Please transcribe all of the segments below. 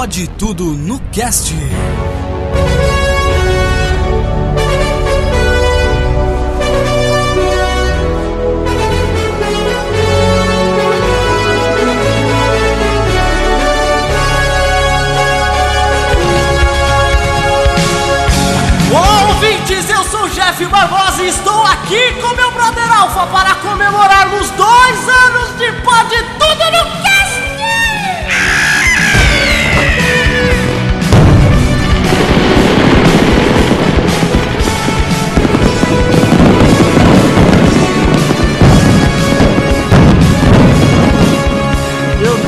Pode tudo no cast. Ouvintes, eu sou Jeff Barbosa e estou aqui com meu brother Alfa para comemorarmos dois anos de Pode Tudo no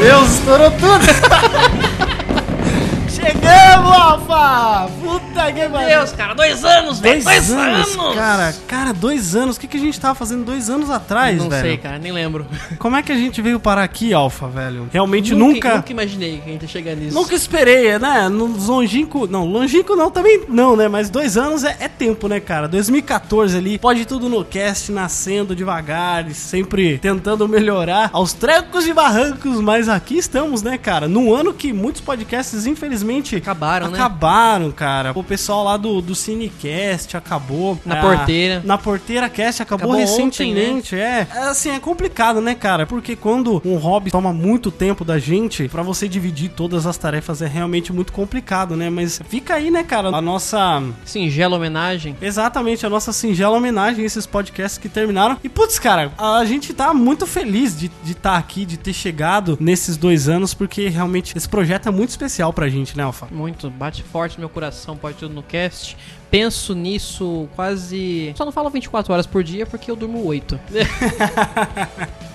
Deus, estourou tudo! Chegamos, Alfa! Puta que pariu! Deus, cara, dois anos, velho. Dois, Dois, anos, anos, cara. Cara, dois anos. O que, que a gente tava fazendo dois anos atrás, Não velho? sei, cara, nem lembro. Como é que a gente veio parar aqui, Alfa, velho? Realmente nunca, nunca... nunca imaginei que a gente ia chegar nisso. Nunca esperei, né? No longínquo. Não, longínquo não, também não, né? Mas dois anos é, é tempo, né, cara? 2014 ali, pode tudo no cast, nascendo devagar, e sempre tentando melhorar aos trancos e barrancos, mas aqui estamos, né, cara? Num ano que muitos podcasts, infelizmente, Acabaram, né? acabaram, cara. O pessoal lá do, do Cinecast acabou. Na Ah, porteira. Na porteira cast acabou, Acabou ontem, recentemente, é. É, Assim, é complicado, né, cara? Porque quando um hobby toma muito tempo da gente, pra você dividir todas as tarefas é realmente muito complicado, né? Mas fica aí, né, cara, a nossa. Singela homenagem. Exatamente, a nossa singela homenagem a esses podcasts que terminaram. E, putz, cara, a gente tá muito feliz de estar aqui, de ter chegado nesses dois anos, porque realmente esse projeto é muito especial pra gente, né, Alfa? Muito, bate forte no meu coração, pode no cast. Penso nisso quase. Só não falo 24 horas por dia porque eu durmo 8.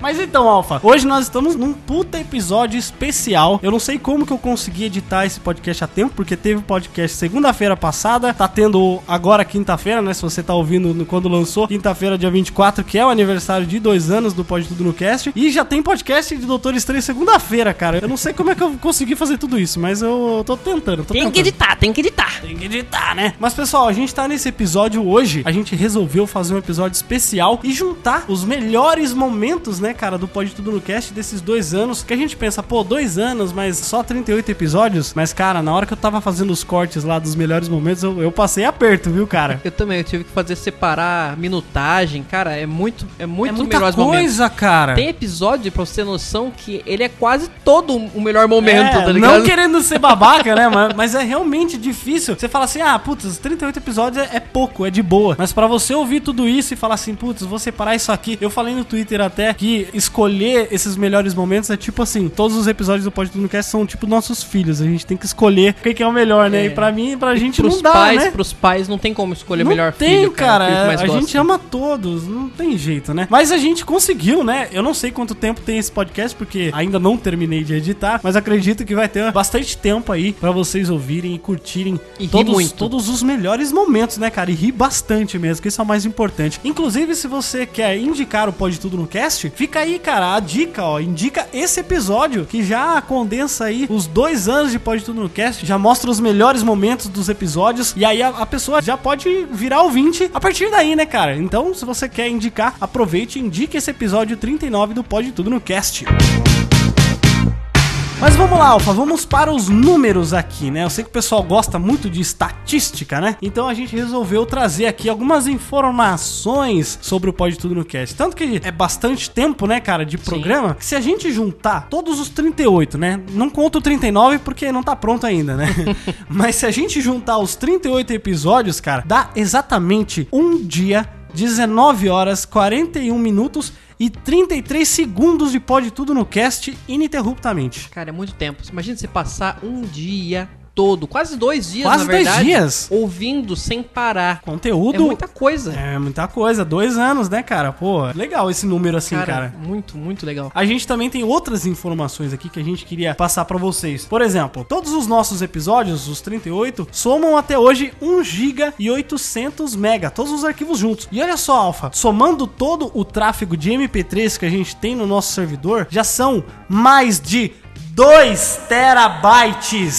Mas então, Alfa, hoje nós estamos num puta episódio especial. Eu não sei como que eu consegui editar esse podcast a tempo, porque teve podcast segunda-feira passada, tá tendo agora quinta-feira, né? Se você tá ouvindo quando lançou, quinta-feira, dia 24, que é o aniversário de dois anos do Pode Tudo no Cast. E já tem podcast de Doutor Estranho segunda-feira, cara. Eu não sei como é que eu consegui fazer tudo isso, mas eu tô tentando. Tô tem que tentando. editar, tem que editar. Tem que editar, né? Mas pessoal, a gente tá nesse episódio hoje. A gente resolveu fazer um episódio especial e juntar os melhores momentos, né, cara, do Pode Tudo no Cast desses dois anos. Que a gente pensa, pô, dois anos, mas só 38 episódios. Mas, cara, na hora que eu tava fazendo os cortes lá dos melhores momentos, eu, eu passei aperto, viu, cara? Eu também, eu tive que fazer separar minutagem. Cara, é muito, é muito é muita melhores coisa, momentos. cara. Tem episódio, pra você ter noção, que ele é quase todo o melhor momento, É, tá ligado? Não querendo ser babaca, né? Mas, mas é realmente difícil. Você fala assim, ah, putz, 38 episódios é, é pouco, é de boa. Mas pra você ouvir tudo isso e falar assim, putz, vou separar isso aqui. Eu falei no Twitter até que escolher esses melhores momentos é tipo assim, todos os episódios do Pode Tudo no Cast são tipo nossos filhos. A gente tem que escolher o que é o melhor, né? É. E pra mim, pra gente pros não dá, pais, né? pros pais não tem como escolher o melhor tem, filho, cara. o filho a gosta. gente ama todos, não tem jeito, né? Mas a gente conseguiu, né? Eu não sei quanto tempo tem esse podcast, porque ainda não terminei de editar, mas acredito que vai ter bastante tempo aí pra vocês ouvirem e curtirem E todos, todos os melhores momentos, né, cara? E rir bastante mesmo, que isso é o mais importante. Inclusive, se você quer indicar o Pode Tudo no Cast, fica aí, cara, a dica, ó. Indica esse episódio que já condensa aí os dois anos de Pode Tudo no Cast, já mostra os melhores momentos dos episódios, e aí a, a pessoa já pode virar ouvinte a partir daí, né, cara? Então, se você quer indicar, aproveite e indique esse episódio 39 do Pode Tudo no Cast. Mas vamos lá, Alfa, vamos para os números aqui, né? Eu sei que o pessoal gosta muito de estatística, né? Então a gente resolveu trazer aqui algumas informações sobre o Pode Tudo no Cast. Tanto que é bastante tempo, né, cara, de programa, que se a gente juntar todos os 38, né? Não conta o 39 porque não tá pronto ainda, né? Mas se a gente juntar os 38 episódios, cara, dá exatamente um dia 19 horas 41 minutos e 33 segundos de Pode Tudo no Cast ininterruptamente. Cara, é muito tempo. Imagina você passar um dia todo, quase dois dias, Quase na dois verdade, dias. ouvindo sem parar. Conteúdo. É muita coisa. É muita coisa, dois anos, né, cara? Pô, legal esse número assim, cara. cara, muito, muito legal. A gente também tem outras informações aqui que a gente queria passar pra vocês. Por exemplo, todos os nossos episódios, os 38, somam até hoje 1 GB e 800 MB, todos os arquivos juntos. E olha só, Alfa, somando todo o tráfego de MP3 que a gente tem no nosso servidor, já são mais de 2 terabytes.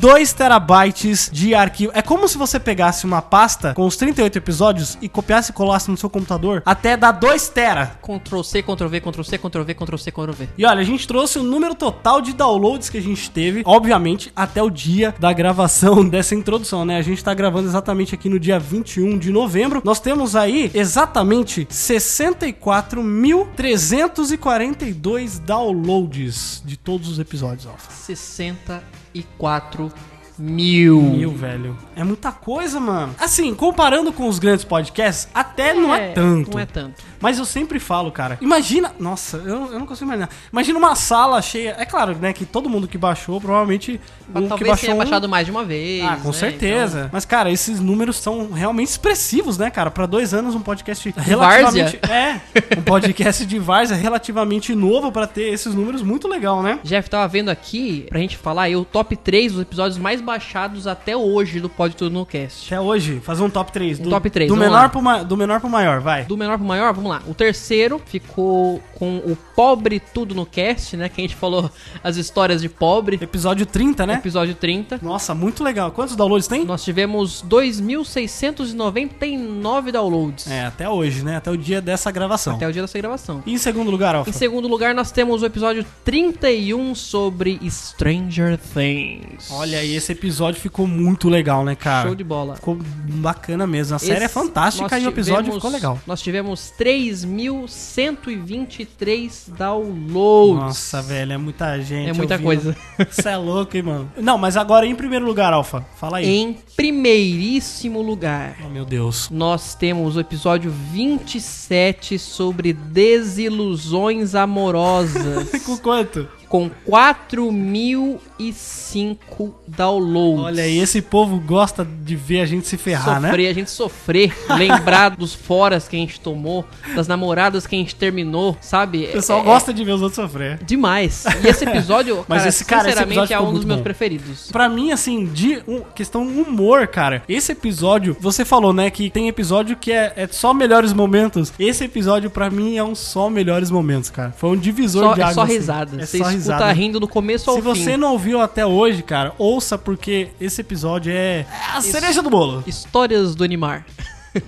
2 terabytes de arquivo. É como se você pegasse uma pasta com os 38 episódios e copiasse e colasse no seu computador até dar 2 tera. Ctrl C, Ctrl V, Ctrl C, Ctrl V, Ctrl C, Ctrl V. E olha, a gente trouxe o número total de downloads que a gente teve, obviamente, até o dia da gravação dessa introdução, né? A gente tá gravando exatamente aqui no dia 21 de novembro. Nós temos aí exatamente 64.342 downloads de todos os episódios, Alfa. 64 mil. Mil, velho. É muita coisa, mano. Assim, comparando com os grandes podcasts, até não é tanto. Não é tanto. Mas eu sempre falo, cara. Imagina. Nossa, eu, eu não consigo imaginar. Imagina uma sala cheia. É claro, né? Que todo mundo que baixou, provavelmente. Mas o que talvez baixou tenha um- baixado mais de uma vez. Ah, com né? certeza. Mas, cara, esses números são realmente expressivos, né, cara? Pra dois anos, um podcast Várzea. relativamente. É, um podcast de Várzea relativamente novo pra ter esses números muito legal, né? Então, Jeff, tava vendo aqui, pra gente falar aí, o top 3 dos episódios mais baixados até hoje do Pod Tudo no Cast. Até hoje, fazer um top 3. Um top três, Do vamos menor, lá. pro ma- do menor pro maior, vai. Do menor pro maior, vamos lá. O terceiro ficou com o Pobre Tudo no Cast, né? Que a gente falou as histórias de pobre. Episódio 30, né? Episódio 30. Nossa, muito legal. Quantos downloads tem? Nós tivemos 2.699 downloads. É, até hoje, né? Até o dia dessa gravação. Até o dia dessa gravação. E em segundo lugar, Alfa? Em segundo lugar, nós temos o episódio 31 sobre Stranger Things. Olha aí, esse episódio ficou muito legal, né, cara? Show de bola. Ficou bacana mesmo. A série é fantástica e o episódio tivemos- ficou legal. Nós tivemos 3.123 downloads. Nossa, velho, é muita gente. É muita ouvindo. coisa. Isso é louco, hein, mano? Não, mas agora em primeiro lugar, Alfa. Fala aí. Em primeiríssimo lugar, Oh, meu Deus. nós temos o episódio 27 sobre desilusões amorosas. Com quanto? Com 4.005 downloads. Olha aí, esse povo gosta de ver a gente se ferrar, sofrer, né? a gente sofrer, lembrar dos foras que a gente tomou, das namoradas que a gente terminou, sabe? O pessoal É- gosta de ver os outros sofrer. é demais. E esse episódio, Mas cara, esse- cara, esse sinceramente, episódio é um dos meus bom. preferidos. Pra mim, assim, de um, questão humor, cara, esse episódio, você falou, né, que tem episódio que é, é só melhores momentos. Esse episódio, pra mim, é um só melhores momentos, cara. Foi um divisor Só, de é águas. só assim. risada. É Você só risada. rindo do começo ao Se fim. você não ouviu até hoje, cara, ouça porque esse episódio é a cereja do bolo. Histórias do Animar.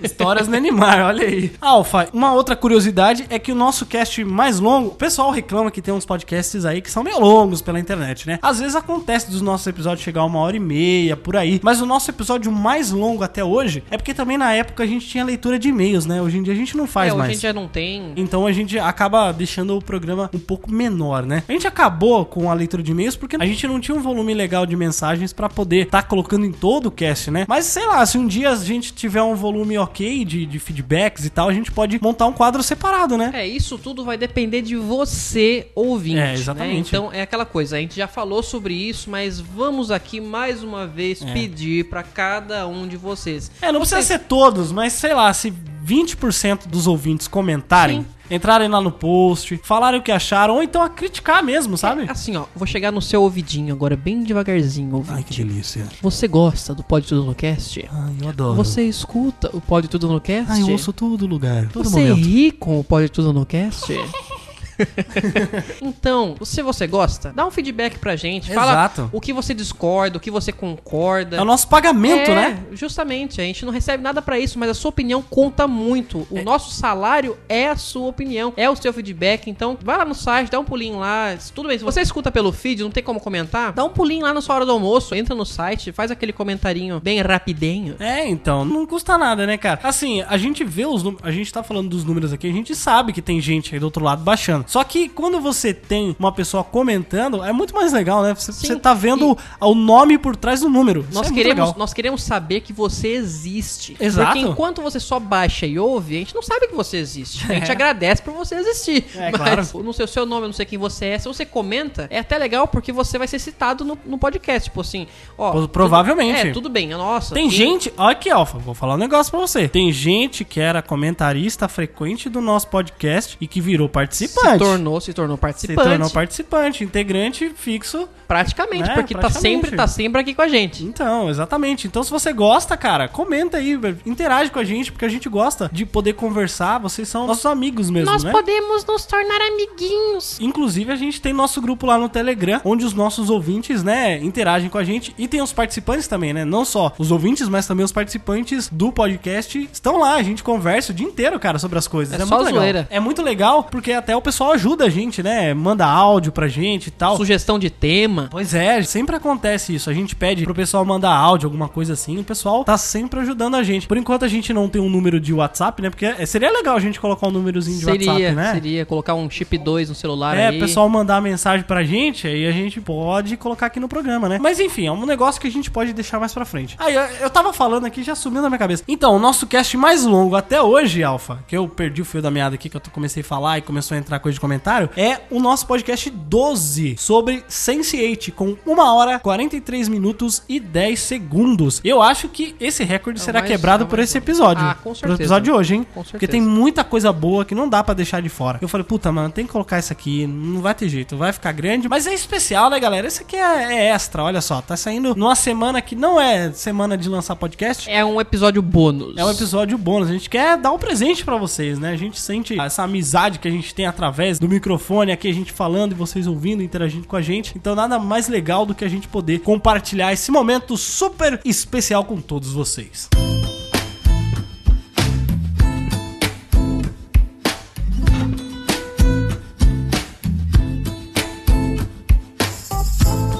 Histórias no Animar, olha aí. Alfa, uma outra curiosidade é que o nosso cast mais longo, o pessoal reclama que tem uns podcasts aí que são meio longos pela internet, né? Às vezes acontece dos nossos episódios chegar a uma hora e meia, por aí. Mas o nosso episódio mais longo até hoje é porque também na época a gente tinha leitura de e-mails, né? Hoje em dia a gente não faz é, hoje a mais. gente já não tem. Então a gente acaba deixando o programa um pouco menor, né? A gente acabou com a leitura de e-mails porque a gente não tinha um volume legal de mensagens pra poder estar colocando em todo o cast, né? Mas sei lá, se um dia a gente tiver um volume ok de, de feedbacks e tal, a gente pode montar um quadro separado, né? É, isso tudo vai depender de você, ouvinte. É, né? exatamente. Então é aquela coisa, a gente já falou sobre isso, mas vamos aqui mais uma vez pedir pra cada um de vocês. É, não precisa ser todos, mas sei lá, se 20% dos ouvintes comentarem, Sim. entrarem lá no post, falarem o que acharam, ou então a criticar mesmo, sabe? Assim, ó, vou chegar no seu ouvidinho agora, bem devagarzinho, ouvinte. Ai, que delícia. Você gosta do Pode Tudo no Cast? Ai, eu adoro. Você escuta o Pode Tudo no Cast? Ai, eu ouço todo lugar, todo Você momento. ri com o Pode Tudo no Cast? então, se você gosta, dá um feedback pra gente. Fala Exato. o que você discorda, o que você concorda. É o nosso pagamento, É, né? Justamente, a gente não recebe nada pra isso, mas a sua opinião conta muito. O nosso salário é a sua opinião, é o seu feedback. Então, vai lá no site, dá um pulinho lá. Tudo bem, se você escuta pelo feed, não tem como comentar, dá um pulinho lá na sua hora do almoço, entra no site, faz aquele comentarinho bem rapidinho. É, então, não custa nada, né, cara? Assim, a gente vê os números, a gente tá falando dos números aqui, a gente sabe que tem gente aí do outro lado baixando. Só que quando você tem uma pessoa comentando, é muito mais legal, né? Você, Sim, você tá vendo o nome por trás do número. Nós é queremos, nós queremos saber que você existe. Exato. Porque enquanto você só baixa e ouve, a gente não sabe que você existe. A gente É. agradece por você existir. É, Mas claro. não sei o seu nome, não sei quem você é. Se você comenta, é até legal porque você vai ser citado no, no podcast. Tipo assim, ó. Pro- tudo- provavelmente. é, tudo bem. Nossa. Tem quem- gente, olha aqui, Alfa, vou falar um negócio pra você. Tem gente que era comentarista frequente do nosso podcast e que virou participante. Se tornou, se tornou Se participante. tornou participante, integrante fixo. Praticamente, É, porque tá praticamente. sempre, tá sempre aqui com a gente. Então, exatamente. Então, se você gosta, cara, comenta aí, interage com a gente, porque a gente gosta de poder conversar. Vocês são nossos amigos mesmo, Nós né? podemos nos tornar amiguinhos. Inclusive, a gente tem nosso grupo lá no Telegram, onde os nossos ouvintes, né, interagem com a gente. E tem os participantes também, né? Não só os ouvintes, mas também os participantes do podcast estão lá. A gente conversa o dia inteiro, cara, sobre as coisas. É só muito legal. zoeira. É muito legal, porque até o pessoal ajuda a gente, né? Manda áudio pra gente e tal. Sugestão de tema. Pois é, sempre acontece isso. A gente pede pro pessoal mandar áudio, alguma coisa assim. O pessoal tá sempre ajudando a gente. Por enquanto a gente não tem um número de WhatsApp, né? Porque é- seria legal a gente colocar um númerozinho de Seria, WhatsApp, né? seria colocar um chip 2 no celular É, o pessoal mandar mensagem pra gente, aí a gente pode colocar aqui no programa, né? Mas enfim, é um negócio que a gente pode deixar mais pra frente. Aí, eu, eu tava falando aqui, já sumiu na minha cabeça. Então, o nosso cast mais longo até hoje, Alfa, que eu perdi o fio da meada aqui, que eu comecei a falar e começou a entrar coisa de comentário, é o nosso podcast 12 sobre Sense8, com 1 hora, 43 minutos e 10 segundos. Eu acho que esse recorde É será quebrado é por esse episódio. Ah, com certeza. episódio de hoje, hein? Com Porque certeza. tem muita coisa boa que não dá pra deixar de fora. Eu falei, puta, mano, tem que colocar isso aqui, não vai ter jeito, vai ficar grande. Mas é especial, né, galera? Esse aqui é, é extra, olha só. Tá saindo numa semana que não é semana de lançar podcast. É um episódio bônus. É um episódio bônus. A gente quer dar um presente pra vocês, né? A gente sente essa amizade que a gente tem através do microfone aqui, a gente falando e vocês ouvindo, interagindo com a gente. Então, nada mais legal do que a gente poder compartilhar esse momento super especial com todos vocês.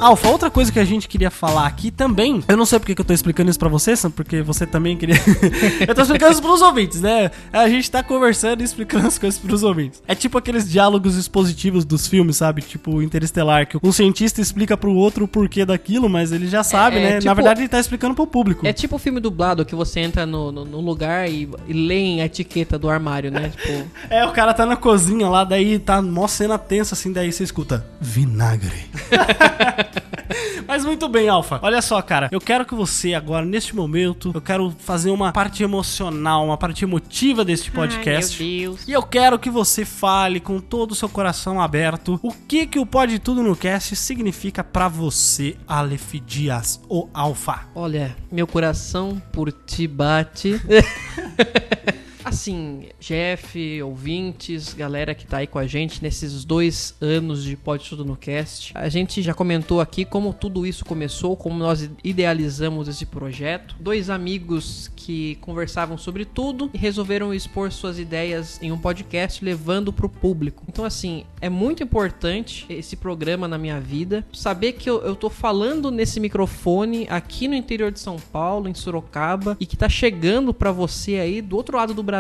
Alfa, outra coisa que a gente queria falar aqui também, eu não sei porque que eu tô explicando isso pra você, Sam, porque você também queria. eu tô explicando isso pros ouvintes, né? A gente tá conversando e explicando as coisas pros ouvintes. É tipo aqueles diálogos expositivos dos filmes, sabe? Tipo Interestelar, que um cientista explica pro outro o porquê daquilo, mas ele já sabe, é né? Na tipo- verdade, ele tá explicando pro público. É tipo o filme dublado que você entra no, no, no lugar e, e lê a etiqueta do armário, né? Tipo, É, o cara tá na cozinha lá, daí tá mó cena tensa assim, daí você escuta vinagre. Mas muito bem, Alfa. Olha só, cara, eu quero que você agora, neste momento, eu quero fazer uma parte emocional, uma parte emotiva deste podcast. Ai, meu Deus. E eu quero que você fale com todo o seu coração aberto o que que o Pode Tudo no Cast significa pra você, Aleph Dias, o Alfa. Olha, meu coração por ti bate. Assim, Jeff, ouvintes, galera que tá aí com a gente nesses dois anos de Pode Tudo no Cast. A gente já comentou aqui como tudo isso começou, como nós idealizamos esse projeto. Dois amigos que conversavam sobre tudo e resolveram expor suas ideias em um podcast levando pro público. Então, assim, é muito importante esse programa na minha vida. Saber que eu, eu tô falando nesse microfone aqui no interior de São Paulo, em Sorocaba, e que tá chegando pra você aí do outro lado do Brasil,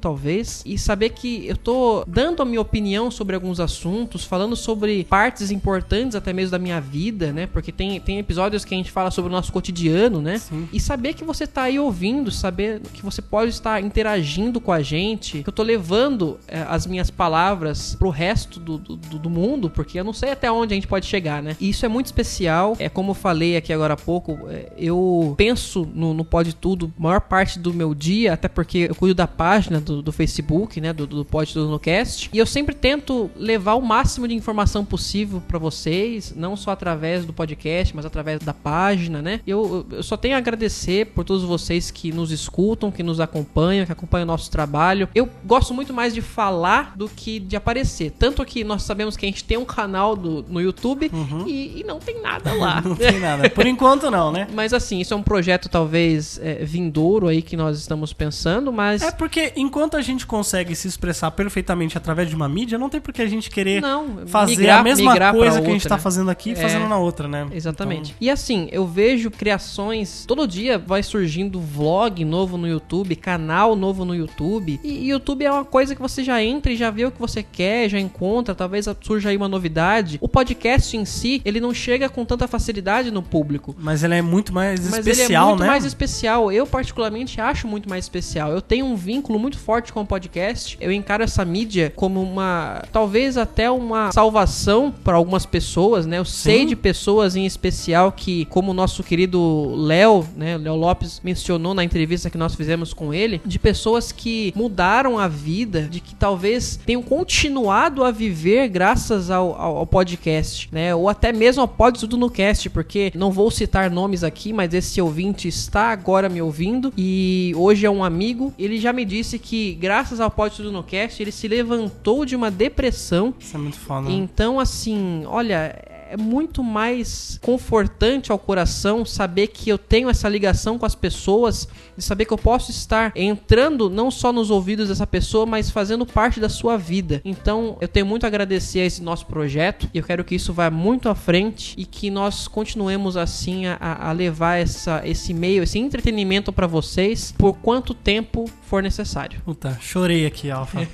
talvez, e saber que eu tô dando a minha opinião sobre alguns assuntos, falando sobre partes importantes até mesmo da minha vida, né? Porque tem, tem episódios que a gente fala sobre o nosso cotidiano, né? E saber que você tá aí ouvindo, saber que você pode estar interagindo com a gente, que eu tô levando eh, as minhas palavras pro resto do, do, do mundo, porque eu não sei até onde a gente pode chegar, né? E isso é muito especial. É como eu falei aqui agora há pouco, eh, eu penso no, no Pode Tudo maior parte do meu dia, até porque eu cuido da página do, do Facebook, né? Do, do Pode Tudo no Cast. E eu sempre tento levar o máximo de informação possível pra vocês, não só através do podcast, mas através da página, né? Eu, eu só tenho a agradecer por todos vocês que nos escutam, que nos acompanham, que acompanham o nosso trabalho. Eu gosto muito mais de falar do que de aparecer. Tanto que nós sabemos que a gente tem um canal do, no YouTube e, e não tem nada lá. Não tem nada. Por enquanto, não, né? Mas assim, isso é um projeto talvez é, vindouro aí que nós estamos pensando, mas É porque enquanto a gente consegue se expressar perfeitamente através de uma mídia, não tem por que a gente querer Não, fazer migrar- a mesma coisa que a gente outra. tá fazendo aqui, É. fazendo na outra, né? Exatamente. Então, E assim, eu vejo criações. Todo dia vai surgindo vlog novo no YouTube, canal novo no YouTube. E YouTube é uma coisa que você já entra e já vê o que você quer, já encontra. Talvez surja aí uma novidade. O podcast em si, ele não chega com tanta facilidade no público. mas ele é muito mais Mas especial, ele é muito né? mais especial. Eu, particularmente, acho muito mais especial. Eu tenho um vínculo muito forte com o podcast. Eu encaro essa mídia como uma. Talvez até uma salvação para algumas pessoas, né? Eu sei de pessoas em especial que, como o nosso querido Léo, né? Léo Lopes mencionou na entrevista que nós fizemos com ele, de pessoas que mudaram a vida, de que talvez tenham continuado a viver graças ao, ao, ao podcast, né? Ou até mesmo ao Pod Tudo no Cast, porque não vou citar nomes aqui, mas esse ouvinte está agora me ouvindo e hoje é um amigo. Ele já me disse que, graças ao Pod Tudo no Cast, ele se levantou de uma depressão Isso é muito foda. então, assim, olha, é muito mais confortante ao coração saber que eu tenho essa ligação com as pessoas, de saber que eu posso estar entrando não só nos ouvidos dessa pessoa, mas fazendo parte da sua vida. Então, eu tenho muito a agradecer a esse nosso projeto e eu quero que isso vá muito à frente e que nós continuemos assim a, a levar essa, esse meio, esse entretenimento para vocês por quanto tempo for necessário. Puta, chorei aqui, Alfa.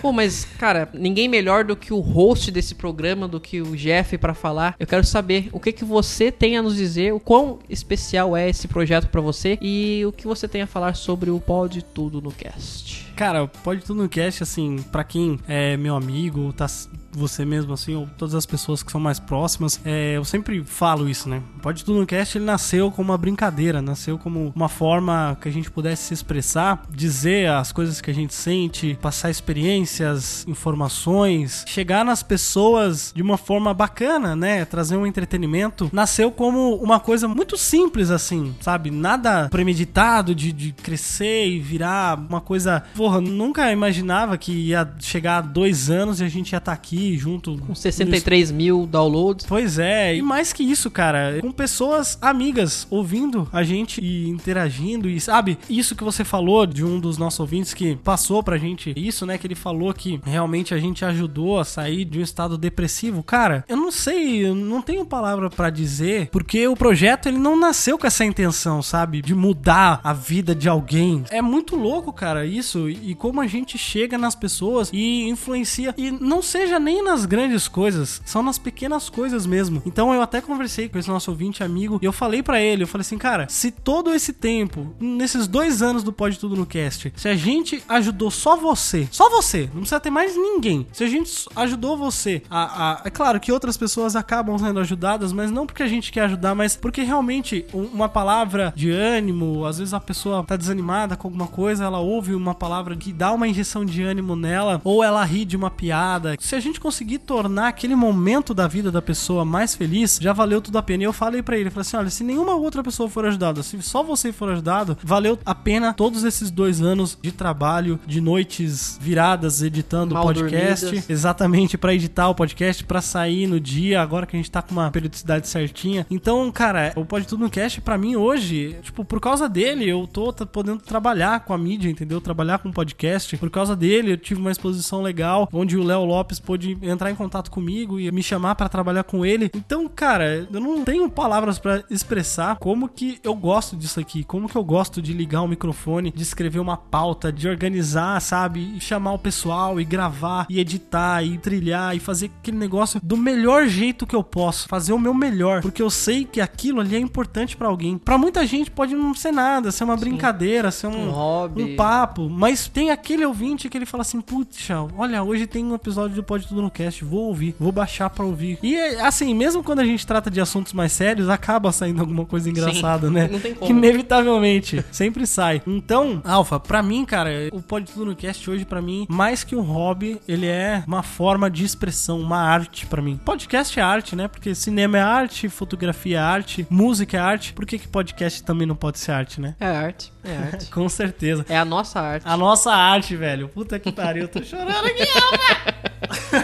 Pô, mas, cara, ninguém melhor do que o host desse programa, do que o Jeff pra falar. Eu quero saber o que que você tem a nos dizer, o quão especial é esse projeto pra você e o que você tem a falar sobre o Pode Tudo no Cast. Cara, pode tudo no cast, assim, pra quem é meu amigo, tá você mesmo, assim, ou todas as pessoas que são mais próximas, é, eu sempre falo isso, né? Pode tudo no cast, ele nasceu como uma brincadeira, nasceu como uma forma que a gente pudesse se expressar, dizer as coisas que a gente sente, passar experiências, informações, chegar nas pessoas de uma forma bacana, né? Trazer um entretenimento. Nasceu como uma coisa muito simples, assim, sabe? Nada premeditado de, de crescer e virar uma coisa. Porra, nunca imaginava que ia chegar a dois anos e a gente ia estar aqui junto. Com 63 mil downloads. Pois é, e mais que isso, cara, com pessoas amigas ouvindo a gente e interagindo, e sabe, isso que você falou de um dos nossos ouvintes que passou pra gente isso, né, que ele falou que realmente a gente ajudou a sair de um estado depressivo. Cara, eu não sei, eu não tenho palavra pra dizer, porque o projeto ele não nasceu com essa intenção, sabe, de mudar a vida de alguém. É muito louco, cara, isso, e como a gente chega nas pessoas e influencia, e não seja nem nas grandes coisas, são nas pequenas coisas mesmo. Então eu até conversei com esse nosso ouvinte amigo e eu falei pra ele, eu falei assim, cara, se todo esse tempo, nesses dois anos do Pode Tudo no Cast, se a gente ajudou só você, só você, não precisa ter mais ninguém, se a gente ajudou você a, a- é claro que outras pessoas acabam sendo ajudadas, mas não porque a gente quer ajudar, mas porque realmente um- uma palavra de ânimo, às vezes a pessoa tá desanimada com alguma coisa, ela ouve uma palavra que dá uma injeção de ânimo nela, ou ela ri de uma piada. Se a gente conseguir tornar aquele momento da vida da pessoa mais feliz, já valeu tudo a pena. E eu falei pra ele, falei assim, olha, se nenhuma outra pessoa for ajudada, se só você for ajudado, valeu a pena todos esses dois anos de trabalho, de noites viradas editando o podcast, dormidas. exatamente pra editar o podcast, pra sair no dia, agora que a gente tá com uma periodicidade certinha. Então, cara, o Pode Tudo no Cast, pra mim hoje, tipo, por causa dele, eu tô podendo trabalhar com a mídia, entendeu? Trabalhar com podcast. Por causa dele, eu tive uma exposição legal, onde o Léo Lopes pôde entrar em contato comigo e me chamar pra trabalhar com ele. Então, cara, eu não tenho palavras pra expressar como que eu gosto disso aqui, como que eu gosto de ligar o microfone, de escrever uma pauta, de organizar, sabe? E chamar o pessoal e gravar e editar e trilhar e fazer aquele negócio do melhor jeito que eu posso, fazer o meu melhor, porque eu sei que aquilo ali é importante pra alguém. Pra muita gente pode não ser nada, ser uma brincadeira, ser um, Um hobby. um papo, mas tem aquele ouvinte que ele fala assim: puxa, olha, hoje tem um episódio do Pode Tudo no Cast, vou ouvir, vou baixar pra ouvir. E assim, mesmo quando a gente trata de assuntos mais sérios, acaba saindo alguma coisa engraçada, né? não tem como. Que inevitavelmente sempre sai. Então, Alfa, pra mim, cara, o Pode Tudo no Cast hoje, pra mim, mais que um hobby, ele é uma forma de expressão, uma arte pra mim. Podcast é arte, né? Porque cinema é arte, fotografia é arte, música é arte. Por que, que podcast também não pode ser arte, né? É arte, é arte. Com certeza. É a nossa arte. A nossa arte, velho. Puta que pariu, eu tô chorando aqui, Alfa!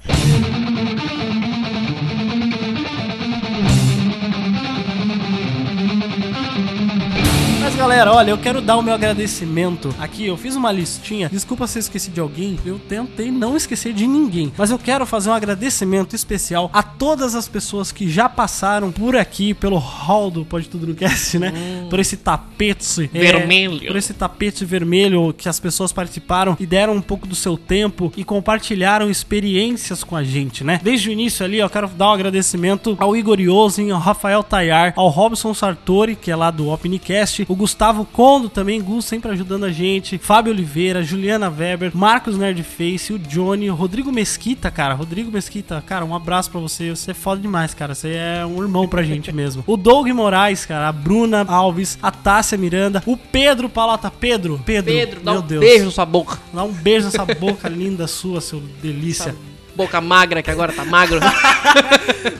galera, olha, eu quero dar o meu agradecimento aqui. Eu fiz uma listinha. Desculpa se eu esqueci de alguém. Eu tentei não esquecer de ninguém. Mas eu quero fazer um agradecimento especial a todas as pessoas que já passaram por aqui, pelo hall do Pode Tudo no Cast, né? Por esse tapete é, Vermelho. por esse tapete vermelho que as pessoas participaram e deram um pouco do seu tempo e compartilharam experiências com a gente, né? Desde o início ali, eu quero dar um agradecimento ao Igor Yosin, ao Rafael Tayar, ao Robson Sartori, que é lá do Opnicast, o Gustavo Condo também, Gus sempre ajudando a gente, Fábio Oliveira, Juliana Weber, Marcos Nerdface, o Johnny, o Rodrigo Mesquita, cara, Rodrigo Mesquita, cara, um abraço pra você, você é foda demais, cara, você é um irmão pra gente mesmo. O Doug Moraes, cara, a Bruna Alves, a Tássia Miranda, o Pedro Palota, Pedro, Pedro, Pedro, dá meu um Deus. beijo na sua boca. Dá um beijo nessa boca linda sua, seu delícia. Boca magra, que agora tá magro.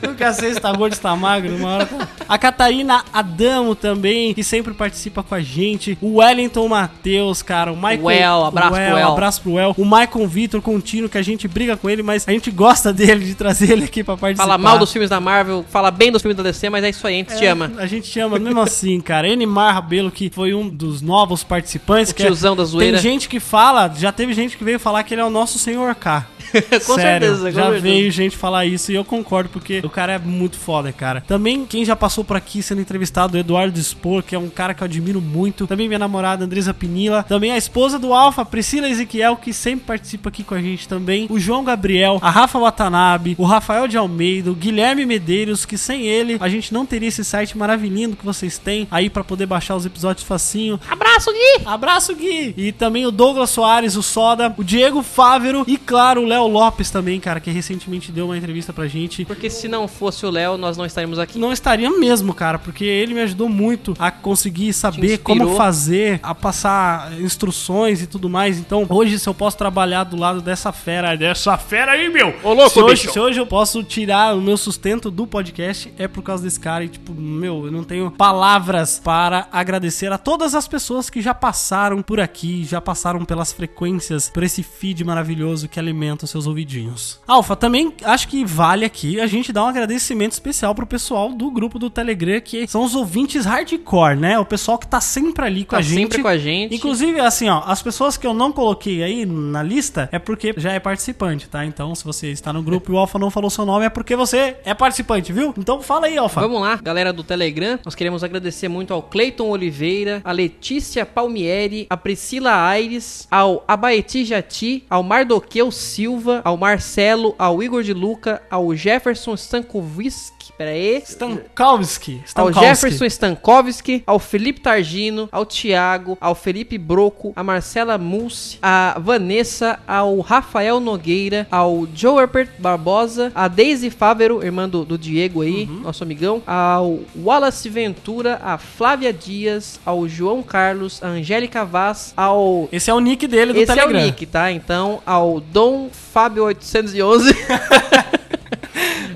Nunca sei se tá gordo, se tá magro. Uma hora tá. A Catarina Adamo também, que sempre participa com a gente. O Wellington Matheus, cara. O Michael. Well, abraço o pro Well. Abraço pro Well. O Michael Vitor Contínuo, que a gente briga com ele, mas a gente gosta dele, de trazer ele aqui pra participar. fala mal dos filmes da Marvel, fala bem dos filmes da DC, mas é isso aí, a gente te É, ama. A gente te ama mesmo assim, cara. Enimar Rabelo, que foi um dos novos participantes. O que é- tiozão da zoeira. Tem gente que fala, já teve gente que veio falar que ele é o nosso senhor K. com Sério, já veio gente falar isso e eu concordo, porque o cara é muito foda, cara. Também quem já passou por aqui sendo entrevistado, o Eduardo Spor, que é um cara que eu admiro muito. Também minha namorada, Andresa Pinila. Também a esposa do Alfa, Priscila Ezequiel, que sempre participa aqui com a gente também. O João Gabriel, a Rafa Watanabe, o Rafael de Almeida, o Guilherme Medeiros, que sem ele a gente não teria esse site maravilhoso que vocês têm aí pra poder baixar os episódios facinho. Abraço, Gui! Abraço, Gui! E também o Douglas Soares, o Soda, o Diego Fávero e, claro, o Léo Lopes também, cara, que recentemente deu uma entrevista pra gente. Porque se não fosse o Léo, nós não estaríamos aqui. Não estaria mesmo, cara, porque ele me ajudou muito a conseguir saber como fazer, a passar instruções e tudo mais. Então, hoje, se eu posso trabalhar do lado dessa fera, dessa fera aí, meu! Ô, louco, se hoje, se hoje eu posso tirar o meu sustento do podcast, é por causa desse cara. E, tipo, meu, eu não tenho palavras para agradecer a todas as pessoas que já passaram por aqui, já passaram pelas frequências, por esse feed maravilhoso que alimenta os seus ouvidinhos. Alfa, também acho que vale aqui a gente dar um agradecimento especial pro pessoal do grupo do Telegram, que são os ouvintes hardcore, né? O pessoal que tá sempre ali com Tá a gente. sempre com a gente. Inclusive, assim, ó, as pessoas que eu não coloquei aí na lista é porque já é participante, tá? Então, se você está no grupo e o Alfa não falou seu nome, é porque você é participante, viu? Então fala aí, Alfa. Vamos lá, galera do Telegram. Nós queremos agradecer muito ao Cleiton Oliveira, a Letícia Palmieri, a Priscila Aires, ao Abaeti Jati, ao Mardoqueu Silva, ao Marcelo, ao Igor de Luca, ao Jefferson Stankovic, pera aí. Stankowski. Ao Stankowski. Jefferson Stankovski, ao Felipe Targino, ao Thiago, ao Felipe Broco, a Marcela Mussi, a Vanessa, ao Rafael Nogueira, ao Joe Herbert Barbosa, a Daisy Fávero, irmã do, do Diego aí, nosso amigão, ao Wallace Ventura, a Flávia Dias, ao João Carlos, a Angélica Vaz, ao Esse é o nick dele do esse Telegram. é o nick, tá? Então, ao Dom Fábio tendencioso.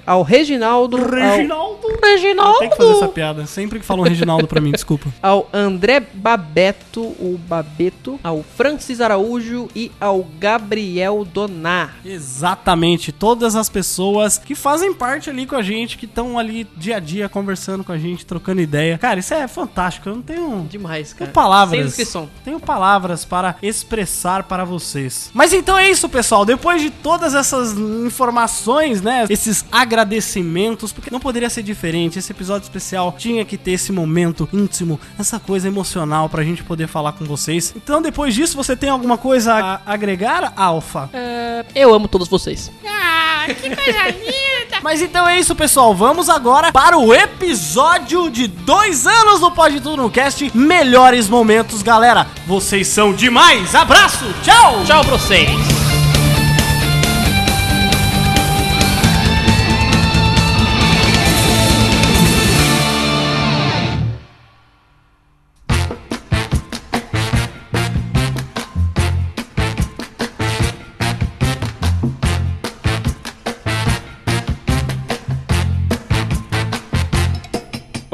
ao Reginaldo, ao Reginaldo. Reginaldo. Tem que fazer essa piada. Sempre que falam Reginaldo pra mim, desculpa. ao André Babeto, o Babeto, ao Francis Araújo e ao Gabriel Donar. Exatamente. Todas as pessoas que fazem parte ali com a gente, que estão ali dia a dia conversando com a gente, trocando ideia. Cara, isso é fantástico. Eu não tenho. Demais, cara. Tenho palavras. Sem descrição. Tenho palavras para expressar para vocês. Mas então é isso, pessoal. Depois de todas essas informações, né? Esses agradecimentos, porque não poderia ser diferente. Esse episódio especial tinha que ter esse momento íntimo, essa coisa emocional pra gente poder falar com vocês. Então, depois disso, você tem alguma coisa a agregar, Alfa? É, eu amo todos vocês. Mas então é isso, pessoal. Vamos agora para o episódio de dois anos do Pode Tudo no Cast. Melhores momentos, galera. Vocês são demais. Abraço. Tchau. Tchau pra vocês.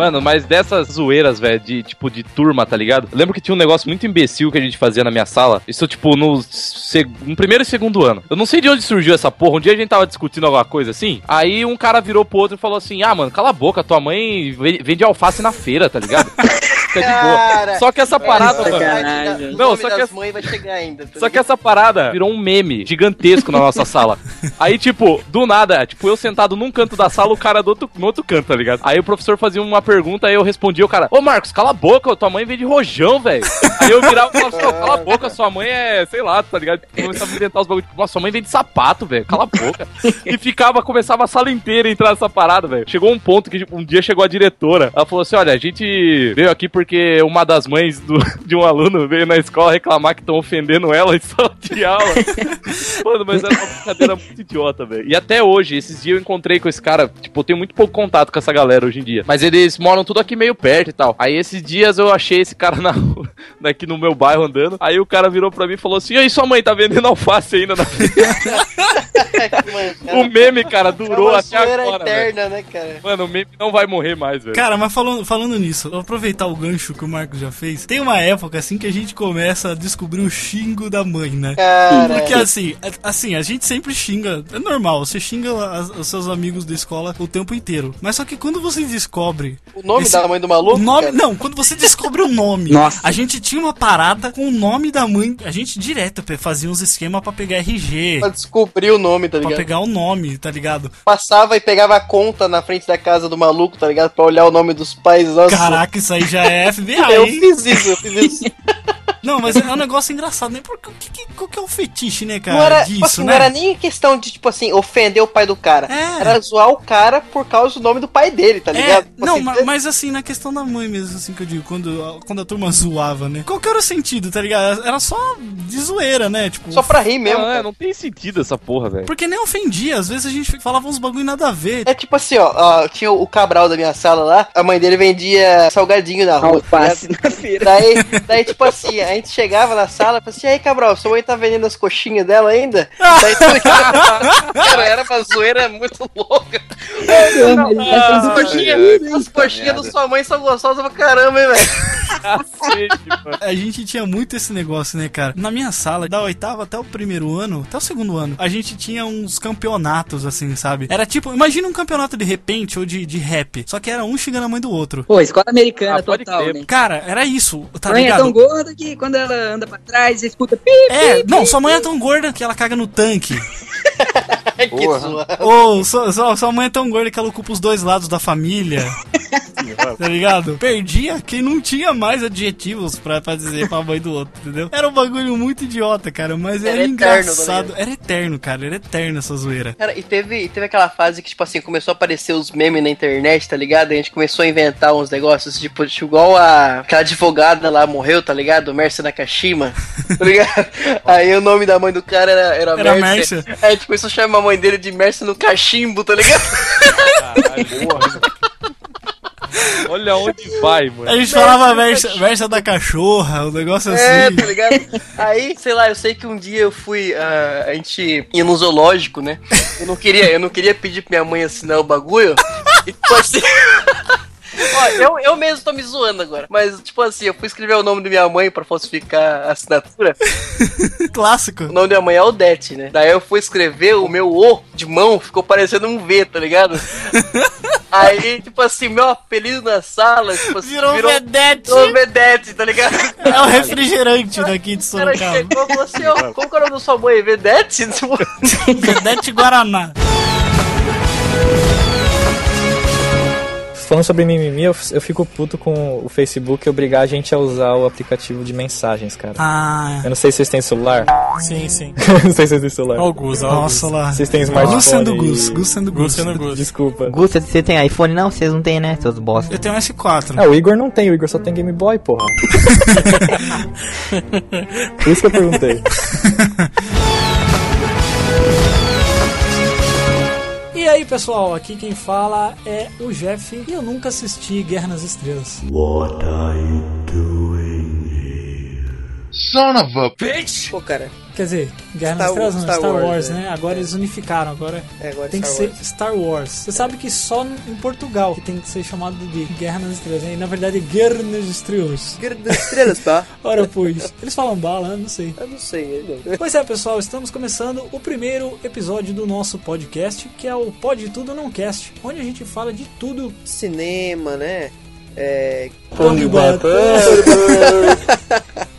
Mano, mas dessas zoeiras, velho, de tipo de turma, tá ligado? Eu lembro que tinha um negócio muito imbecil que a gente fazia na minha sala. Isso, tipo, no, no primeiro e segundo ano. Eu não sei de onde surgiu essa porra. Um dia a gente tava discutindo alguma coisa assim. Aí um cara virou pro outro e falou assim: Ah, mano, cala a boca, tua mãe ve- vende alface na feira, tá ligado? fica de boa. Só que essa parada, mano. Não, só que vai chegar ainda. tá Só que essa parada virou um meme gigantesco na nossa sala. Aí, tipo, do nada, tipo, eu sentado num canto da sala, o cara do outro, no outro canto, tá ligado? Aí o professor fazia uma pergunta, aí eu respondia, o cara, ô Marcos, cala a boca, tua mãe vem de rojão, velho. Aí eu virava e falava assim, "Ô, cala a boca, sua mãe é, sei lá, tá ligado? Começava a inventar os bagulhos, tipo, nossa, sua mãe vem de sapato, velho, cala a boca. E ficava, começava a sala inteira a entrar nessa parada, velho. Chegou um ponto que tipo, um dia chegou a diretora, ela falou assim, olha, a gente veio aqui porque uma das mães do- de um aluno veio na escola reclamar que estão ofendendo ela em sala de aula. Mano, mas era uma brincadeira muito idiota, velho. E até hoje, esses dias eu encontrei com esse cara, tipo, eu tenho muito pouco contato com essa galera hoje em dia. Mas eles moram tudo aqui meio perto e tal. Aí esses dias eu achei esse cara na rua, aqui no meu bairro andando. Aí o cara virou pra mim e falou assim: E aí, sua mãe tá vendendo alface ainda na O meme, cara, É durou uma até agora. eterna, né, cara? Mano, o meme não vai morrer mais, velho. Cara, mas falando, falando nisso, vou aproveitar o gancho que o Marcos já fez. Tem uma época assim que a gente começa a descobrir o xingo da mãe, né? Cara. Porque assim, a- assim, a gente sempre xinga, é normal, você xinga as- os seus amigos da escola o tempo inteiro. Mas só que quando você descobre O nome esse- da mãe do maluco? nome, cara? não, quando você descobre o nome. Nossa. A gente tinha uma parada com o nome da mãe, a gente direto fazia uns esquemas pra pegar RG, Pra descobrir o nome, tá pra ligado? pegar o nome, tá ligado? Passava e pegava a conta na frente da casa do maluco, tá ligado? Pra olhar o nome dos pais. Nossa. Caraca, isso aí já é FBI. Eu hein? fiz isso, eu fiz isso. Não, mas é um negócio engraçado, né? Porque o que, que- qual que é o fetiche, né, cara? não era, disso, tipo assim, né? não era nem questão de, tipo assim, ofender o pai do cara. É. Era zoar o cara por causa do nome do pai dele, tá É, ligado? Tipo não, assim, ma- mas assim, na questão da mãe mesmo, assim que eu digo, quando, a- quando a turma zoava, né? Qual que era o sentido, tá ligado? Era só de zoeira, né? Tipo, Só pra rir mesmo. Não, é, cara. não tem sentido essa porra, velho. porque nem ofendia, às vezes a gente falava uns bagulho nada a ver. É tipo assim, ó, ó, tinha o Cabral da minha sala lá, a mãe dele vendia salgadinho na rua. Alface ligado? na feira. Daí, daí, tipo assim, a gente chegava na sala e falava assim, aí, Cabral, sua mãe tá vendendo as coxinhas dela ainda? Daí, tá ligado? cara, era uma zoeira muito louca. As coxinhas, as coxinhas da sua mãe são gostosas pra caramba, hein, velho? A gente tinha muito esse negócio, né, cara? Na minha sala, da oitava até o primeiro ano, até o segundo ano, a gente tinha uns campeonatos, assim, sabe? Era tipo, imagina um campeonato de repente ou de, de rap. Só que era um xingando a mãe do outro. Pô, escola americana Ah, total, né? Cara, era isso, tá Mãe é ligado? tão gorda que quando ela anda pra trás, você escuta pi, É, não, sua mãe é tão gorda que ela caga no tanque. que. Ou sua, sua, sua mãe é tão gorda que ela ocupa os dois lados da família. tá ligado? Perdia quem não tinha mais adjetivos pra, pra dizer pra mãe do outro, entendeu? Era um bagulho muito idiota, cara, mas era, Era engraçado. tá era eterno, cara, era eterno essa zoeira. Cara, e teve, e teve aquela fase que, tipo assim, começou a aparecer os memes na internet, tá ligado? A gente começou a inventar uns negócios, tipo, tipo, igual a, aquela advogada lá morreu, tá ligado? Mércia Nakashima, tá ligado? Aí o nome da mãe do cara era, era, Era Mércia. Mércia. Aí a gente começou a chamar a mãe dele de Mércia no cachimbo, tá ligado? Caralho, porra. Olha onde vai, mano. A gente falava versa, versa da cachorra, um negócio É, assim. tá ligado? Aí, sei lá, eu sei que um dia eu fui. ah, a gente ia no zoológico, né? Eu não queria, eu não queria pedir pra minha mãe assinar o bagulho. E tipo assim. Ó, eu, eu mesmo tô me zoando agora. Mas, tipo assim, eu fui escrever o nome da minha mãe pra falsificar a assinatura. Clássico. O nome da minha mãe é Odete, né? Daí eu fui escrever o meu O de mão, ficou parecendo um V, tá ligado? Aí, tipo assim, meu apelido na sala, tipo assim, Virou vedete. Virou Vedete, tá ligado? É o refrigerante daqui de Sorocaba. chegou falou assim, ó, como que é o nome da sua mãe? Vedete? Vedete Guaraná. Falando sobre mimimi, eu, eu fico puto com o Facebook obrigar a gente a usar o aplicativo de mensagens, cara. Ah, Eu não sei se vocês têm celular. Sim, sim. não sei se vocês têm celular. Ó o Gus, ó o nossa Gus. lá. Vocês têm smartphone. Gus sendo Gus, Gus sendo Gus Gus. sendo Gus. Desculpa. Gusta, você tem iPhone? Não, vocês não têm, né, seus bosta. Eu tenho um S4. Ah, o Igor não tem, o Igor só tem Game Boy, porra. Por isso que eu perguntei. aí pessoal, aqui quem fala é o Jeff e eu nunca assisti Guerra nas Estrelas. Son of a bitch! pô, cara. Quer dizer, Guerra Star nas Estrelas não, Star Star, Wars, Wars, né? Agora eles unificaram, agora É, agora tem Star que Wars. ser Star Wars. Você sabe que só em Portugal que tem que ser chamado de Guerra nas Estrelas, né? E na verdade é Guerra nas Estrelas. Guerra das Estrelas, tá? Ora pois, eles falam bala, né? não sei. Eu não sei, eu não. Pois é, pessoal, estamos começando o primeiro episódio do nosso podcast, que é o Pode Tudo Não Cast, onde a gente fala de tudo Cinema, né? É. De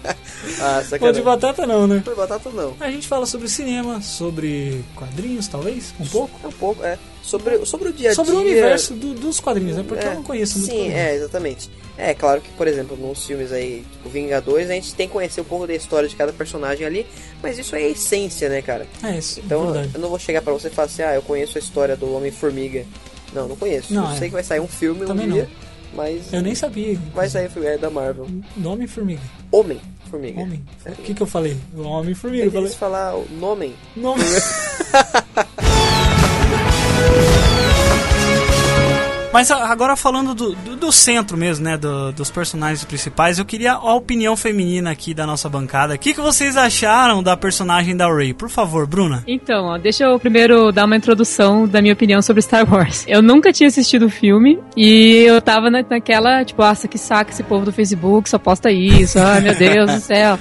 ah, Pão de batata não, né? De batata não. A gente fala sobre cinema, sobre quadrinhos, talvez? Um pouco? Um pouco, é. Sobre, sobre o dia a dia. Sobre o universo do- dos quadrinhos, né? Porque É, eu não conheço muito Sim, é, exatamente. É, claro que, por exemplo, nos filmes aí, tipo Vingadores, a gente tem que conhecer um pouco da história de cada personagem ali, mas isso é a essência, né, cara? É isso, Então, eu não vou chegar pra você e falar assim, ah, eu conheço a história do Homem-Formiga. Não, não conheço. Não, eu é. sei que vai sair um filme Também um dia, mas Eu nem sabia. vai sair o filme, é da Marvel. Nome Formiga. Homem-Formiga. Homem. O que, que eu falei? O Homem Formiga. Eu falei. falar o nome. Nome. Mas a- agora falando do, do, do centro mesmo, né? do- dos personagens principais, eu queria a opinião feminina aqui da nossa bancada. O que, que vocês acharam da personagem da Rey? Por favor, Bruna. Então, ó, deixa eu primeiro dar uma introdução da minha opinião sobre Star Wars. Eu nunca tinha assistido o filme e eu tava na- naquela, tipo, nossa, que saco esse povo do Facebook, só posta isso, ai meu Deus do céu.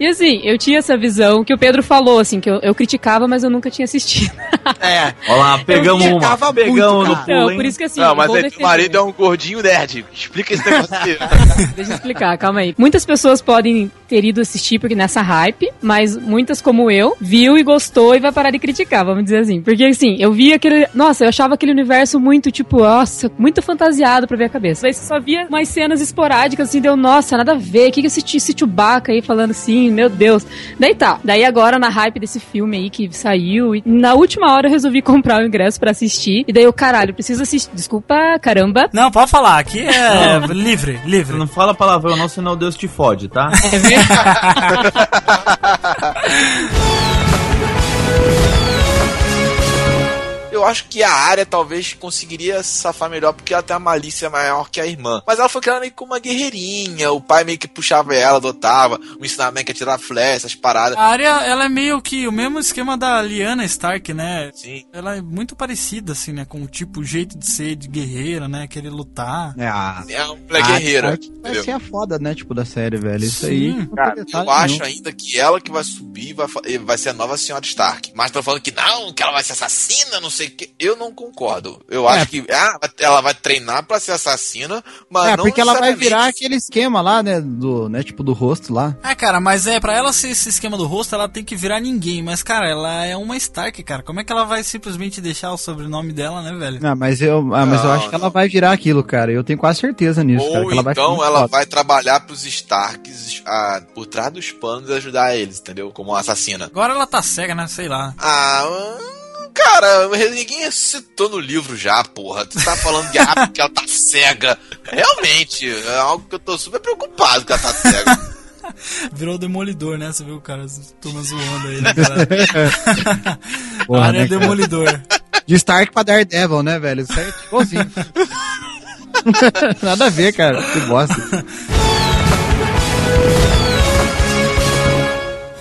E assim, eu tinha essa visão que o Pedro falou, assim, que eu, eu criticava, mas eu nunca tinha assistido. É, ó lá, pegamos Eu uma. criticava Pegamos no Então, pulo, hein? por isso que assim, Não, mas teu defender. marido é um gordinho nerd. Explica esse negócio aí. Deixa eu explicar, calma aí. Muitas pessoas podem ter ido assistir porque nessa hype, mas muitas como eu, viu e gostou e vai parar de criticar, vamos dizer assim. Porque assim, eu vi aquele. Nossa, eu achava aquele universo muito, tipo, nossa, muito fantasiado pra ver a cabeça. Aí você só via umas cenas esporádicas, assim, deu, nossa, nada a ver. O que, que esse, esse Chewbacca aí falando assim, meu Deus. Daí tá. Daí agora, na hype desse filme aí que saiu, e na última hora eu resolvi comprar o ingresso pra assistir. E daí eu, caralho, preciso assistir. Desculpa, caramba. Não, pode falar, aqui é livre, livre. Não fala palavrão não, senão Deus te fode, tá? Eu acho que a área talvez conseguiria se safar melhor porque ela tem uma malícia maior que a irmã. Mas ela foi criada meio como uma guerreirinha. O pai meio que puxava ela, adotava. O ensinamento que é tirar flecha, essas paradas. A área, ela é meio que o mesmo esquema da Lyanna Stark, né? Sim. Ela é muito parecida, assim, né? Com o tipo, o jeito de ser de guerreira, né? Querer lutar. É, a, É uma mulher guerreira. vai ser a foda, né? Tipo, da série, velho. Isso aí. Sim. tem Cara, eu acho nenhum. ainda que ela que vai subir vai, vai ser a nova senhora Stark. Mas estão falando que não, que ela vai ser assassina, não sei que. Eu não concordo. Eu É. acho que ah, ela vai treinar pra ser assassina, mas É, não porque ela vai virar aquele esquema lá, né? Do, né? Tipo, do rosto lá. É, cara, mas é, pra ela ser esse esquema do rosto, ela tem que virar ninguém. Mas, cara, ela é uma Stark, cara. Como é que ela vai simplesmente deixar o sobrenome dela, né, velho? Ah, mas eu, ah, mas eu Não, acho que ela vai virar aquilo, cara. Eu tenho quase certeza nisso, cara. Ou Que ela então ela foda. vai trabalhar pros Starks ah, por trás dos panos e ajudar eles, entendeu? Como assassina. Agora ela tá cega, né? Sei lá. Ah, hum, cara, ninguém citou no livro já, porra. Tu tá falando de ah, porque ela tá cega. Realmente, é algo que eu tô super preocupado que ela tá cega. Virou demolidor, né? Você viu o cara turma zoando aí, né, cara? Porra, área né, é cara? demolidor. De Stark pra Daredevil, né, velho? Isso aí é igualzinho. Nada a ver, cara. Que bosta.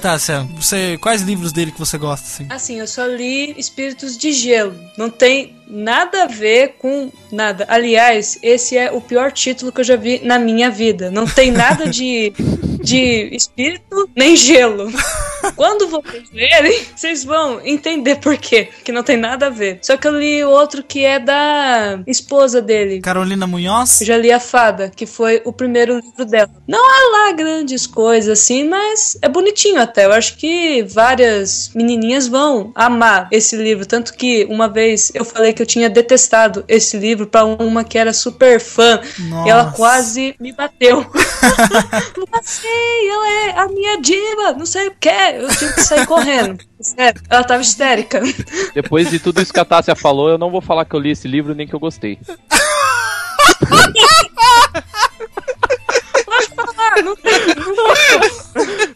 Tá, Sam, você, quais livros dele que você gosta, assim? Assim, eu só li Espíritos de Gelo. Não tem nada a ver com nada. Aliás, esse é o pior título que eu já vi na minha vida. Não tem nada de, de espírito nem gelo. Quando vocês lerem, vocês vão entender por quê. Que não tem nada a ver. Só que eu li outro que é da esposa dele. Carolina Munhoz? Eu já li A Fada, que foi o primeiro livro dela. Não há lá grandes coisas assim, mas é bonitinho até. Eu acho que várias menininhas vão amar esse livro. Tanto que uma vez eu falei que eu tinha detestado esse livro pra uma que era super fã. E ela Nossa. quase me bateu. Não sei, ela é a minha diva, não sei o que. Eu tive que sair correndo. Sério, ela tava histérica. Depois de tudo isso que a Tássia falou, eu não vou falar que eu li esse livro nem que eu gostei. Ah, não tem.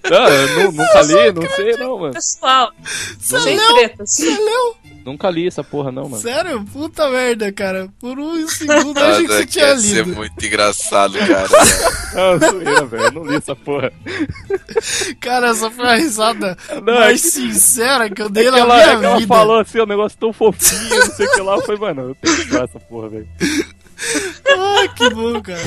Não, eu nu- nunca li, não sei não, mano. Pessoal, Você sem leu? tretas. Você leu? Nunca li essa porra não, mano. Sério? Puta merda, cara. Por um segundo eu achei que Nada você que tinha ia ser lido. muito engraçado, cara. Não, zoeira, velho. Eu não li essa porra. Cara, essa foi a risada Não, mais é que- sincera que eu É dei que na ela, minha é que ela vida. falou assim, um negócio tão fofinho, não sei o que lá. Foi, mano, eu tenho que usar essa porra, velho. Ai, que bom, cara.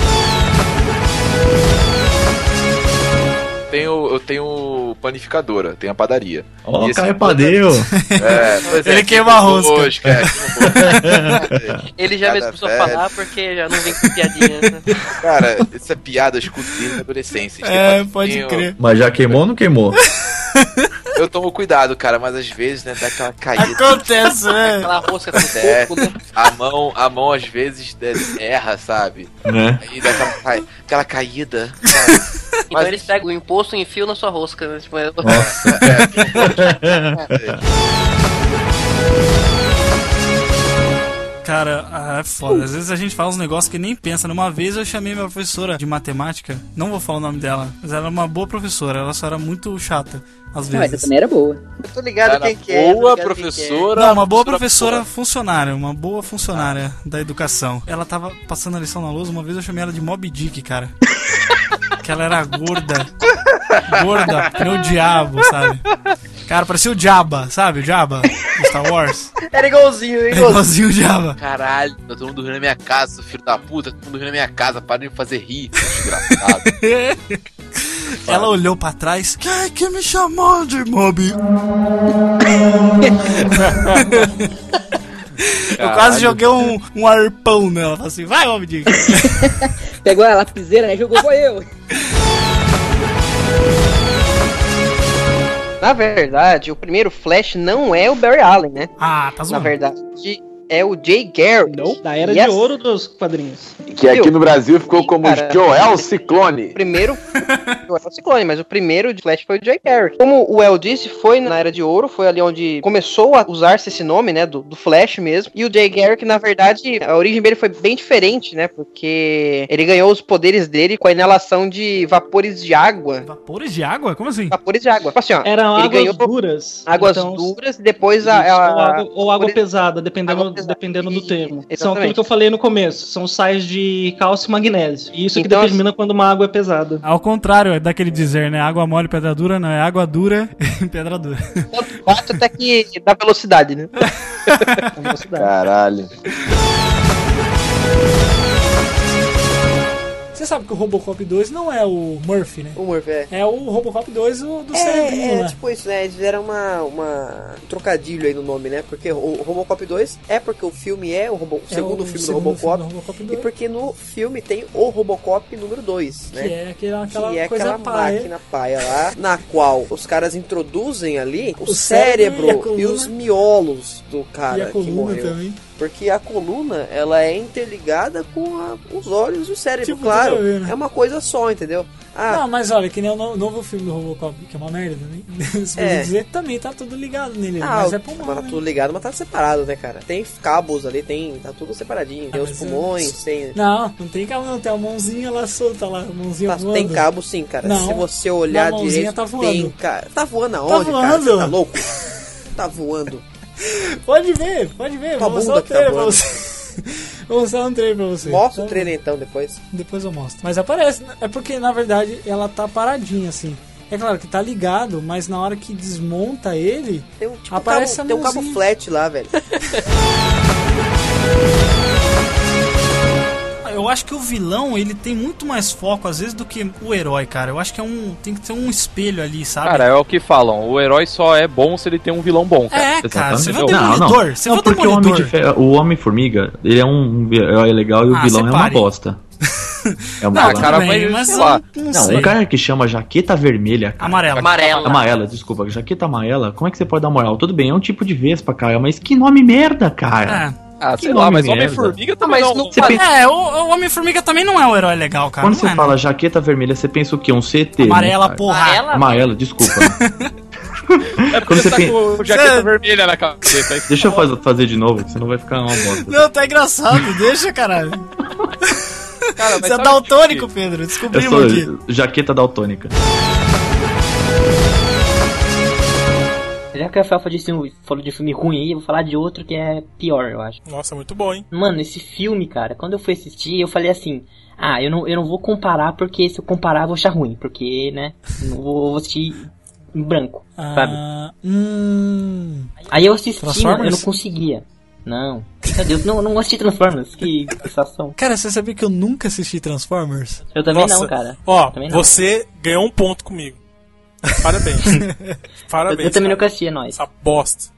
Tenho, eu tenho panificadora, tenho a padaria. Ó, E o cara é padeiro. É, é, Ele queima a rosca. é. Ele já Cada mesmo começou a velho. falar porque já não vem com piadinha. né? Cara, essa piada eu escuto desde a adolescência. É, Tipo, pode crer. Mas já queimou ou não queimou? Eu tomo cuidado, cara, mas às vezes, né, dá aquela caída. Acontece, né? Aquela rosca com É, coco, né? a mão, a mão às vezes né, erra, sabe? Né? Aí dá aquela, cai- aquela caída. sabe? Então eles pegam o imposto e enfiam na sua rosca, né? Tipo, é- Cara, ah, é foda. Às vezes a gente fala uns negócios que nem pensa. Uma vez eu chamei minha professora de matemática, não vou falar o nome dela, mas ela era uma boa professora, ela só era muito chata, às Não, mas vezes. eu também era boa. Eu tô ligado Cara, quem que é. boa quem professora. Não, uma boa professora professora funcionária, uma boa funcionária da educação. Ela tava passando a lição na luz, uma vez eu chamei ela de Mob Dick, cara. que ela era gorda. Gorda, o diabo, sabe? Cara, parecia o Jabba, sabe? O Jabba do Star Wars. é. Era igualzinho, era É igualzinho. igualzinho o Jabba. Caralho, tá todo mundo dormindo na minha casa, filho da puta, todo mundo dormindo na minha casa, para de me fazer rir, desgraçado. Ela olhou pra trás. Quem é que me chamou de Mob? Eu quase joguei um, um arpão nela. Falei assim, vai, Mob Dick. Pegou a lapiseira, né? Jogou foi eu. Na verdade, o primeiro Flash não é o Barry Allen, né? Ah, tá Na zoando. verdade, é o Jay Garrick. Não, da era Yes. de ouro dos quadrinhos. Que aqui no Brasil ficou como cara. Joel Ciclone. O primeiro foi o Ciclone, mas o primeiro de Flash foi o Jay Garrick. Como o El disse, foi na Era de Ouro, foi ali onde começou a usar-se esse nome, né, do, do Flash mesmo. E o Jay Garrick, na verdade, a origem dele foi bem diferente, né, porque ele ganhou os poderes dele com a inalação de vapores de água. Vapores de água? Como assim? Vapores de água. Tipo assim, ó, Eram ele águas ganhou duras. águas então- duras e depois a... Isso, a- ou água, ou água pesada, dependendo, Água pesada. dependendo do termo. São Exatamente. aquilo que eu falei no começo. São sais de cálcio e magnésio. E isso Então, que determina quando uma água é pesada. Ao contrário, é daquele dizer, né? Água mole, pedra dura, não é água dura e pedra dura. Bate até que dá velocidade, né? Caralho. Você sabe que o Robocop 2 não é o Murphy, né? O Murphy, é. É o Robocop 2 do, do É, cerebrinho, é, né? tipo isso, né? Eles fizeram uma, uma um trocadilho aí no nome, né? Porque o, o Robocop 2 é porque o filme é o, Robo, o É segundo o filme segundo do Robocop. filme do Robocop e 2. porque no filme tem o Robocop número 2, né? Que é aquela, aquela que é aquela paia. máquina paia lá, na qual os caras introduzem ali o, O cérebro cérebro, e a e, coluna. os miolos do cara E a que coluna morreu. também. Porque a coluna, ela é interligada com a- os olhos e o cérebro, Tipo, claro. ver, né? É uma coisa só, entendeu? Ah, Não, mas olha, que nem o no- novo filme do Robocop, que é uma merda também. Se É. dizer, também tá tudo ligado nele. Ah, mas é mas pulmão, tá né? tudo ligado, mas tá separado, né, cara? Tem cabos ali, tem. Tá tudo separadinho. Tem Ah, os mas pulmões, tem. Não, não tem cabo não, tem a mãozinha lá solta lá, a mãozinha Tá- voando. tem cabo sim, cara. Não, Se você olhar direito, tá voando. tem cara. Tá voando Tá aonde, cara? Você voando. tá louco? Tá voando. Pode ver, pode ver, vou mostrar um tá pra você. vou mostrar um trailer pra você. Mostra o trailer então depois. Depois eu mostro. Mas aparece, né? é porque na verdade ela tá paradinha assim. É claro que tá ligado, mas na hora que desmonta ele, Tem um, tipo, aparece cabo, a tem um cabo flat lá, velho. Eu acho que o vilão, ele tem muito mais foco, às vezes, do que o herói, cara. Eu acho que é um. Tem que ter um espelho ali, sabe? Cara, é o que falam. O herói só é bom se ele tem um vilão bom. Cara. É, cara, você vê o. Demolidor, você não vê o porque o Homem, Demolidor. o Homem-Formiga, ele é um herói legal e o Ah, vilão é uma bosta. É uma Não, bosta. cara, mas, mas sei lá. Não, Não, sei. um cara que chama jaqueta vermelha. Cara. Amarela. Amarela. Amarela, desculpa. Jaqueta amarela, como é que você pode dar moral? Tudo bem, é um tipo de vespa, cara, mas que nome merda, cara. É. Ah, Que sei lá, mas. Homem-Formiga também mas não... Você pensa- É, o, o Homem-Formiga também não é um herói legal, cara. Quando não você é, fala não. jaqueta vermelha, você pensa o quê? Um CT? né, Amarela, cara? porra. Amarela? Amarela, desculpa. É porque Quando você você tá com jaqueta vermelha na cabeça. aí Deixa eu faz- fazer de novo, senão vai ficar uma bosta. Não, tá engraçado, deixa, caralho. Cara, Você é daltônico, que- Pedro. Descobrimos aqui. jaqueta daltônica. Já que a Rafael falou de, filme, ruim aí, eu vou falar de outro que é pior, eu acho. Nossa, muito bom, hein? Mano, esse filme, cara, quando eu fui assistir, eu falei assim: ah, eu não, eu não vou comparar porque se eu comparar eu vou achar ruim, porque, né, não vou, vou assistir em branco, sabe? Ah, hum. Aí eu assisti, mano, eu não conseguia. Não. Meu Deus, não, não assisti Transformers. Que sensação. Cara, você sabia que eu nunca assisti Transformers? Eu também Nossa, não, cara. Ó, Também não. você ganhou um ponto comigo. Parabéns. Parabéns. Eu, eu também cara. nunca assisti, é nóis. Essa bosta.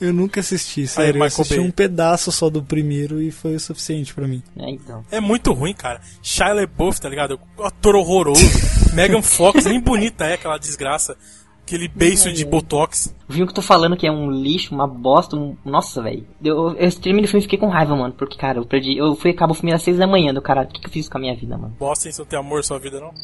Eu nunca assisti, sério. eu Michael assisti Bay. um pedaço só do primeiro e foi o suficiente pra mim. É, então. É muito ruim, cara. Shia LaBeouf, tá ligado? Ator horroroso. Megan Fox, nem bonita é aquela desgraça. Aquele beiço de botox. Viu que eu tô falando que é um lixo, uma bosta, um... Nossa, velho. Eu, eu terminei o filme e fiquei com raiva, mano. Porque, cara, eu perdi. Eu fui acabar o filme às seis da manhã, do caralho. O que, que eu fiz com a minha vida, mano? Bosta, hein? Você não tem amor na sua vida, não?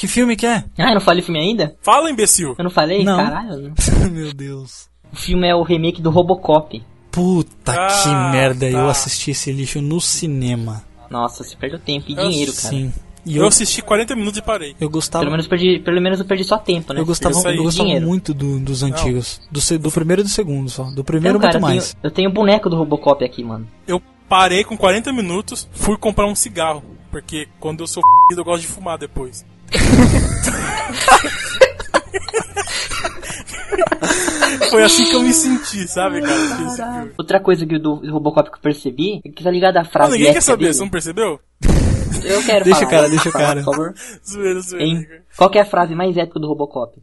Que filme que é? Ah, eu não falei o filme ainda? Fala, imbecil. Eu não falei? Não. Caralho. Meu Deus. O filme é o remake do Robocop. Puta Ah, que merda, eu tá. assisti esse lixo no cinema. Nossa, você perdeu tempo e Eu- dinheiro, cara. Sim. E Eu eu, assisti 40 minutos e parei. eu gostava, Pelo menos, perdi, pelo menos eu perdi só tempo, né? eu gostava, eu gostava Dinheiro. muito do- dos antigos. Do, do primeiro e do segundo só. Do primeiro Então, cara, muito eu mais. tenho, eu tenho o boneco do Robocop aqui, mano. Eu parei com 40 minutos, fui comprar um cigarro. Porque quando eu sou f***, eu gosto de fumar depois. Foi assim que eu me senti, sabe, cara? Outra coisa que do Robocop que eu percebi, é que tá ligado à Não, frase ninguém quer épica saber, dele. você não percebeu? Eu quero Deixa falar. o cara, deixa o cara. Por favor. Zoeira, zoeira. Qual que é a frase mais épica do Robocop?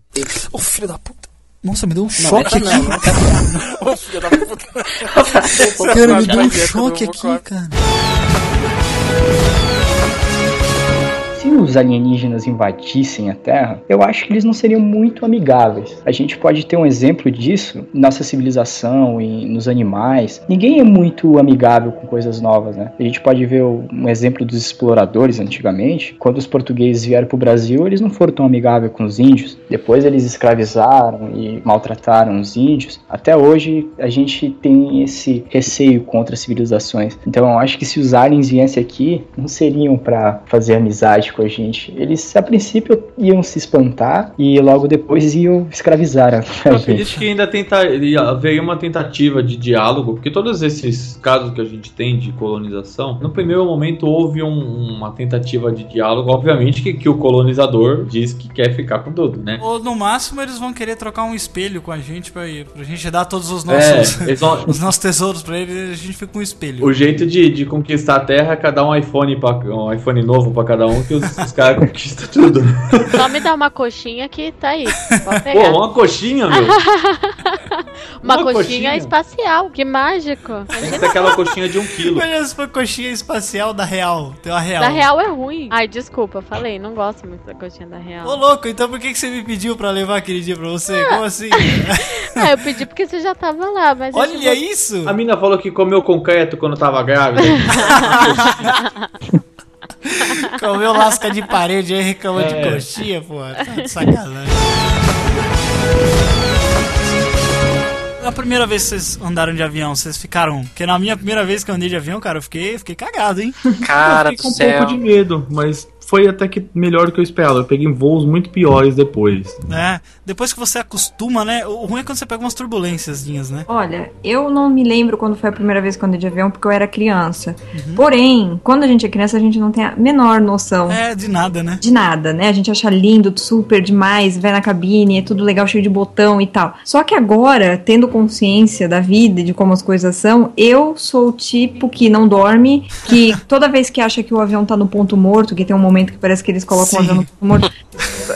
Ô filho da puta. Nossa, me deu um Não, choque não, aqui. não. Ô, filho da puta. Cara, me Essa deu um é choque aqui, cara. Os alienígenas invadissem a Terra, eu acho que eles não seriam muito amigáveis. A gente pode ter um exemplo disso nossa civilização e nos animais. Ninguém é muito amigável com coisas novas, né? A gente pode ver um exemplo dos exploradores antigamente. Quando os portugueses vieram para o Brasil, eles não foram tão amigáveis com os índios. Depois eles escravizaram e maltrataram os índios. Até hoje a gente tem esse receio contra as civilizações. Então eu acho que se os aliens viessem aqui, não seriam para fazer amizade com a gente. Eles a princípio iam se espantar e logo depois iam escravizar a, Eu gente. acredito que ainda tenta, haveria uma tentativa de diálogo, porque todos esses casos que a gente tem de colonização, no primeiro momento houve um- uma tentativa de diálogo, obviamente que, que o colonizador diz que quer ficar com tudo, né? Ou no máximo eles vão querer trocar um espelho com a gente pra, pra gente dar todos os nossos, É, vão- os nossos tesouros pra eles e a gente fica com um espelho. O jeito de, de conquistar a Terra é cada um iPhone pra, um iPhone novo pra cada um, que os, os caras conquistam tudo. Só me dá uma coxinha que tá aí. Pode Pô, uma coxinha, meu. uma, uma coxinha, coxinha. espacial. Que mágico. Tem que ser aquela coxinha de um quilo. Olha se foi coxinha espacial da Real. Tem uma Real. Da real é ruim. Ai, desculpa, falei. Não gosto muito da coxinha da real. Ô louco, então por que, que você me pediu pra levar aquele dia pra você? Como assim? Ah, eu pedi porque você já tava lá, mas. Olha vou- isso! A mina falou que comeu concreto quando tava grávida. Comeu lasca de parede aí reclamou de É. coxinha, pô. Tá de sacanagem. A primeira vez que vocês andaram de avião, vocês ficaram. Porque na minha primeira vez que eu andei de avião, cara, eu fiquei, fiquei cagado, hein? Cara eu fiquei com um pouco de medo, mas foi até que melhor do que eu esperava. Eu peguei voos muito piores depois. É, depois que você acostuma, né? O ruim é quando você pega umas turbulências, né? Olha, eu não me lembro quando foi a primeira vez que eu andei de avião, porque eu era criança. Porém, quando a gente é criança, a gente não tem a menor noção. É, de nada, né? De nada, né? A gente acha lindo, super demais, vai na cabine, é tudo legal, cheio de botão e tal. Só que agora, tendo consciência da vida e de como as coisas são, eu sou o tipo que não dorme, que toda vez que acha que o avião tá no ponto morto, que tem um momento que parece que eles colocam o avião no morto,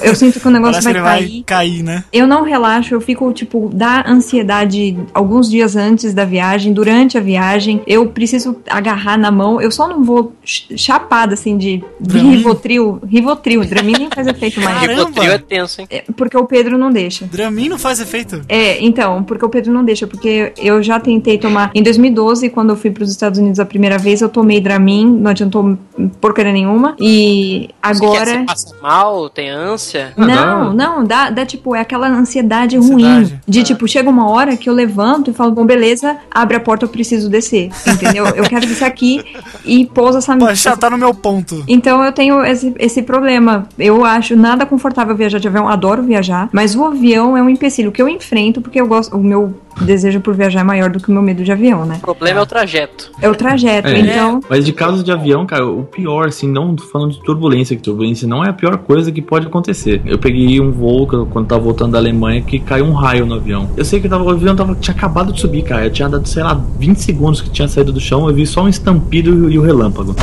eu sinto que o negócio vai que ele cair. vai cair, né? Eu não relaxo, eu fico, tipo, da ansiedade alguns dias antes da viagem, durante a viagem. Eu preciso agarrar na mão. Eu só não vou ch- chapada, assim, de, de? Rivotril. Rivotril. Dramin nem faz efeito mais. Rivotril é tenso, hein? É, Porque o Pedro não deixa. Dramin não faz efeito? É, então, porque o Pedro não deixa, porque eu já tentei tomar. Em 2012, quando eu fui para os Estados Unidos a primeira vez, eu tomei Dramin, não adiantou porcaria nenhuma. E agora. Você passa mal, tem ânsia? Não, não, dá, dá tipo, é aquela ansiedade, ruim. De tipo, chega uma hora que eu levanto e falo, bom, beleza, abre a porta, eu preciso descer. Entendeu? eu quero descer aqui e pousa essa Pô, já tá no meu ponto. Então eu tenho esse, esse problema. Eu acho nada confortável viajar de avião, adoro viajar, mas o avião é um empecilho que eu enfrento porque eu gosto. O meu desejo por viajar é maior do que o meu medo de avião, né? O problema é o trajeto. É o trajeto, É, então. Mas de casos de avião, cara, o pior, assim, não falando de turbulência, que turbulência não é a pior coisa que pode acontecer. Eu peguei um voo quando tava voltando da Alemanha que caiu um raio no avião. Eu sei que tava, o avião tava, tinha acabado de subir, cara. Eu tinha dado, sei lá, 20 segundos que tinha saído do chão, eu vi só um estampido e o relâmpago.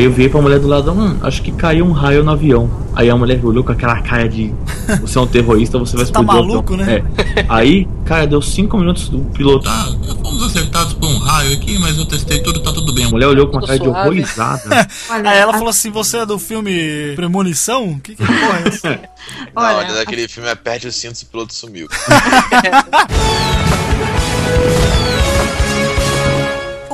Aí eu vi pra mulher do lado, hum, acho que caiu um raio no avião. Aí a mulher olhou com aquela cara de você é um terrorista, você vai Tá explodir o maluco, avião." né? É. Aí, cara, deu cinco minutos do piloto. Ah, fomos acertados por um raio aqui, mas eu testei tudo, tá tudo bem. A mulher olhou com uma cara de suave. horrorizada. Aí ela falou assim: você é do filme Premonição? Que que porra é essa? Na hora daquele filme, aperte o cinto e o piloto sumiu.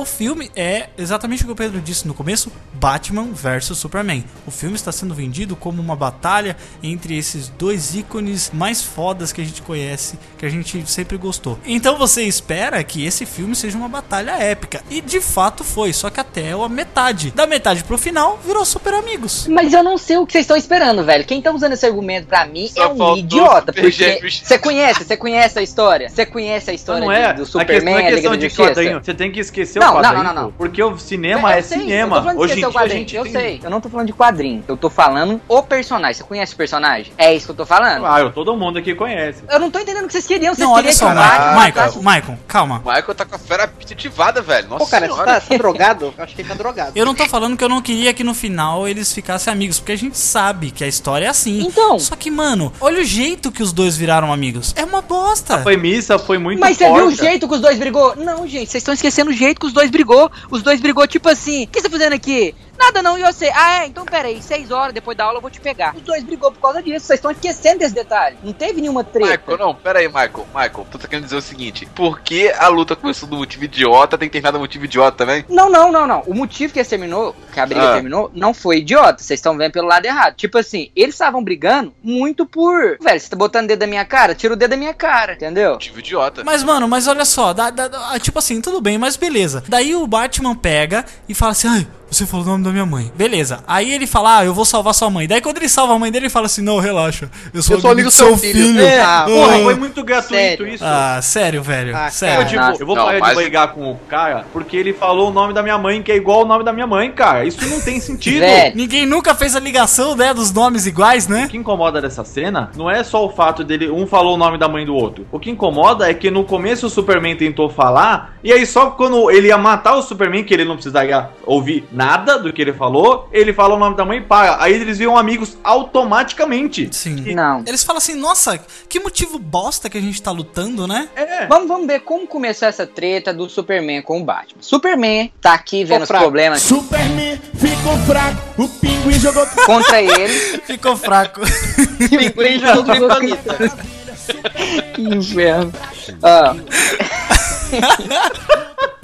O filme é exatamente o que o Pedro disse no começo: Batman versus Superman. O filme está sendo vendido como uma batalha entre esses dois ícones mais fodas que a gente conhece, que a gente sempre gostou. Então você espera que esse filme seja uma batalha épica. E de fato foi, só que até a metade. Da metade pro final, virou super amigos. Mas eu não sei o que vocês estão esperando, velho. Quem tá usando esse argumento pra mim Só é um idiota. Porque você conhece, você conhece a história? Você conhece a história Não é, do, a Superman, questão a, é Liga da de Justiça? Você tem que esquecer Não, o não, quadrinho. não, não, não. Porque o cinema Eu é sei, cinema. Hoje em dia a gente eu tem- sei. Eu não tô falando de quadrinho. Eu tô falando o personagem. Você conhece o personagem? É isso que eu tô falando. Ah, eu- todo mundo aqui conhece. Eu não tô entendendo o que vocês queriam. Vocês Não, olha queriam só, Michael, Michael, calma. O Michael tá com a fera apetitivada, velho. Nossa Pô, cara, você senhora. tá, você tá drogado? Eu acho que ele tá drogado. Eu não tô falando que eu não queria que no final eles ficassem amigos, porque a gente sabe que a história é assim. Então. Só que, mano, olha o jeito que os dois viraram amigos. É uma bosta. Foi missa, foi muito Mas você viu o jeito que os dois brigou? Não, gente, vocês estão esquecendo o jeito que os dois brigou. Os dois brigou tipo assim: o que você tá fazendo aqui? Nada não, e você? Ah, é? Então peraí, seis horas depois da aula eu vou te pegar. Os dois brigou por causa disso, vocês estão esquecendo desse detalhe. Não teve nenhuma treta. Michael, não, pera aí, Michael. Michael, tu tá querendo dizer o seguinte: por que a luta começou do motivo idiota, tem que terminar do motivo idiota também? Não, não, não, não. O motivo que terminou, que a briga Ah. terminou, não foi idiota. Vocês estão vendo pelo lado errado. Tipo assim, eles estavam brigando muito por. Velho, você tá botando o dedo da minha cara? Tira o dedo da minha cara, entendeu? Motivo idiota. Mas, mano, mas olha só, dá- dá- dá- tipo assim, tudo bem, mas beleza. Daí o Batman pega e fala assim, ai, você falou o nome da minha mãe. Beleza. Aí ele fala, ah, eu vou salvar sua mãe. Daí quando ele salva a mãe dele, ele fala assim, não, relaxa. Eu sou, Eu sou amigo do seu filho. É, Ah, porra, foi muito gratuito Sério? isso. Ah, sério, velho. Ah, sério. Eu, tipo, eu vou Não, parar mas- de brigar com o cara porque ele falou o nome da minha mãe, que é igual o nome da minha mãe, cara. Isso não tem sentido. Velho. Ninguém nunca fez a ligação, né, dos nomes iguais, né? O que incomoda dessa cena não é só o fato dele, um falou o nome da mãe do outro. O que incomoda é que no começo o Superman tentou falar, e aí só quando ele ia matar o Superman, que ele não precisaria ouvir nada do que ele falou, ele fala o nome da mãe e para. Aí eles viram amigos automaticamente. Sim. Não. Eles falam assim, nossa, que motivo bosta que a gente tá lutando, né? É. Vamos, vamos ver como começou essa treta do Superman com o Batman. Superman tá aqui vendo os problemas Superman ficou fraco, o pinguim jogou contra ele. Ficou fraco. Pinguim jogou Kryptonita. que inferno. Ah.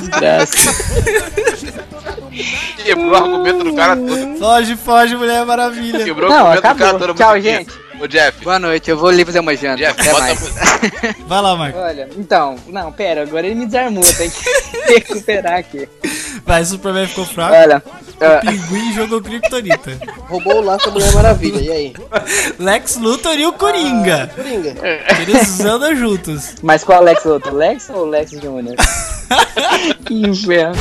Desgraça. Quebrou o argumento do cara todo. Foge, foge, Mulher Maravilha. Quebrou Não, o argumento do cara acabou. todo. Tchau, gente. Ô, Jeff. Boa noite, eu vou ali fazer uma janta. Jeff, Até mais. Vai lá, Marco. Olha, então, não, pera, agora ele me desarmou, tem que recuperar aqui. Vai, Superman ficou fraco. Olha, O ah, Pinguim jogou Kryptonita. Roubou o laço da Mulher Maravilha, e aí? Lex Luthor e o Coringa. Coringa. Eles andam juntos. mas qual Lex outro? Lex ou Lex Jr.? que inferno.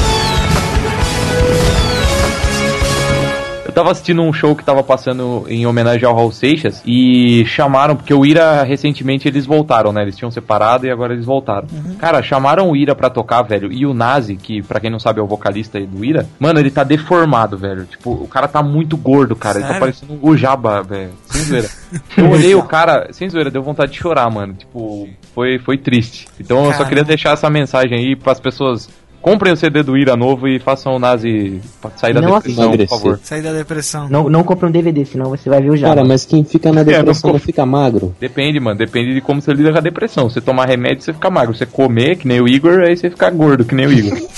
Eu tava assistindo um show que tava passando em homenagem ao Raul Seixas e chamaram, porque o Ira recentemente eles voltaram, né? Eles tinham separado e agora eles voltaram. Cara, chamaram o Ira pra tocar, velho. E o Nazi, que pra quem não sabe é o vocalista aí do Ira, mano, ele tá deformado, velho. Tipo, o cara tá muito gordo, cara. Ele tá Sério? parecendo o Jabba, velho. Sem zoeira. Eu olhei o cara, sem zoeira, deu vontade de chorar, mano. Tipo, foi, foi triste. Então eu só Caramba. queria deixar essa mensagem aí pras pessoas. Comprem o CD do Ira novo e façam o Nazi sair da Não depressão, por favor. Sair da depressão. Não, não compra um DVD, senão você vai ver o já. Cara, mas quem fica na É, não depressão não fica magro. Depende, mano. Depende de como você lida com a depressão. Você tomar remédio, você fica magro. Você comer, que nem o Igor, aí você fica gordo, que nem o Igor.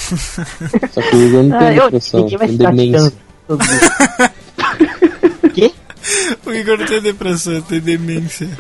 Só que o Igor não tem Ah, eu- depressão, vai tem ficar demência. Quê? O Igor não tem depressão, tem demência.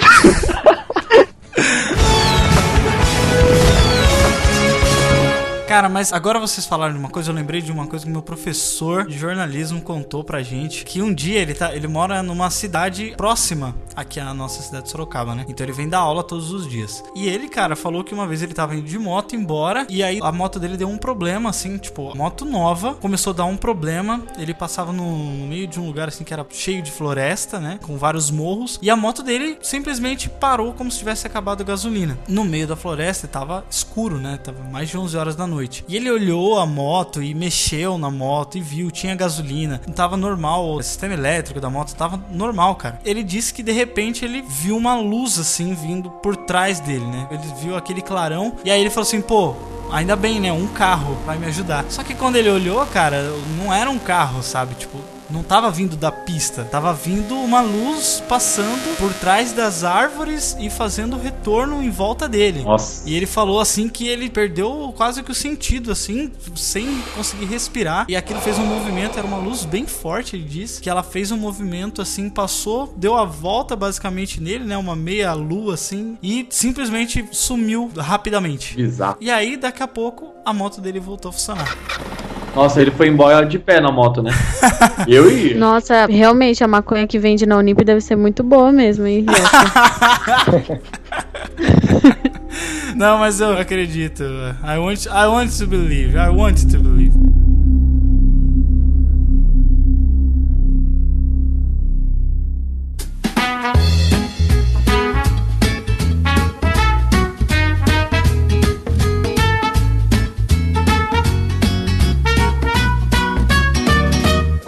Cara, mas agora vocês falaram de uma coisa, eu lembrei de uma coisa que meu professor de jornalismo contou pra gente, que um dia ele tá, ele mora numa cidade próxima aqui à nossa cidade de Sorocaba, né? Então ele vem dar aula todos os dias. E ele, cara, falou que uma vez ele tava indo de moto embora e aí a moto dele deu um problema assim, tipo, moto nova começou a dar um problema, ele passava no, no meio de um lugar assim que era cheio de floresta, né, com vários morros, e a moto dele simplesmente parou como se tivesse acabado a gasolina. No meio da floresta tava escuro, né? Tava mais de 11 horas da noite. E ele olhou a moto e mexeu na moto e viu, tinha gasolina, não tava normal, o sistema elétrico da moto tava normal, cara. Ele disse que de repente ele viu uma luz assim vindo por trás dele, né? Ele viu aquele clarão e aí ele falou assim: pô, ainda bem, né? Um carro vai me ajudar. Só que quando ele olhou, cara, não era um carro, sabe? Tipo, não tava vindo da pista, tava vindo uma luz passando por trás das árvores e fazendo retorno em volta dele. Nossa. E ele falou assim que ele perdeu quase que o sentido, assim, sem conseguir respirar. E aquilo fez um movimento, era uma luz bem forte, ele disse, que ela fez um movimento assim, passou, deu a volta basicamente nele, né? Uma meia lua assim, e simplesmente sumiu rapidamente. Bizarro. E aí, daqui a pouco, a moto dele voltou a funcionar. Nossa, ele foi embora de pé na moto, né? Eu ia. Nossa, realmente a maconha que vende na Unip deve ser muito boa mesmo, hein? Não, mas eu acredito. I want, I want to believe. I want to believe.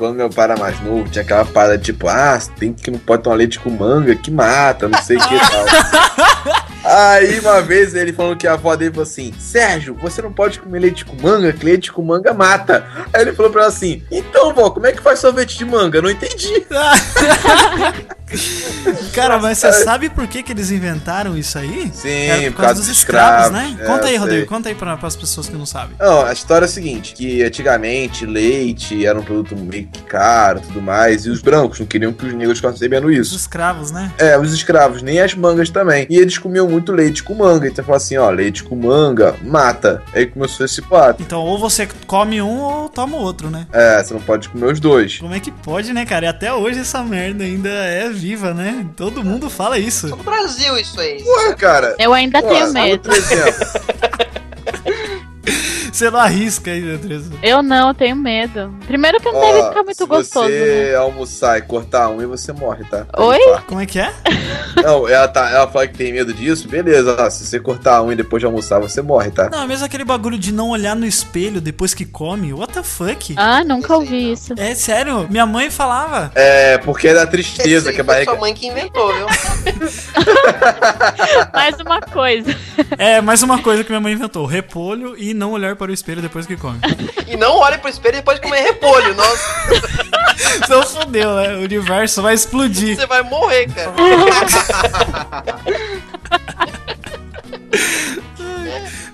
Quando meu pai era mais novo, tinha aquela parada tipo, ah, tem que não pode tomar leite com manga, que mata, não sei o que tal. Aí uma vez ele falou que a avó dele falou assim: Sérgio, você não pode comer leite com manga, que leite com manga mata. Aí ele falou pra ela assim: Então, vó, como é que faz sorvete de manga? Eu não entendi. Cara, mas você sabe por que, que eles inventaram isso aí? Sim, Era por causa dos escravos, né? é, conta aí, Rodrigo, sei. conta aí para as pessoas que não sabem. Não, a história é a seguinte: que antigamente leite era um produto meio que caro e tudo mais, e os brancos não queriam que os negros recebendo Os isso. escravos, né? É, os escravos, nem as mangas também. E eles comiam muito leite com manga. Então falou assim: ó, leite com manga mata. Aí começou esse pato. Então, ou você come um ou toma o outro, né? É, você não pode comer os dois. Como é que pode, né, cara? E até hoje essa merda ainda é viva, né? Todo mundo fala isso. No Brasil, isso aí. Ué, cara. Eu ainda Ó, tenho medo. Você não arrisca aí, Andressa. Eu não, eu tenho medo. Primeiro que não Ó, deve ficar muito se gostoso, né? você almoçar e cortar a unha, você morre, tá? Oi? Como é que é? Não, ela, tá, ela fala que tem medo disso, beleza. ó, se você cortar a unha depois de almoçar, você morre, tá? Não, é mesmo aquele bagulho de não olhar no espelho depois que come. What the fuck? Ah, nunca ouvi isso. É sério, minha mãe falava. É, porque é da tristeza que a aí foi barriga. sua mãe que inventou, viu? Mais uma coisa. É, mais uma coisa que minha mãe inventou: repolho e não olhar para o espelho depois que come. E não olhe pro espelho depois de comer repolho. Nossa, Então fodeu, né? O universo vai explodir. você vai morrer, cara.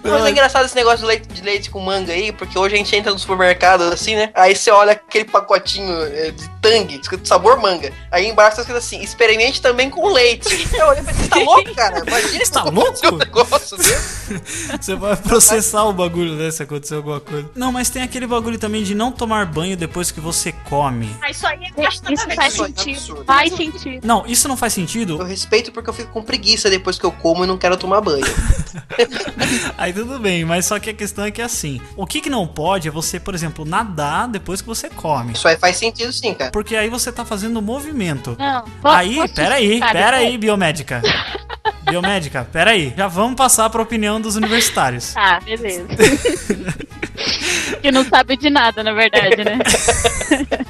Mas é engraçado esse negócio de leite, de leite com manga aí, porque hoje a gente entra no supermercado assim, né? Aí você olha aquele pacotinho é, de tangue, escrito sabor manga. Aí embaixo tá escrito assim: experimente também com leite. Eu olhei e falei: você tá louco, cara? Imagina Você tá louco? um negócio desse. Você vai processar o bagulho, né? Se acontecer alguma coisa. Não, mas tem aquele bagulho também de não tomar banho depois que você come. Ah, isso aí é Isso faz Isso é sentido. absurdo. Faz sentido. Não, isso não faz sentido. Eu respeito porque eu fico com preguiça depois que eu como e não quero tomar banho. Aí tudo bem, mas só que a questão é que assim, o que, que não pode é você, por exemplo, nadar depois que você come. Isso aí faz sentido sim, cara. Porque aí você tá fazendo movimento. Não. po- Aí, posso peraí, peraí, biomédica. Biomédica, peraí. Já vamos passar pra opinião dos universitários. Tá, beleza. que não sabe de nada, na verdade, né?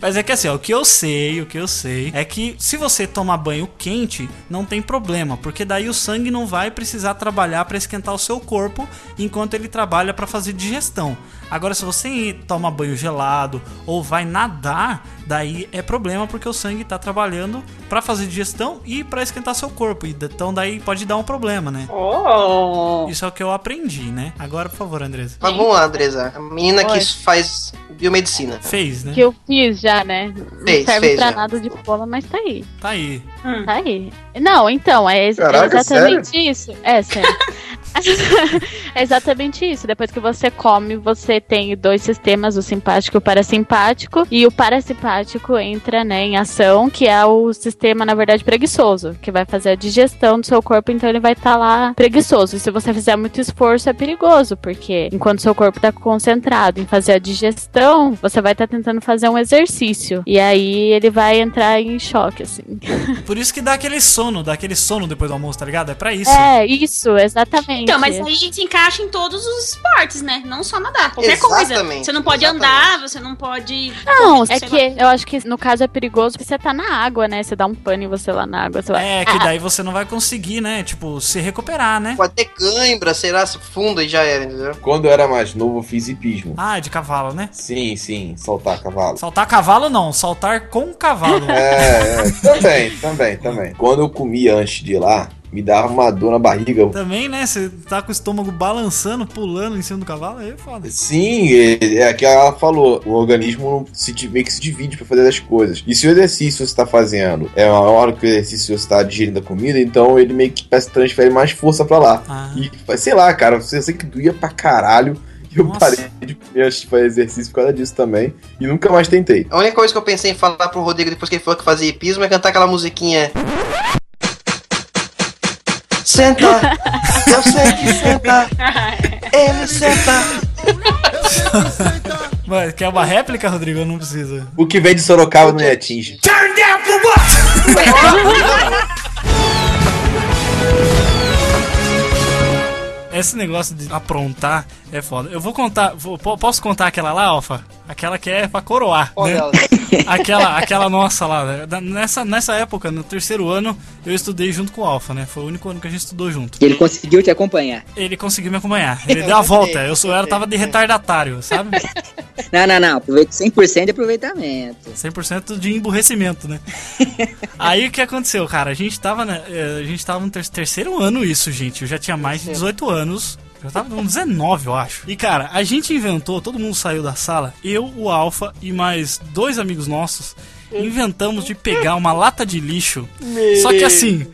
Mas é que assim, ó, o que eu sei, o que eu sei é que se você tomar banho quente, não tem problema, porque daí o sangue não vai precisar trabalhar pra esquentar o seu corpo enquanto ele trabalha pra fazer digestão. Agora, se você toma banho gelado ou vai nadar, daí é problema porque o sangue tá trabalhando pra fazer digestão e pra esquentar seu corpo. Então daí pode dar um problema, né? Oh. Isso é o que eu aprendi, né? Agora, por favor, Andresa. Mas vamos lá, Andresa. A menina Oi. que faz biomedicina. Fez, né? Que eu fiz já, né? Não Fez, serve fez pra já. nada de bola, mas tá aí. Tá aí. Tá aí. Não, então, é, ex- é Caraca, exatamente isso. É, sério. É exatamente isso. Depois que você come, você tem dois sistemas, o simpático e o parasimpático. E o parasimpático entra né, em ação, que é o sistema, na verdade, preguiçoso, que vai fazer a digestão do seu corpo, então ele vai estar lá preguiçoso. E se você fizer muito esforço, é perigoso, porque enquanto seu corpo está concentrado em fazer a digestão, você vai estar tentando fazer um exercício. E aí ele vai entrar em choque, assim. Por isso que dá aquele sono, dá aquele sono depois do almoço, tá ligado? É pra isso. É, isso, exatamente. Então, mas aí se encaixa em todos os esportes, né? Não só nadar. Qualquer coisa. Exatamente, Você não pode andar, você não pode. Não, é lá. que eu acho que no caso é perigoso porque você tá na água, né? Você dá um pano e você lá na água, você vai. É, que daí você não vai conseguir, né? Tipo, se recuperar, né? Pode ter cãibra, sei lá, se funda e já era, entendeu? Quando eu era mais novo, eu fiz hipismo. Ah, de cavalo, né? Sim, sim, soltar cavalo. Saltar cavalo não, saltar com cavalo. É, é, também, também, também. Quando eu comia antes de ir lá, me dava uma dor na barriga. Também, né? Você tá com o estômago balançando, pulando em cima do cavalo, aí é foda. Sim, é, é que ela falou, o organismo se, meio que se divide pra fazer as coisas. E se o exercício você tá fazendo é uma hora que o exercício você tá digerindo a comida, então ele meio que transfere mais força pra lá. Ah. E sei lá, cara, você sei que doía pra caralho. E eu parei de comer antes de fazer exercício por causa disso também. E nunca mais tentei. A única coisa que eu pensei em falar pro Rodrigo depois que ele falou que fazia hipismo é cantar aquela musiquinha. Senta, eu sei que senta, ele senta. Mas quer uma réplica, Rodrigo? Eu não precisa. O que vem de Sorocaba não me atinge. Turn down for what? Esse negócio de aprontar é foda. Eu vou contar. vou- po- posso contar aquela lá, Alfa? Aquela que é pra coroar. Né? aquela, aquela nossa lá. né? Da- Nessa, nessa época, no terceiro ano, eu estudei junto com o Alfa, né? Foi o único ano que a gente estudou junto. Ele conseguiu te acompanhar. Ele conseguiu me acompanhar. Ele deu a volta. Eu, sou, eu tava de retardatário, sabe? Não, não, não. Aproveita 100% de aproveitamento. 100% de emburrecimento, né? Aí o que aconteceu, cara? A gente tava, né, eh, a gente tava no ter- terceiro ano isso, gente. Eu já tinha mais de 18 anos. Eu tava com 19, eu acho. E, cara, a gente inventou, todo mundo saiu da sala, eu, o Alfa e mais dois amigos nossos, inventamos de pegar uma lata de lixo. Só que assim.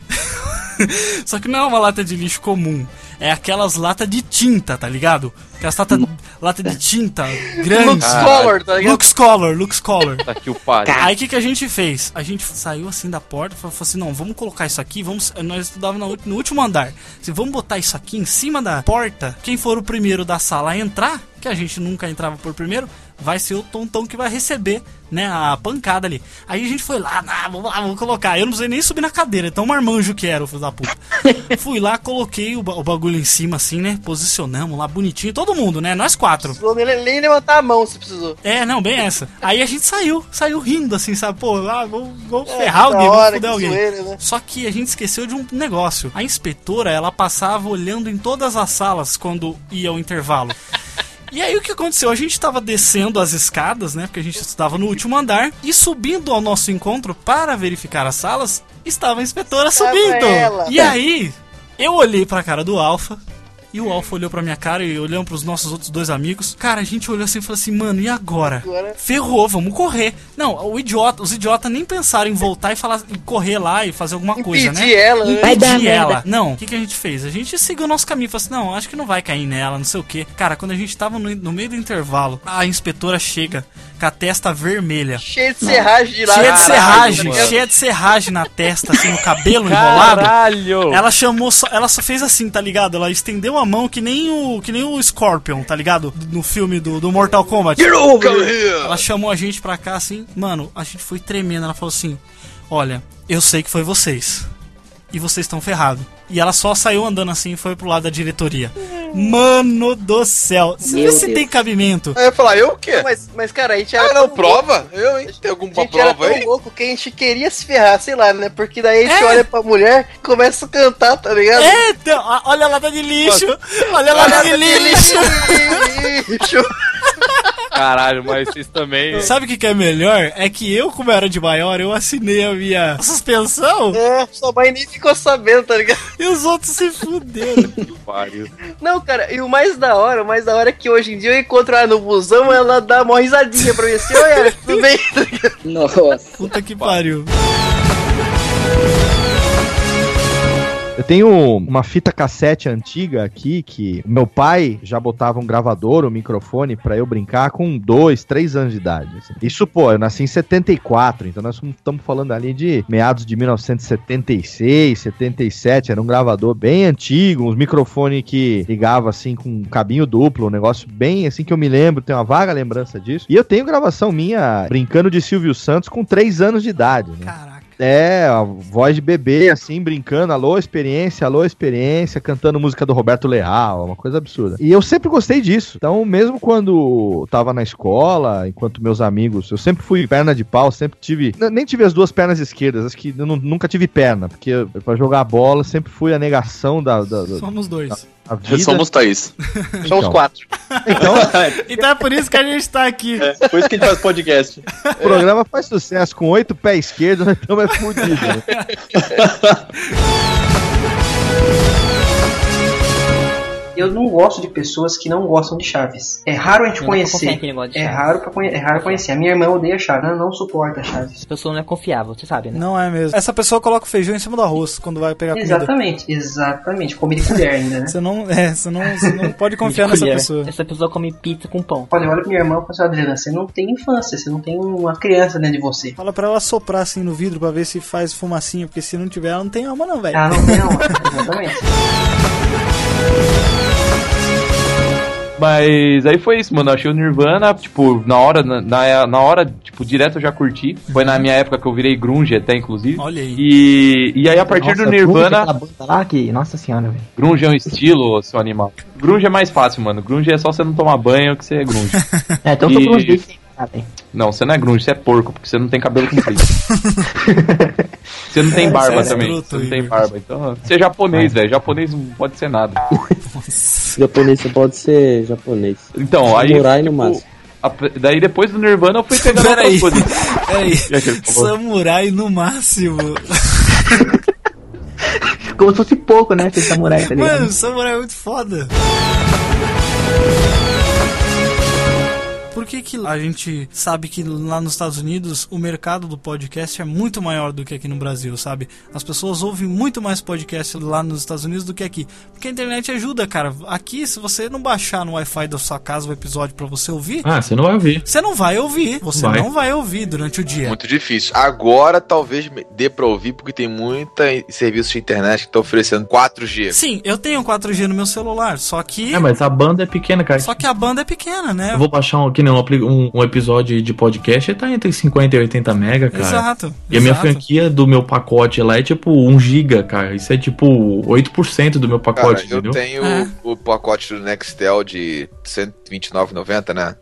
Só que não é uma lata de lixo comum. É aquelas latas de tinta, tá ligado? Aquelas lata, lata de tinta grande. Lux Color, tá ligado? Lux Color, Lux Color. Tá aqui o pariu. Aí o que, que a gente fez? A gente saiu assim da porta e falou assim: não, vamos colocar isso aqui. Vamos, nós estudávamos no, no último andar. Assim, vamos botar isso aqui em cima da porta. Quem for o primeiro da sala a entrar, que a gente nunca entrava por primeiro, vai ser o tontão que vai receber, né, a pancada ali. Aí a gente foi lá, ah, vamos lá, vamos colocar. Eu não sei nem subir na cadeira, tão marmanjo que era o filho da puta. Fui lá, coloquei o, o bagulho em cima assim, né, posicionamos lá bonitinho, todo mundo, né, nós quatro. Precisou nem, levantar a mão se precisou. É, não, bem essa. Aí a gente saiu, saiu rindo, assim, sabe? Pô, ah, vou, vou É, ferrar alguém, foder que alguém. zoeira, né? Só que a gente esqueceu de um negócio. A inspetora, ela passava olhando em todas as salas quando ia o intervalo. E aí o que aconteceu? A gente tava descendo as escadas, né? Porque a gente estava no último andar. E subindo ao nosso encontro para verificar as salas, estava a inspetora Estava subindo. E aí, eu olhei pra cara do Alfa. E o Alfa olhou pra minha cara e olhando pros nossos outros dois amigos. Cara, a gente olhou assim e falou assim, mano, e agora? Agora- Ferrou, vamos correr. Não, o idiota, os idiotas nem pensaram em voltar e falar, em correr lá e fazer alguma coisa, né? Impedir ela, né? Vai dar Impedir merda. ela. Não, o que, que a gente fez? A gente seguiu o nosso caminho. Falou assim, não, acho que não vai cair nela, não sei o que. Cara, quando a gente tava no, no meio do intervalo, a inspetora chega com a testa vermelha. Cheio de serragem de lá. Cheia de serragem, cheia de serragem na testa, assim, no cabelo enrolado. Caralho! Ela chamou só, ela só fez assim, tá ligado? Ela estendeu a mão que nem o que nem o Scorpion, tá ligado? No filme do, do Mortal Kombat. Ela chamou a gente pra cá assim, mano, a gente foi tremendo. Ela falou assim: "Olha, eu sei que foi vocês. E vocês estão ferrados." E ela só saiu andando assim e foi pro lado da diretoria. Mano do céu. Você vê se Deus. tem cabimento. Aí eu ia falar, eu o quê? Mas, mas, cara, a gente era. Ah, não, prova? Eu, hein? Tem alguma A gente era prova tão aí? louco que a gente queria se ferrar, sei lá, né? Porque daí a gente É. olha pra mulher e começa a cantar, tá ligado? É, então, olha a lata de lixo. Olha a lata de lixo. lixo. Caralho, mas vocês também. Sabe o que, que é melhor? É que eu, como era de maior, eu assinei a minha suspensão É, sua mãe nem ficou sabendo, tá ligado? E os outros se fuderam. Pariu. Não, cara, e o mais da hora, o mais da hora é que hoje em dia eu encontro ela no busão, ela dá uma risadinha pra mim assim, Alex, tudo bem? Nossa. Puta que pariu. Eu tenho uma fita cassete antiga aqui que meu pai já botava um gravador, um microfone pra eu brincar com dois, três anos de idade. assim. Isso, pô, eu nasci em 74, então nós estamos falando ali de meados de 1976, 77. Era um gravador bem antigo, uns microfones que ligava assim com um cabinho duplo, um negócio bem assim que eu me lembro, tenho uma vaga lembrança disso. E eu tenho gravação minha brincando de Silvio Santos com três anos de idade, né? É, a voz de bebê, assim, brincando, alô, experiência, alô, experiência, cantando música do Roberto Leal, uma coisa absurda. E eu sempre gostei disso. Então, mesmo quando tava na escola, enquanto meus amigos, eu sempre fui perna de pau, sempre tive. Nem tive as duas pernas esquerdas, acho que eu nu- nunca tive perna, porque pra jogar bola sempre fui a negação da. da, Somos dois. da vida. Somos Thaís. Somos quatro. Então, Então é por isso que a gente tá aqui. por isso que a gente faz podcast. o programa faz sucesso com oito pés esquerdos, nós estamos é fudido. Eu não gosto de pessoas que não gostam de Chaves. É raro a gente em conhecer. É raro, pra conhe- é raro conhecer. A minha irmã odeia Chaves. Ela não suporta Chaves. Essa pessoa não é confiável, você sabe, né? Não é mesmo. Essa pessoa coloca o feijão em cima do arroz quando vai pegar comida. Exatamente, exatamente. Come de colher ainda, né? Você não, é, você não, você não pode confiar nessa Colher. pessoa. Essa pessoa come pizza com pão. Olha, eu olho pra minha irmã e falo assim, Adriana, você não tem infância, você não tem uma criança dentro de você. Fala pra ela soprar assim no vidro pra ver se faz fumacinha, porque se não tiver, ela não tem alma não, velho. Ah, não tem alma, exatamente. Mas aí foi isso, mano. Eu achei o Nirvana, tipo, na hora, na, na, na hora, tipo, direto eu já curti. Foi na minha época que eu virei grunge até, inclusive. Olha aí. E, e aí a partir Nossa, do Grunge, Nirvana... lá que, nossa senhora, velho. Grunge é um estilo, seu animal. Grunge é mais fácil, mano. Grunge é só você não tomar banho que você é grunge. É, então E- mundo desse sabem. Não, você não é grunge, você é porco, porque você não tem cabelo comprido. você não tem barba é também. Você não tem barba. Então, você é japonês, velho. Japonês não pode ser nada. Japonês, você pode ser japonês. Então, aí. Samurai no máximo. a- daí depois do Nirvana eu fui pegando Peraí, outras coisas. peraí. Samurai no máximo. Como se fosse pouco, né? Ser samurai, tá ligado? Mano, samurai é muito foda. Por que, que a gente sabe que lá nos Estados Unidos o mercado do podcast é muito maior do que aqui no Brasil, sabe? As pessoas ouvem muito mais podcast lá nos Estados Unidos do que aqui. Porque a internet ajuda, cara. Aqui, se você não baixar no Wi-Fi da sua casa o episódio pra você ouvir, Ah, você não vai ouvir. você não vai ouvir. Você Vai. não vai ouvir durante o dia. Muito difícil. Agora talvez dê pra ouvir, porque tem muita serviço de internet que tá oferecendo 4G. Sim, eu tenho 4G no meu celular, só que. É, mas a banda é pequena, cara. Só que a banda é pequena, né? Eu vou baixar um, que nem um, apli- um, um episódio de podcast, ele tá entre 50 e 80 mega, cara. Exato, E a minha exato. franquia do meu pacote lá é tipo 1 giga, cara. Isso é tipo 8% do meu Cara, pacote, eu entendeu? tenho o, o pacote do Nextel de R$ 129,90, né?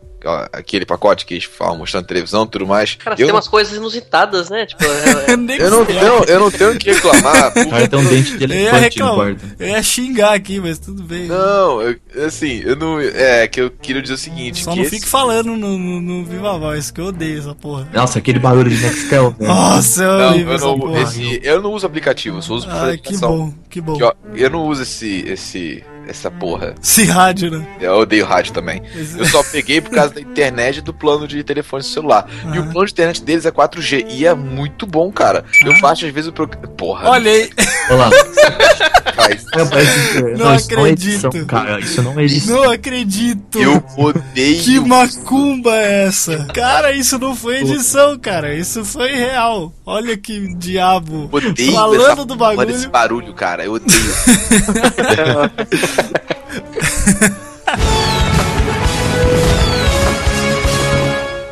Aquele pacote que eles falam mostrando televisão e tudo mais. Cara, eu, tem umas coisas inusitadas, né? Tipo, é- eu, não tenho, eu não tenho o que reclamar. Cara, tem um dente de Eu elefante no reclamar, quarto. eu ia xingar aqui, mas tudo bem. Não, eu- assim, eu não. É, que eu queria dizer o seguinte: Só que não esse- fique falando no, no, no Viva Voz, que eu odeio essa porra. Nossa, aquele barulho de Nextel. velho. Nossa, eu Não, eu não, esse- eu não uso aplicativo, eu só uso Ai, que bom, que bom. Que, ó, eu não uso esse, esse, essa porra. Esse rádio, né? Eu odeio rádio também. Eu só peguei por causa da internet e do plano de telefone celular. E o plano de internet deles é 4G. E é muito bom, cara. Eu faço às vezes o programa. Porra. Olha aí. Olha. Não é edição, acredito. cara. Isso não é edição. Não acredito. Eu odeio. Que macumba é essa? Cara, isso não foi edição, cara. Isso foi real. Olha que diabo. Odeio Falando essa do bagulho. desse barulho, cara. Eu odeio.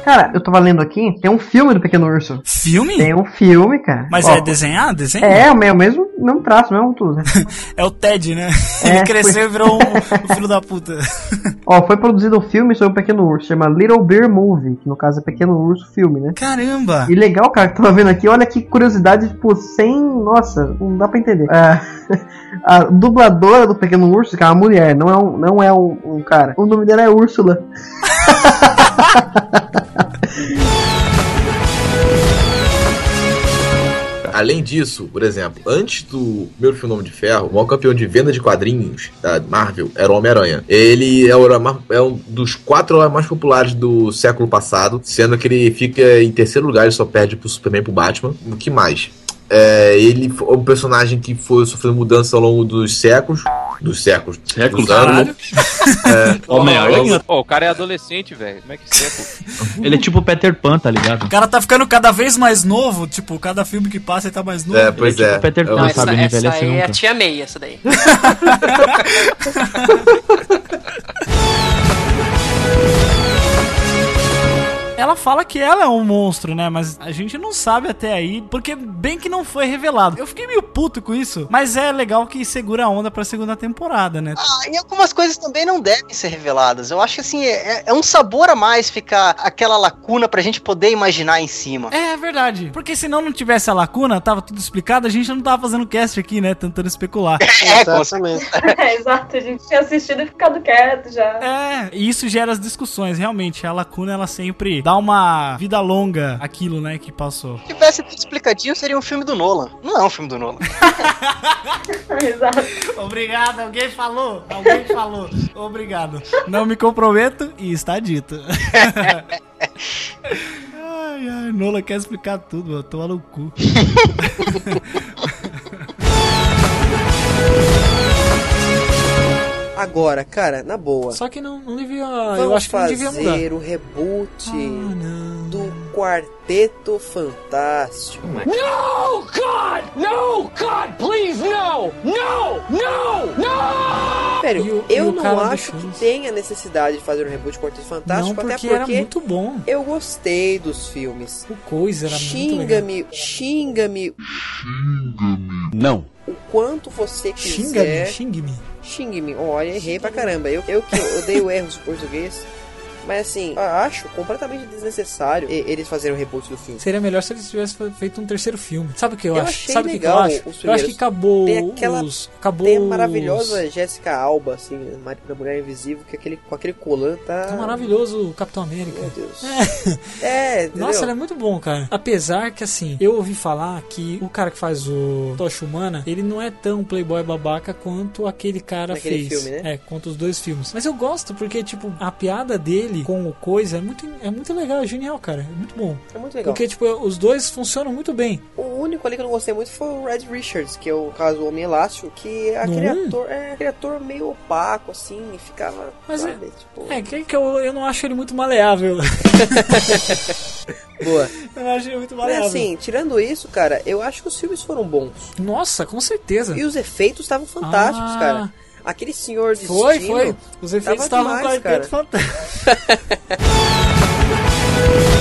Cara, eu tava lendo aqui, tem um filme do Pequeno Urso. Filme? Tem um filme, cara. Mas Ó, é desenhado? Desenho? É, o mesmo, mesmo, traço, mesmo tudo. né? É o Ted, né? É, Ele cresceu foi- e virou um, um filho da puta. Ó, foi produzido um filme sobre o Pequeno Urso, chama Little Bear Movie, que no caso é Pequeno Urso Filme, né? Caramba! E legal, cara, que tava vendo aqui, olha que curiosidade, tipo, sem. Nossa, não dá pra entender. É, a dubladora do Pequeno Urso, que é uma mulher, não é um, não é um, um cara. O nome dela é Úrsula. Além disso, por exemplo, antes do meu Nome de Ferro, o maior campeão de venda de quadrinhos da Marvel era o Homem-Aranha. Ele é, é um dos quatro mais populares do século passado, sendo que ele fica em terceiro lugar e só perde pro Superman e pro Batman. O que mais? É, ele foi um personagem que foi sofrendo mudança ao longo dos séculos. Dos séculos. Séculos, anos. É, Homem-Aranha? Pô, o cara é adolescente, velho. Como é que século? Ele é tipo Peter Pan, tá ligado? O cara tá ficando cada vez mais novo, tipo, cada filme que passa ele tá mais novo. É, pois é. Peter Pan, Não, essa, sabe? Ele essa é a tia May, essa daí. Ela fala que ela é um monstro, né? Mas a gente não sabe até aí, porque bem que não foi revelado. Eu fiquei meio puto com isso, mas é legal que segura a onda pra segunda temporada, né? Ah, e algumas coisas também não devem ser reveladas. Eu acho que assim, é, é um sabor a mais ficar aquela lacuna pra gente poder imaginar em cima. É verdade. Porque se não não tivesse a lacuna, tava tudo explicado, a gente não tava fazendo cast aqui, né? Tentando especular. É, exatamente. É, exato, a gente tinha assistido e ficado quieto já. É, e isso gera as discussões, realmente. A lacuna, ela sempre dá uma vida longa aquilo, né, que passou. Se tivesse tudo explicadinho, seria um filme do Nolan. Não é um filme do Nolan. Exato. Obrigado, alguém falou. Alguém falou. Obrigado. Não me comprometo e está dito. ai, ai, Nola quer explicar tudo, eu tô no cu. Agora, cara, na boa. Só que não, não devia. Vamos eu acho que não fazer devia mudar. Ah, o reboot do Quarteto Fantástico. No, God! No, God, please, no! No! No! No! Sério, E o- eu e não do acho que tenha necessidade de fazer um reboot de Quarteto Fantástico, Não, até porque porque era muito bom. eu gostei dos filmes. O coisa era muito legal. Xinga-me, xinga-me Não. o quanto você Xinga-me, quiser. xingue-me. Xingue-me. Olha, errei pra caramba. Eu, eu que odeio erros de português. Mas assim, eu acho completamente desnecessário eles fazerem o reboot do filme. Seria melhor se eles tivessem feito um terceiro filme. Sabe o que eu, Eu acho? Sabe o que eu acho? Eu acho que acabou Tem aquela os. Acabou Tem a os- maravilhosa Jéssica Alba, assim, da Mulher Invisível, que aquele, com aquele colã tá. Tá maravilhoso o Capitão América. Meu Deus. É. É? Nossa, ele é muito bom, cara. Apesar que, assim, eu ouvi falar que o cara que faz o Tocha Humana, ele não é tão playboy babaca quanto aquele cara Naquele fez. filme, né? É, quanto os dois filmes. Mas eu gosto porque, tipo, a piada dele com o Coisa é muito, é muito legal, é genial, cara. É muito bom. É muito legal. Porque, tipo, os dois funcionam muito bem. O único ali que eu não gostei muito foi o Red Richards, que é o caso Homem Elástico, que é aquele Não? ator, é aquele ator meio opaco, assim, e ficava. Mas é- sabe, tipo. É, que, que eu, eu não acho ele muito maleável. Boa. eu não acho ele muito Mas maleável. assim, tirando isso, cara, eu acho que os filmes foram bons. Nossa, com certeza. E os efeitos estavam fantásticos, Ah. cara. Aquele senhor de Foi, foi. Os efeitos tava estavam com quarteto fantástico.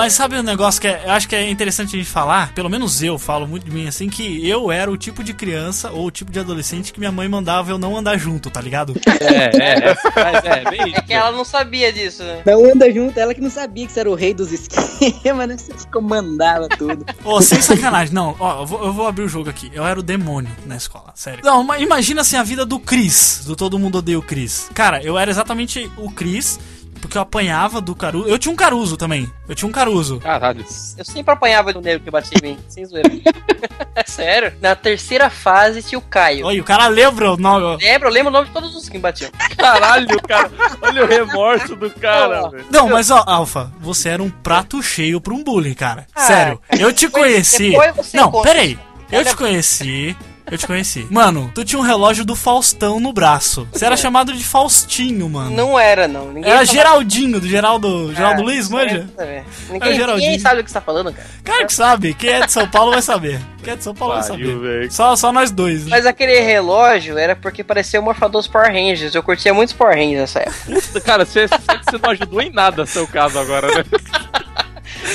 Mas sabe um negócio que é- eu acho que é interessante a gente falar? Pelo menos eu falo muito de mim assim, que eu era o tipo de criança ou o tipo de adolescente que minha mãe mandava eu não andar junto, tá ligado? É, é, é, mas é, bem É que ela não sabia disso, né? Não anda junto, ela que não sabia que você era o rei dos esquemas, né? Você comandava tudo. Ô, sem sacanagem, não, ó, eu vou, eu vou abrir o jogo aqui. Eu era o demônio na escola, sério. Não, mas imagina assim a vida do Chris, do Todo Mundo Odeia o Chris. Cara, eu era exatamente o Chris, porque eu apanhava do Caruso. Eu tinha um Caruso também. Eu tinha um Caruso. Caralho. Eu sempre apanhava do negro que batia em mim, sem zoeira. É Sério? Na terceira fase tinha o Caio. Oi, o cara lembra o nome. Lembro, eu lembro o nome de todos os que me batiam. Caralho, cara. Olha o remorso do cara, velho. Não, mas ó, Alfa, você era um prato cheio pra um bullying, cara. Ah, Sério. Eu te conheci. Não, peraí. Eu Olha- te conheci. Eu te conheci. Mano, tu tinha um relógio do Faustão no braço. Você era chamado de Faustinho, mano. Não era, não. Ninguém Era Geraldinho, do Geraldo, Geraldo Ah, Luiz, manja? é- é. É o Ninguém, ninguém sabe o que você tá falando, cara. Cara que sabe. Quem é de São Paulo vai saber. Quem é de São Paulo vai Pariu, saber. Só, só nós dois. né? Mas aquele relógio era porque parecia o morfador dos Power Rangers. Eu curtia muitos Power Rangers nessa época. Cara, você, você não ajudou em nada seu caso agora, né?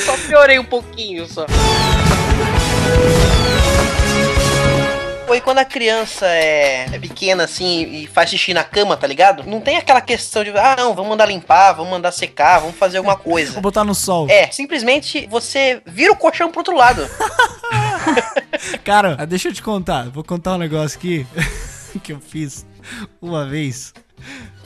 Só piorei um pouquinho só. Foi quando a criança é, é pequena assim e faz xixi na cama, tá ligado? Não tem aquela questão de, ah, não, vamos mandar limpar, vamos mandar secar, vamos fazer alguma coisa. Vou botar no sol. É, simplesmente você vira o colchão pro outro lado. Cara, deixa eu te contar. Vou contar um negócio aqui que eu fiz uma vez.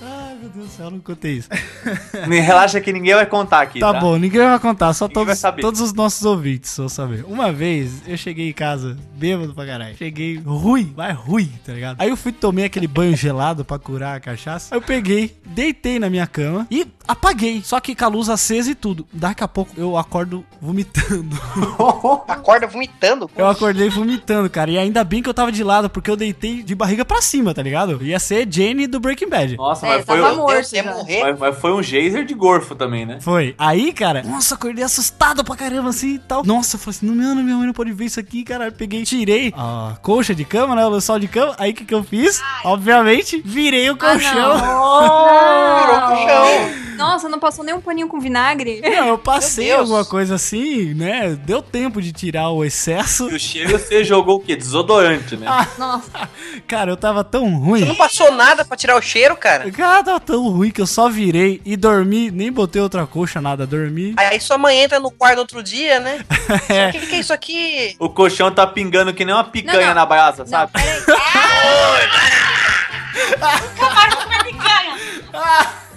Ai, meu Deus do céu, eu não contei isso. Relaxa que ninguém vai contar aqui. Tá bom, ninguém vai contar, só vai todos, saber. todos os nossos ouvintes vão saber. Uma vez eu cheguei em casa, bêbado pra caralho. Cheguei ruim, vai ruim, tá ligado? Aí eu fui tomei aquele banho gelado pra curar a cachaça. Aí eu peguei, deitei na minha cama e apaguei. Só que com a luz acesa e tudo. Daqui a pouco eu acordo vomitando. Acorda vomitando? Eu acordei vomitando, cara. E ainda bem que eu tava de lado, porque eu deitei de barriga pra cima, tá ligado? Ia ser Jane do Breaking Bad. Nossa, É, mas, foi tava morto já. mas, mas foi um geyser de gorfo também, né? Foi. Aí, cara, nossa, acordei assustado pra caramba assim e tal. Nossa, eu falei assim: não, não, minha mãe não pode ver isso aqui, cara. Peguei, tirei a colcha de cama, né? O lençol de cama. Aí o que, que eu fiz? Obviamente, virei o colchão. Virou pro chão. Nossa, não passou nem um paninho com vinagre? Não, eu passei Deus. alguma coisa assim, né? Deu tempo de tirar o excesso. E o cheiro você jogou o quê? Desodorante, né? Nossa. Cara, eu tava tão Você ruim. não passou nada pra tirar o cheiro, cara? Cara, tão ruim que eu só virei e dormi. Nem botei outra coxa, nada. Dormi. Aí sua mãe entra no quarto outro dia, né? É. O que, que é isso aqui? O colchão tá pingando que nem uma picanha Não, não. na brasa, sabe?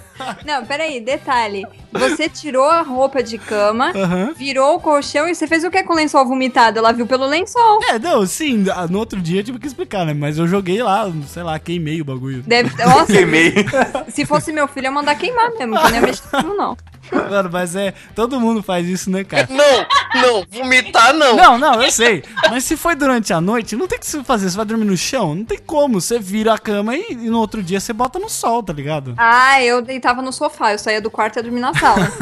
Não, peraí, detalhe. Você tirou a roupa de cama, Aham. virou o colchão e você fez o que com o lençol vomitado? Ela viu pelo lençol. É, não, sim, no outro dia eu tive que explicar, né? Mas eu joguei lá, sei lá, queimei o bagulho. Deve Nossa, Queimei. se fosse meu filho, eu ia mandar queimar mesmo, que eu nem ia mexer não. Mano, mas é, todo mundo faz isso, né, cara? Não, não, vomitar não. Não, não, eu sei. Mas se foi durante a noite, não tem o que você fazer. Você vai dormir no chão? Não tem como. Você vira a cama e, e no outro dia você bota no sol, tá ligado? Ah, eu deitava no sofá, eu saía do quarto e ia dormir na sala.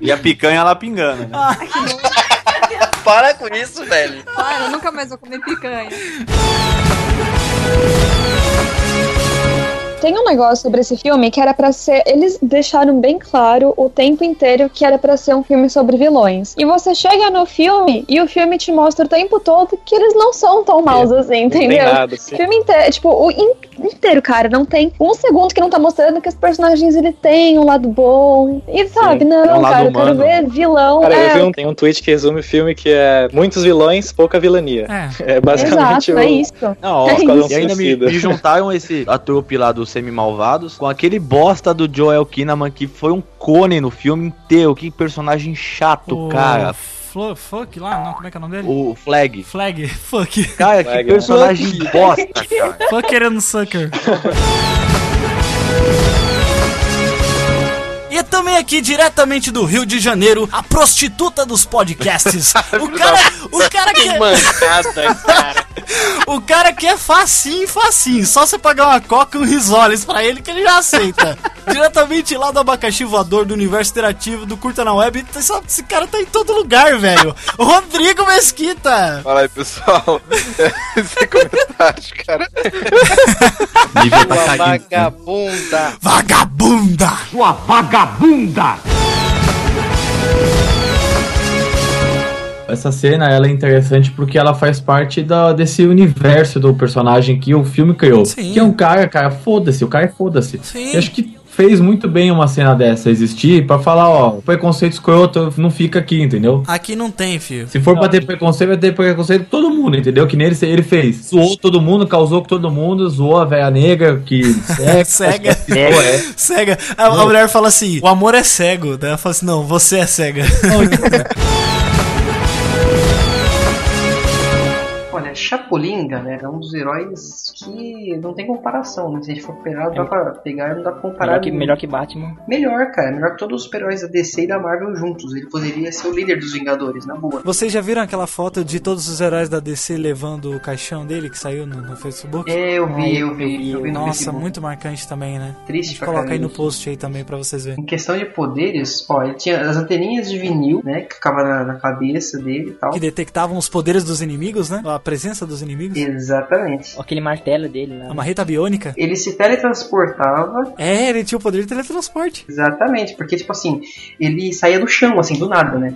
E a picanha lá pingando, né? Para com isso, velho. Claro, eu nunca mais vou comer picanha. Tem um negócio sobre esse filme que era pra ser. Eles deixaram bem claro o tempo inteiro que era pra ser um filme sobre vilões. E você chega no filme e o filme te mostra o tempo todo que eles não são tão maus assim, entendeu? nada, assim. O filme inteiro, tipo, o in- inteiro, cara, não tem um segundo que não tá mostrando que os personagens ele tem um lado bom. E sabe, Sim, não, é um lado cara, eu quero humano. ver vilão. Cara, é, eu vi um, tem um tweet que resume o filme que é muitos vilões, pouca vilania. É. É basicamente Exato, o... é isso. Não, ó, É isso. e ainda me, me juntaram esse a trupe lá dos semi-malvados com aquele bosta do Joel Kinnaman que foi um cone no filme inteiro. Que personagem chato, cara. Flo- Fuck lá, não, como é que é o nome dele? O Flag. Flag. Fuck. Cara, que Flag, personagem bosta, cara. Fucker and sucker. E também aqui, diretamente do Rio de Janeiro, a prostituta dos podcasts. O cara, o cara que é, Mancada, cara. o cara que é facinho, facinho. Só você pagar uma coca e um risoles pra ele que ele já aceita. diretamente lá do abacaxi voador, do universo interativo, do Curta na Web. Esse, esse cara tá em todo lugar, velho. Rodrigo Mesquita. Fala aí, pessoal. Sem comentários, cara. Nível tá caindo. vagabunda. Vagabunda. Sua vagabunda! Essa cena ela é interessante porque ela faz parte da, desse universo do personagem que o filme criou. Sim. Que é um cara, cara, foda-se, o cara é foda-se. Acho que fez muito bem uma cena dessa existir pra falar, ó, preconceito escroto não fica aqui, entendeu? Aqui não tem, filho. Se for pra ter preconceito, vai ter preconceito com todo mundo, entendeu? Que nem ele, ele fez. Zoou todo mundo, causou com todo mundo, zoou a velha negra, que é, Cega. ficou, é. Cega. A, a mulher fala assim: o amor é cego. Daí ela fala assim: não, você é cega. Chapolin, galera, é um dos heróis que não tem comparação, né? Se a gente for pegar, dá pra pegar, não dá pra comparar. Melhor que, melhor que Batman. Melhor, cara. Melhor que todos os super-heróis da DC e da Marvel juntos. Ele poderia ser o líder dos Vingadores, na boa. Vocês já viram aquela foto de todos os heróis da DC levando o caixão dele que saiu no, no Facebook? É, eu vi, Ah, eu eu vi. vi, Eu vi no Nossa, Facebook. muito marcante também, né? Triste pra coloca aí no post aí também pra vocês verem. Em questão de poderes, ó, ele tinha as anteninhas de vinil, né? Que ficava na, na cabeça dele e tal. Que detectavam os poderes dos inimigos, né? A presença dos inimigos. Exatamente. Aquele martelo dele lá. A marreta biônica. Ele se teletransportava. É, ele tinha o poder de teletransporte. Exatamente, porque, tipo assim, ele saía do chão, assim, do nada, né?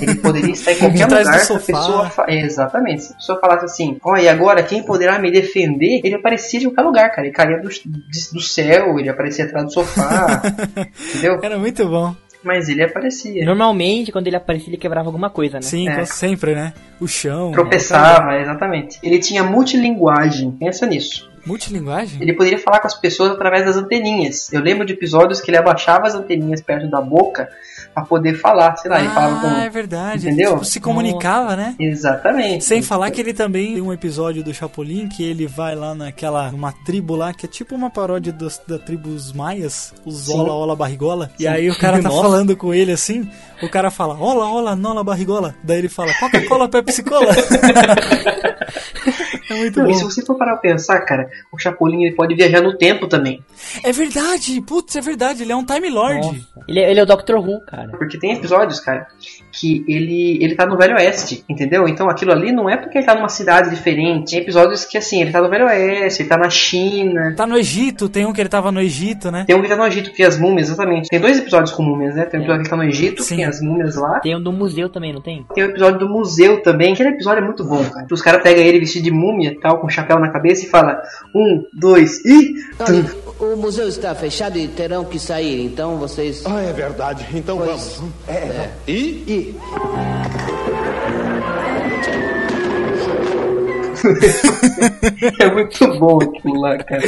Ele poderia estar em qualquer lugar se a pessoa. fa- É, exatamente. Se a pessoa falasse assim, ó, e agora quem poderá me defender? Ele aparecia de qualquer lugar, cara. Ele caía do, do céu, ele aparecia atrás do sofá. entendeu? Era muito bom. Mas ele aparecia. Normalmente, quando ele aparecia, ele quebrava alguma coisa, né? Sim, É. sempre, né? O chão. Tropeçava, exatamente. Ele tinha multilinguagem, pensa nisso. Multilinguagem? Ele poderia falar com as pessoas através das anteninhas. Eu lembro de episódios que ele abaixava as anteninhas perto da boca pra poder falar. Sei lá, ele falava com. Ah, é verdade. Entendeu? Ele, tipo, se comunicava, né? Exatamente. Sem falar que ele também tem um episódio do Chapolin que ele vai lá naquela uma tribo lá que é tipo uma paródia dos, da tribo dos maias, os Sim. Ola Ola Barrigola. E Sim. aí o cara tá Nossa. falando com ele assim, o cara fala Ola Ola Nola Barrigola. Daí ele fala Coca-Cola Pepsi Cola. é muito Não, bom. e se você for parar pra pensar, cara, o Chapolin ele pode viajar no tempo também. É verdade, putz, é verdade, ele é um Time Lord. Ele, é- ele é o Dr. Who, cara. Porque tem episódios, cara, que ele, ele tá no Velho Oeste, entendeu? Então aquilo ali não é porque ele tá numa cidade diferente. Tem episódios que, assim, ele tá no Velho Oeste, ele tá na China. Tá no Egito, tem um que ele tava no Egito, né? Tem um que tá no Egito, que é as múmias, exatamente. Tem dois episódios com múmias, né? Tem um episódio que tá no Egito, tem as múmias lá. Tem um do museu também, não tem? Tem o episódio do museu também. Aquele episódio é muito bom, cara. Os caras pegam ele vestido de múmia, tal, com chapéu na cabeça e fala um, dois e. Olha, o museu está fechado e terão que sair, então vocês. Ah, é verdade. Então vamos. É. E? é muito bom aquilo lá, cara.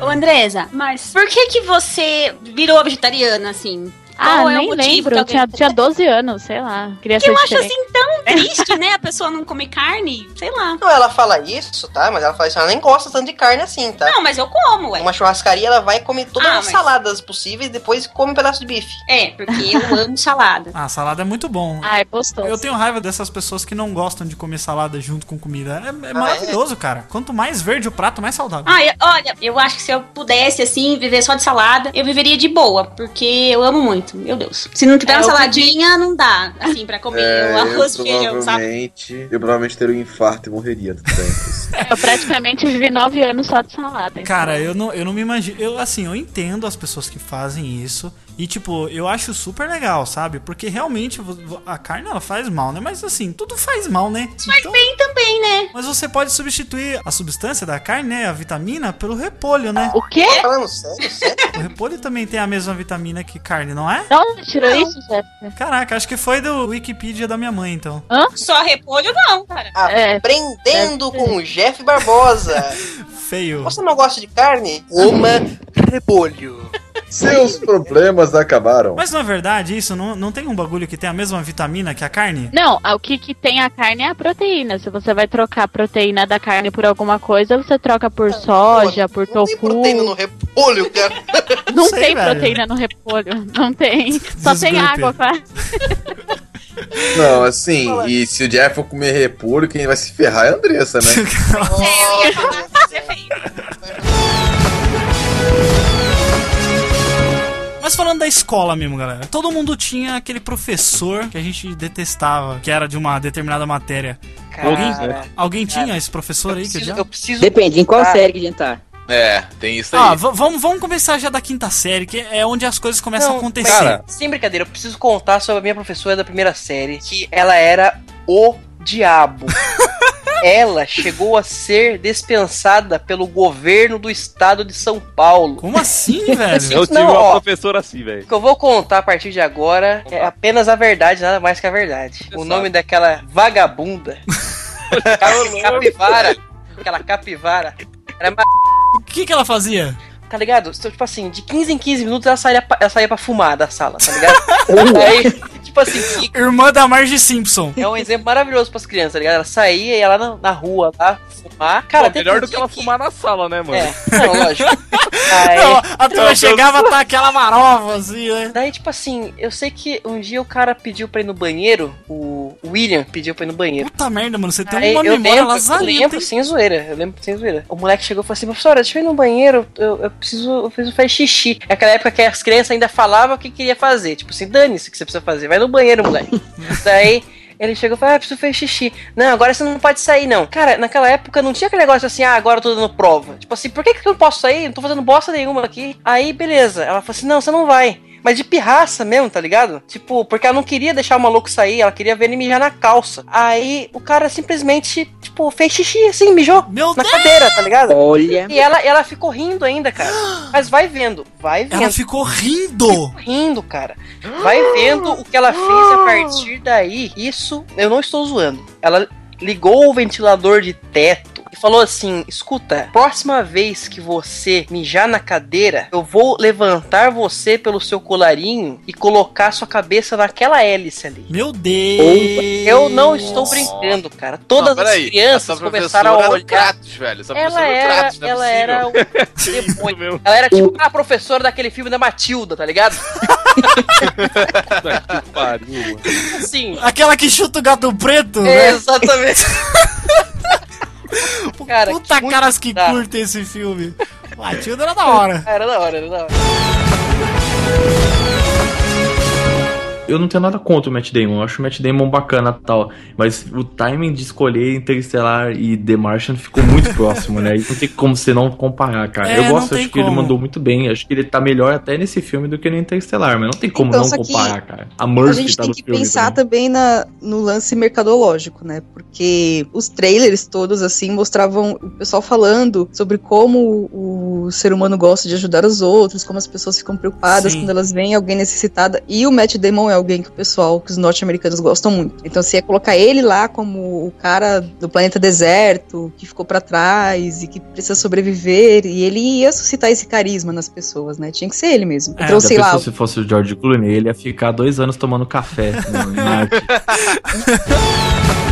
Ô, Andresa, mas por que que você virou vegetariana, assim? Ah, Qual é o nem lembro. que Eu tinha, tinha 12 anos, sei lá. Queria Que ser eu acho diferente. assim tão triste, né? A pessoa não comer carne, sei lá. Não, ela fala isso, tá? Mas ela fala isso, ela nem gosta tanto de carne assim, tá? Não, mas eu como, ué. Uma churrascaria, ela vai comer todas Ah, as mas- saladas possíveis e depois come um pedaço de bife. É, porque eu amo salada. Ah, salada é muito bom. Ah, é gostoso. Eu tenho raiva dessas pessoas que não gostam de comer salada junto com comida. É, é maravilhoso, cara. Quanto mais verde o prato, mais saudável. Ah, eu- olha, eu acho que se eu pudesse, assim, viver só de salada, eu viveria de boa, porque eu amo muito, meu Deus. Se não tiver É, uma eu saladinha, não dá, assim, pra comer É, o arroz eu feijão, sabe? provavelmente, eu provavelmente teria um infarto e morreria do tempo. Eu praticamente vivi 9 anos só de salada. então. Cara, eu não, eu não me imagino. Eu, assim, eu entendo as pessoas que fazem isso. E, tipo, eu acho super legal, sabe? Porque realmente a carne ela faz mal, né? Mas, assim, tudo faz mal, né? Faz bem também, né? Mas você pode substituir a substância da carne, né? A vitamina, pelo repolho, né? O quê? Falando sério, sério? O repolho também tem a mesma vitamina que carne, não é? Onde tirou isso, Jéssica? Caraca, acho que foi do Wikipedia da minha mãe, então. Hã? Só repolho não, cara. É. Aprendendo com o Jeff Barbosa. Feio. Você não gosta de carne? Coma repolho. Seus problemas acabaram. Mas não é verdade isso? Não, não tem um bagulho que tem a mesma vitamina que a carne? Não, o que, que tem a carne é a proteína. Se você vai trocar a proteína da carne por alguma coisa, você troca por soja, por tofu. Proteína no repolho, cara. Não Sei, tem velho. proteína no repolho. Não tem. Só tem água, cara. Não, assim, e se o Jeff for comer repolho, quem vai se ferrar é a Andressa, né? É, Mas falando da escola mesmo, galera. Todo mundo tinha aquele professor que a gente detestava, que era de uma determinada matéria. Cara, alguém cara. alguém tinha esse professor aí que eu preciso Depende, em qual contar- série que a gente tá? É, tem isso aí. Ah, vamos, vamos começar já da quinta série, que é onde as coisas começam a Não, acontecer. mas, sem brincadeira, eu preciso contar sobre a minha professora da primeira série, que ela era o diabo. ela chegou a ser dispensada pelo governo do estado de São Paulo. Como assim, velho? Eu tive Não, uma ó, professora assim, velho. O que eu vou contar a partir de agora é apenas a verdade, nada mais que a verdade. O nome daquela vagabunda, capi- capivara, aquela capivara, era ma- O que que ela fazia? Tá ligado? Tipo assim, de 15 em 15 minutos ela saía pra, ela saía pra fumar da sala, tá ligado? Aí, tipo assim, que Irmã da Marge Simpson. é um exemplo maravilhoso pras crianças, tá ligado? Ela saía e ia lá na, na rua lá fumar. Cara, Pô, melhor do que ela fumar na sala, né, mano? É, não, lógico. Aí, Não, a turma chegava tá aquela marova, assim, né? Daí, tipo assim, eu sei que um dia o cara pediu pra ir no banheiro, o William pediu pra ir no banheiro. Puta merda, mano, você tem Aí uma eu memória lembro, eu lembro hein? sem zoeira, eu lembro sem zoeira. O moleque chegou e falou assim, professora, deixa eu ir no banheiro, eu, eu preciso, eu preciso fazer xixi. É aquela época que as crianças ainda falavam o que queria fazer, tipo assim, dane-se o que você precisa fazer, vai no banheiro, moleque. Daí... Ele chegou e falou, ah, preciso fazer xixi. Não, agora você não pode sair, não. Cara, naquela época não tinha aquele negócio assim, ah, agora eu tô dando prova. Tipo assim, por que, que eu não posso sair? Não tô fazendo bosta nenhuma aqui. Aí, beleza. Ela falou assim, não, você não vai. Mas de pirraça mesmo, tá ligado? Tipo, porque ela não queria deixar o maluco sair, ela queria ver ele mijar na calça. Aí o cara simplesmente, tipo, fez xixi assim, mijou na cadeira, tá ligado? Olha. E ela, ela ficou rindo ainda, cara. Mas vai vendo, vai vendo. Ela ficou rindo! rindo, cara. Vai vendo o que ela fez a partir daí. Isso, eu não estou zoando. Ela ligou o ventilador de teto e falou assim: escuta, próxima vez que você mijar na cadeira, eu vou levantar você pelo seu colarinho e colocar sua cabeça naquela hélice ali. Meu Deus! Eu não estou brincando, cara. Todas Não, as crianças essa começaram a era olhar. o Kratos, velho. Essa Ela professora era Kratos, não é ela era o demônio. Ela era tipo a professora daquele filme da Matilda, tá ligado? que pariu, mano. Assim. Aquela que chuta o gato preto, né? Exatamente. Cara, Puta muito caras que bizarro. curtem esse filme. Matilda era da hora. Era da hora, era da hora. Eu não tenho nada contra o Matt Damon, eu acho o Matt Damon bacana e tal, mas o timing de escolher Interstellar e The Martian ficou muito próximo, né? E não tem como você não comparar, cara. É, eu gosto, acho que ele como. mandou muito bem, acho que ele tá melhor até nesse filme do que no Interstellar, mas não tem como Então, não comparar, cara. A A Murphy gente tá tem que pensar também. também na, no lance mercadológico, né? Porque os trailers todos, assim, mostravam o pessoal falando sobre como o, o ser humano gosta de ajudar os outros, como as pessoas ficam preocupadas Sim. quando elas veem alguém necessitada. E o Matt Damon é alguém que o pessoal, que os norte-americanos gostam muito. Então, se é colocar ele lá como o cara do planeta deserto, que ficou pra trás e que precisa sobreviver, e ele ia suscitar esse carisma nas pessoas, né? Tinha que ser ele mesmo. É, Então, se sei lá, se fosse o George Clooney, ele ia ficar dois anos tomando café no,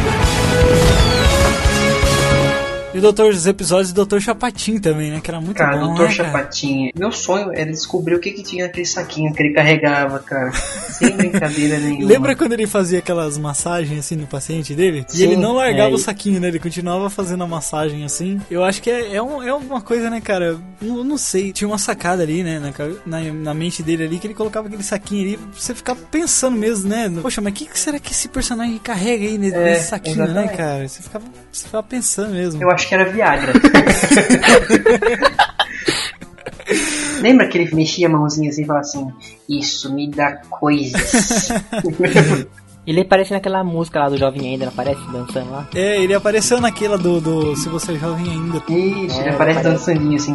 o Doutor, os episódios do Dr. Chapatin também, né? Que era muito Cara, bom, doutor né, cara? Chapatinha. Meu sonho era descobrir o que, que tinha naquele saquinho que ele carregava, cara. Sem brincadeira nenhuma. Lembra quando ele fazia aquelas massagens assim no paciente dele? E Sim, ele não largava é, o e- saquinho, né? Ele continuava fazendo a massagem assim. Eu acho que é, é, um, é uma coisa, né, cara? Eu não sei. Tinha uma sacada ali, né? Na, na, na mente dele ali, que ele colocava aquele saquinho ali. Você ficar pensando mesmo, né? Poxa, mas o que, que será que esse personagem carrega aí nesse, É, nesse saquinho, né, exatamente. cara? Você ficava, você ficava pensando mesmo. Eu acho que era Viagra. Lembra que ele mexia a mãozinha assim e falava assim: Isso me dá coisas. Ele aparece naquela música lá do Jovem ainda, não aparece dançando lá? É, ele apareceu naquela do, do Se Você é Jovem Ainda. Isso, ele aparece dançandinho assim.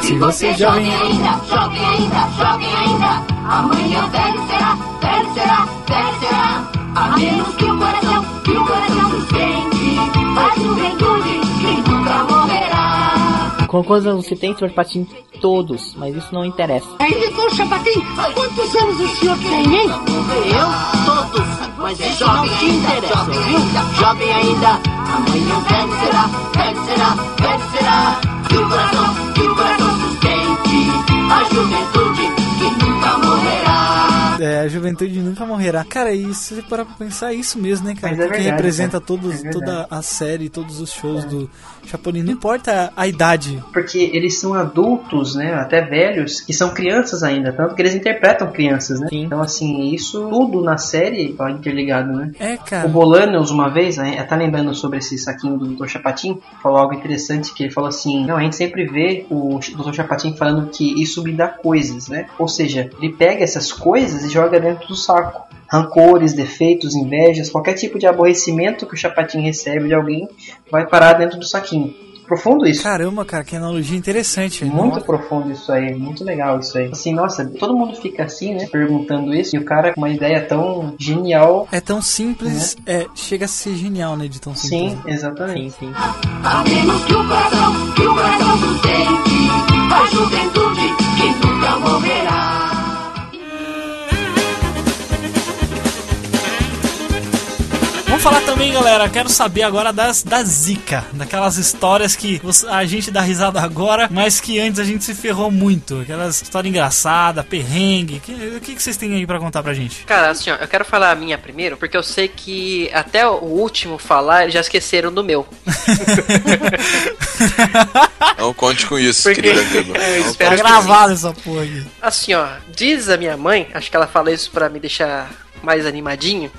Se você é jovem ainda, jovem ainda, jovem ainda. Amanhã velho será, velho será, velho será. A menos que o coração, que o coração juventude nunca morrerá. Com quantos anos você tem, senhor Patinho? Todos, mas isso não interessa. Editor Chapatin, quantos anos o senhor tem, hein? Eu? Todos. Mas é jovem ainda, jovem ainda, jovem ainda. Amanhã velho será, velho será, velho será. Que o coração, que o coração sustente. A juventude que nunca morrerá. É, a juventude nunca morrerá. Cara, e se você parar pra pensar, é isso mesmo, né, cara? É verdade, representa cara. todos, É toda a série, todos os shows do Chapolin. Não importa a, a idade. Porque eles são adultos, né? Até velhos, que são crianças ainda. Tanto que eles interpretam crianças, né? Então, assim, isso tudo na série tá interligado, né? É, cara. O Bolanos, uma vez, né, tá lembrando sobre esse saquinho do Dr. Chapatin, falou algo interessante, que ele falou assim, não, a gente sempre vê o Dr. Chapatin falando que isso me dá coisas, né? Ou seja, ele pega essas coisas e joga dentro do saco. Rancores, defeitos, invejas, qualquer tipo de aborrecimento que o Chapatin recebe de alguém vai parar dentro do saquinho. Profundo isso. Caramba, cara, que analogia interessante. Muito Nossa. profundo isso aí, muito legal isso aí. Assim, nossa, todo mundo fica assim, né? Perguntando isso, e o cara com uma ideia tão genial. É tão simples, é, chega a ser genial, né, de tão simples. Sim, exatamente. Sim, sim. A menos que o coração, que o coração sustente. A juventude que nunca morrerá. Falar também, galera. Quero saber agora das da zica, daquelas histórias que a gente dá risada agora, mas que antes a gente se ferrou muito. Aquelas histórias engraçadas, perrengue. Que- O que, que vocês têm aí pra contar pra gente? Cara, assim, ó, eu quero falar a minha primeiro, porque eu sei que até o último falar, eles já esqueceram do meu. Não conte com isso, Porque- querido amigo. É, espero com Gravado essa porra aqui. Assim, ó, diz a minha mãe, acho que ela fala isso pra me deixar mais animadinho,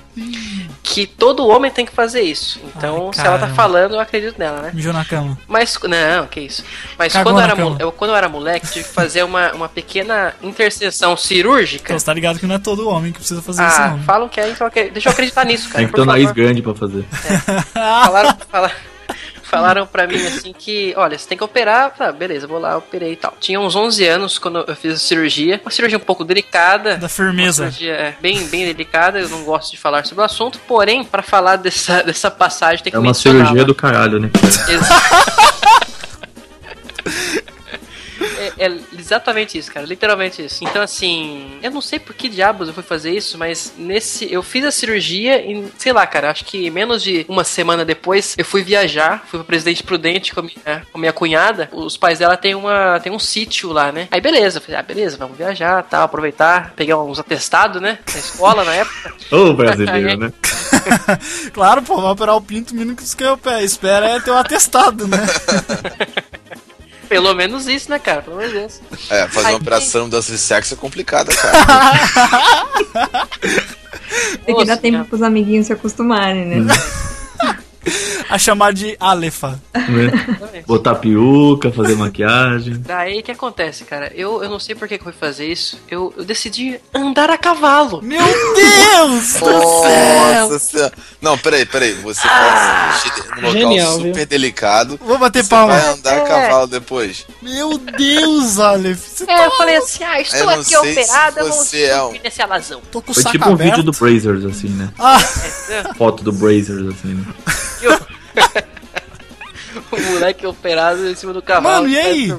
que todo homem tem que fazer isso. Então, Ai, se ela tá falando, eu acredito nela, né? Mijou na cama. Mas, não, que isso. Mas Cagou quando eu, era, cama. eu, quando eu era moleque, tive que fazer uma, uma pequena interseção cirúrgica. Então, você tá ligado que não é todo homem que precisa fazer isso, Ah, não. falam que é, então deixa eu acreditar nisso, cara. Tem que ter um nariz grande pra fazer. Falaram, fala- Falaram pra mim assim que, olha, você tem que operar. Tá, beleza, vou lá, operei e tal. Tinha uns 11 anos quando eu fiz a cirurgia. Uma cirurgia um pouco delicada. Da firmeza. Uma cirurgia é, bem, bem delicada, eu não gosto de falar sobre o assunto. Porém, pra falar dessa, dessa passagem, tem que É uma cirurgia do caralho, né? É, é exatamente isso, cara. Literalmente isso. Então, assim, eu não sei por que diabos eu fui fazer isso, mas nesse. Eu fiz a cirurgia e, sei lá, cara, acho que menos de uma semana depois eu fui viajar, fui pro Presidente Prudente com a minha, com a minha cunhada. Os pais dela têm, uma, têm um sítio lá, né? Aí, beleza. Eu falei, ah, beleza, vamos viajar, tal, aproveitar, pegar uns atestados, né? Da escola na época. Ô, brasileiro, né? Claro, pô, vai operar o pinto, mínimo que você quer- espera é ter um atestado, né? Pelo menos isso, né, cara? Pelo menos isso. É, fazer Aí- uma operação de dança de sexo é complicada, cara. Tem que dar tempo pros amiguinhos se acostumarem, né? A chamar de Alefa. né? Botar peruca, fazer maquiagem. Daí o que acontece, cara? Eu, eu não sei por que que eu fui fazer isso. Eu, eu decidi andar a cavalo. Meu Deus Nossa senhora. Não, peraí, peraí. Você Ah, num local genial, super viu? delicado. Vou bater você palma. vai andar a É. cavalo depois. Meu Deus, Aleph. Você É, eu falei assim, ah, estou aqui operada, se eu vou você é um- nesse alazão. Tô com Foi tipo um vídeo do Brazers, assim, né? Ah. Foto do Brazers, assim, né? o moleque operado em cima do cavalo. Mano, e aí?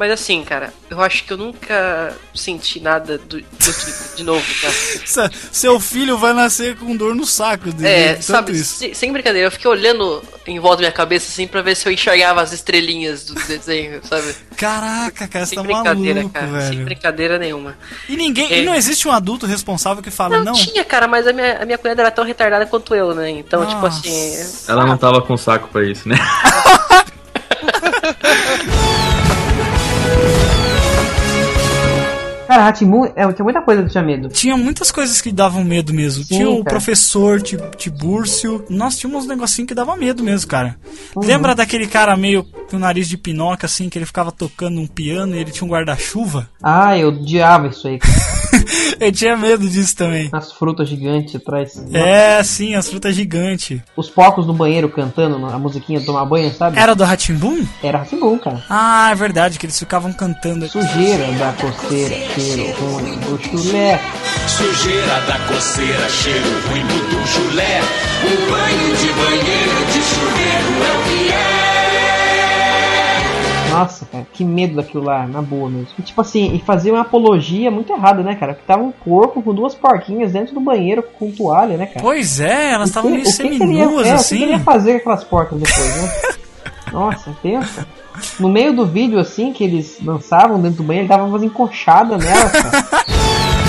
Mas assim, cara, eu acho que eu nunca senti nada do, do tipo de novo, cara. Se- Seu filho vai nascer com dor no saco dele. É, tanto sabe, isso. se- sem brincadeira, eu fiquei olhando em volta da minha cabeça assim pra ver se eu enxergava as estrelinhas do desenho, sabe? Caraca, cara, você Sem tá brincadeira, maluco, cara. Sem velho. brincadeira nenhuma. E ninguém. É. E não existe um adulto responsável que fala, não? Tinha, cara, mas a minha, a minha cunhada era tão retardada quanto eu, né? Então, tipo Nossa. assim. Ela não tava com saco pra isso, né? Cara, Ratimun, é, tinha muita coisa que tinha medo. Tinha muitas coisas que davam medo mesmo. Sim, tinha o cara. professor Ti- Tibúrcio. Nossa, tinha uns negocinhos que dava medo mesmo, cara. Uhum. Lembra daquele cara meio com o nariz de pinóquio, assim, que ele ficava tocando um piano e ele tinha um guarda-chuva? Ah, eu odiava isso aí. cara. Eu tinha medo disso também. As frutas gigantes atrás. É, sim, as frutas gigantes. Os porcos no banheiro cantando a musiquinha de tomar banho, sabe? Era do Ratimbum? Era Ratimbum, cara. Ah, é verdade, que eles ficavam cantando. Sujeira da coceira, cheiro ruim do chulé. Sujeira da coceira, cheiro ruim do chulé. Um banho de banheiro Nossa, cara, que medo daquilo lá, na boa mesmo. E, tipo assim, e fazia uma apologia muito errada, né, cara? Que tava um porco com duas porquinhas dentro do banheiro com toalha, né, cara? Pois é, elas estavam meio seminuas, é, O que assim. ele ia fazer com aquelas porcas depois, né? Nossa, pensa. No meio do vídeo, assim, que eles dançavam dentro do banheiro, ele dava umas encoxadas nela, cara.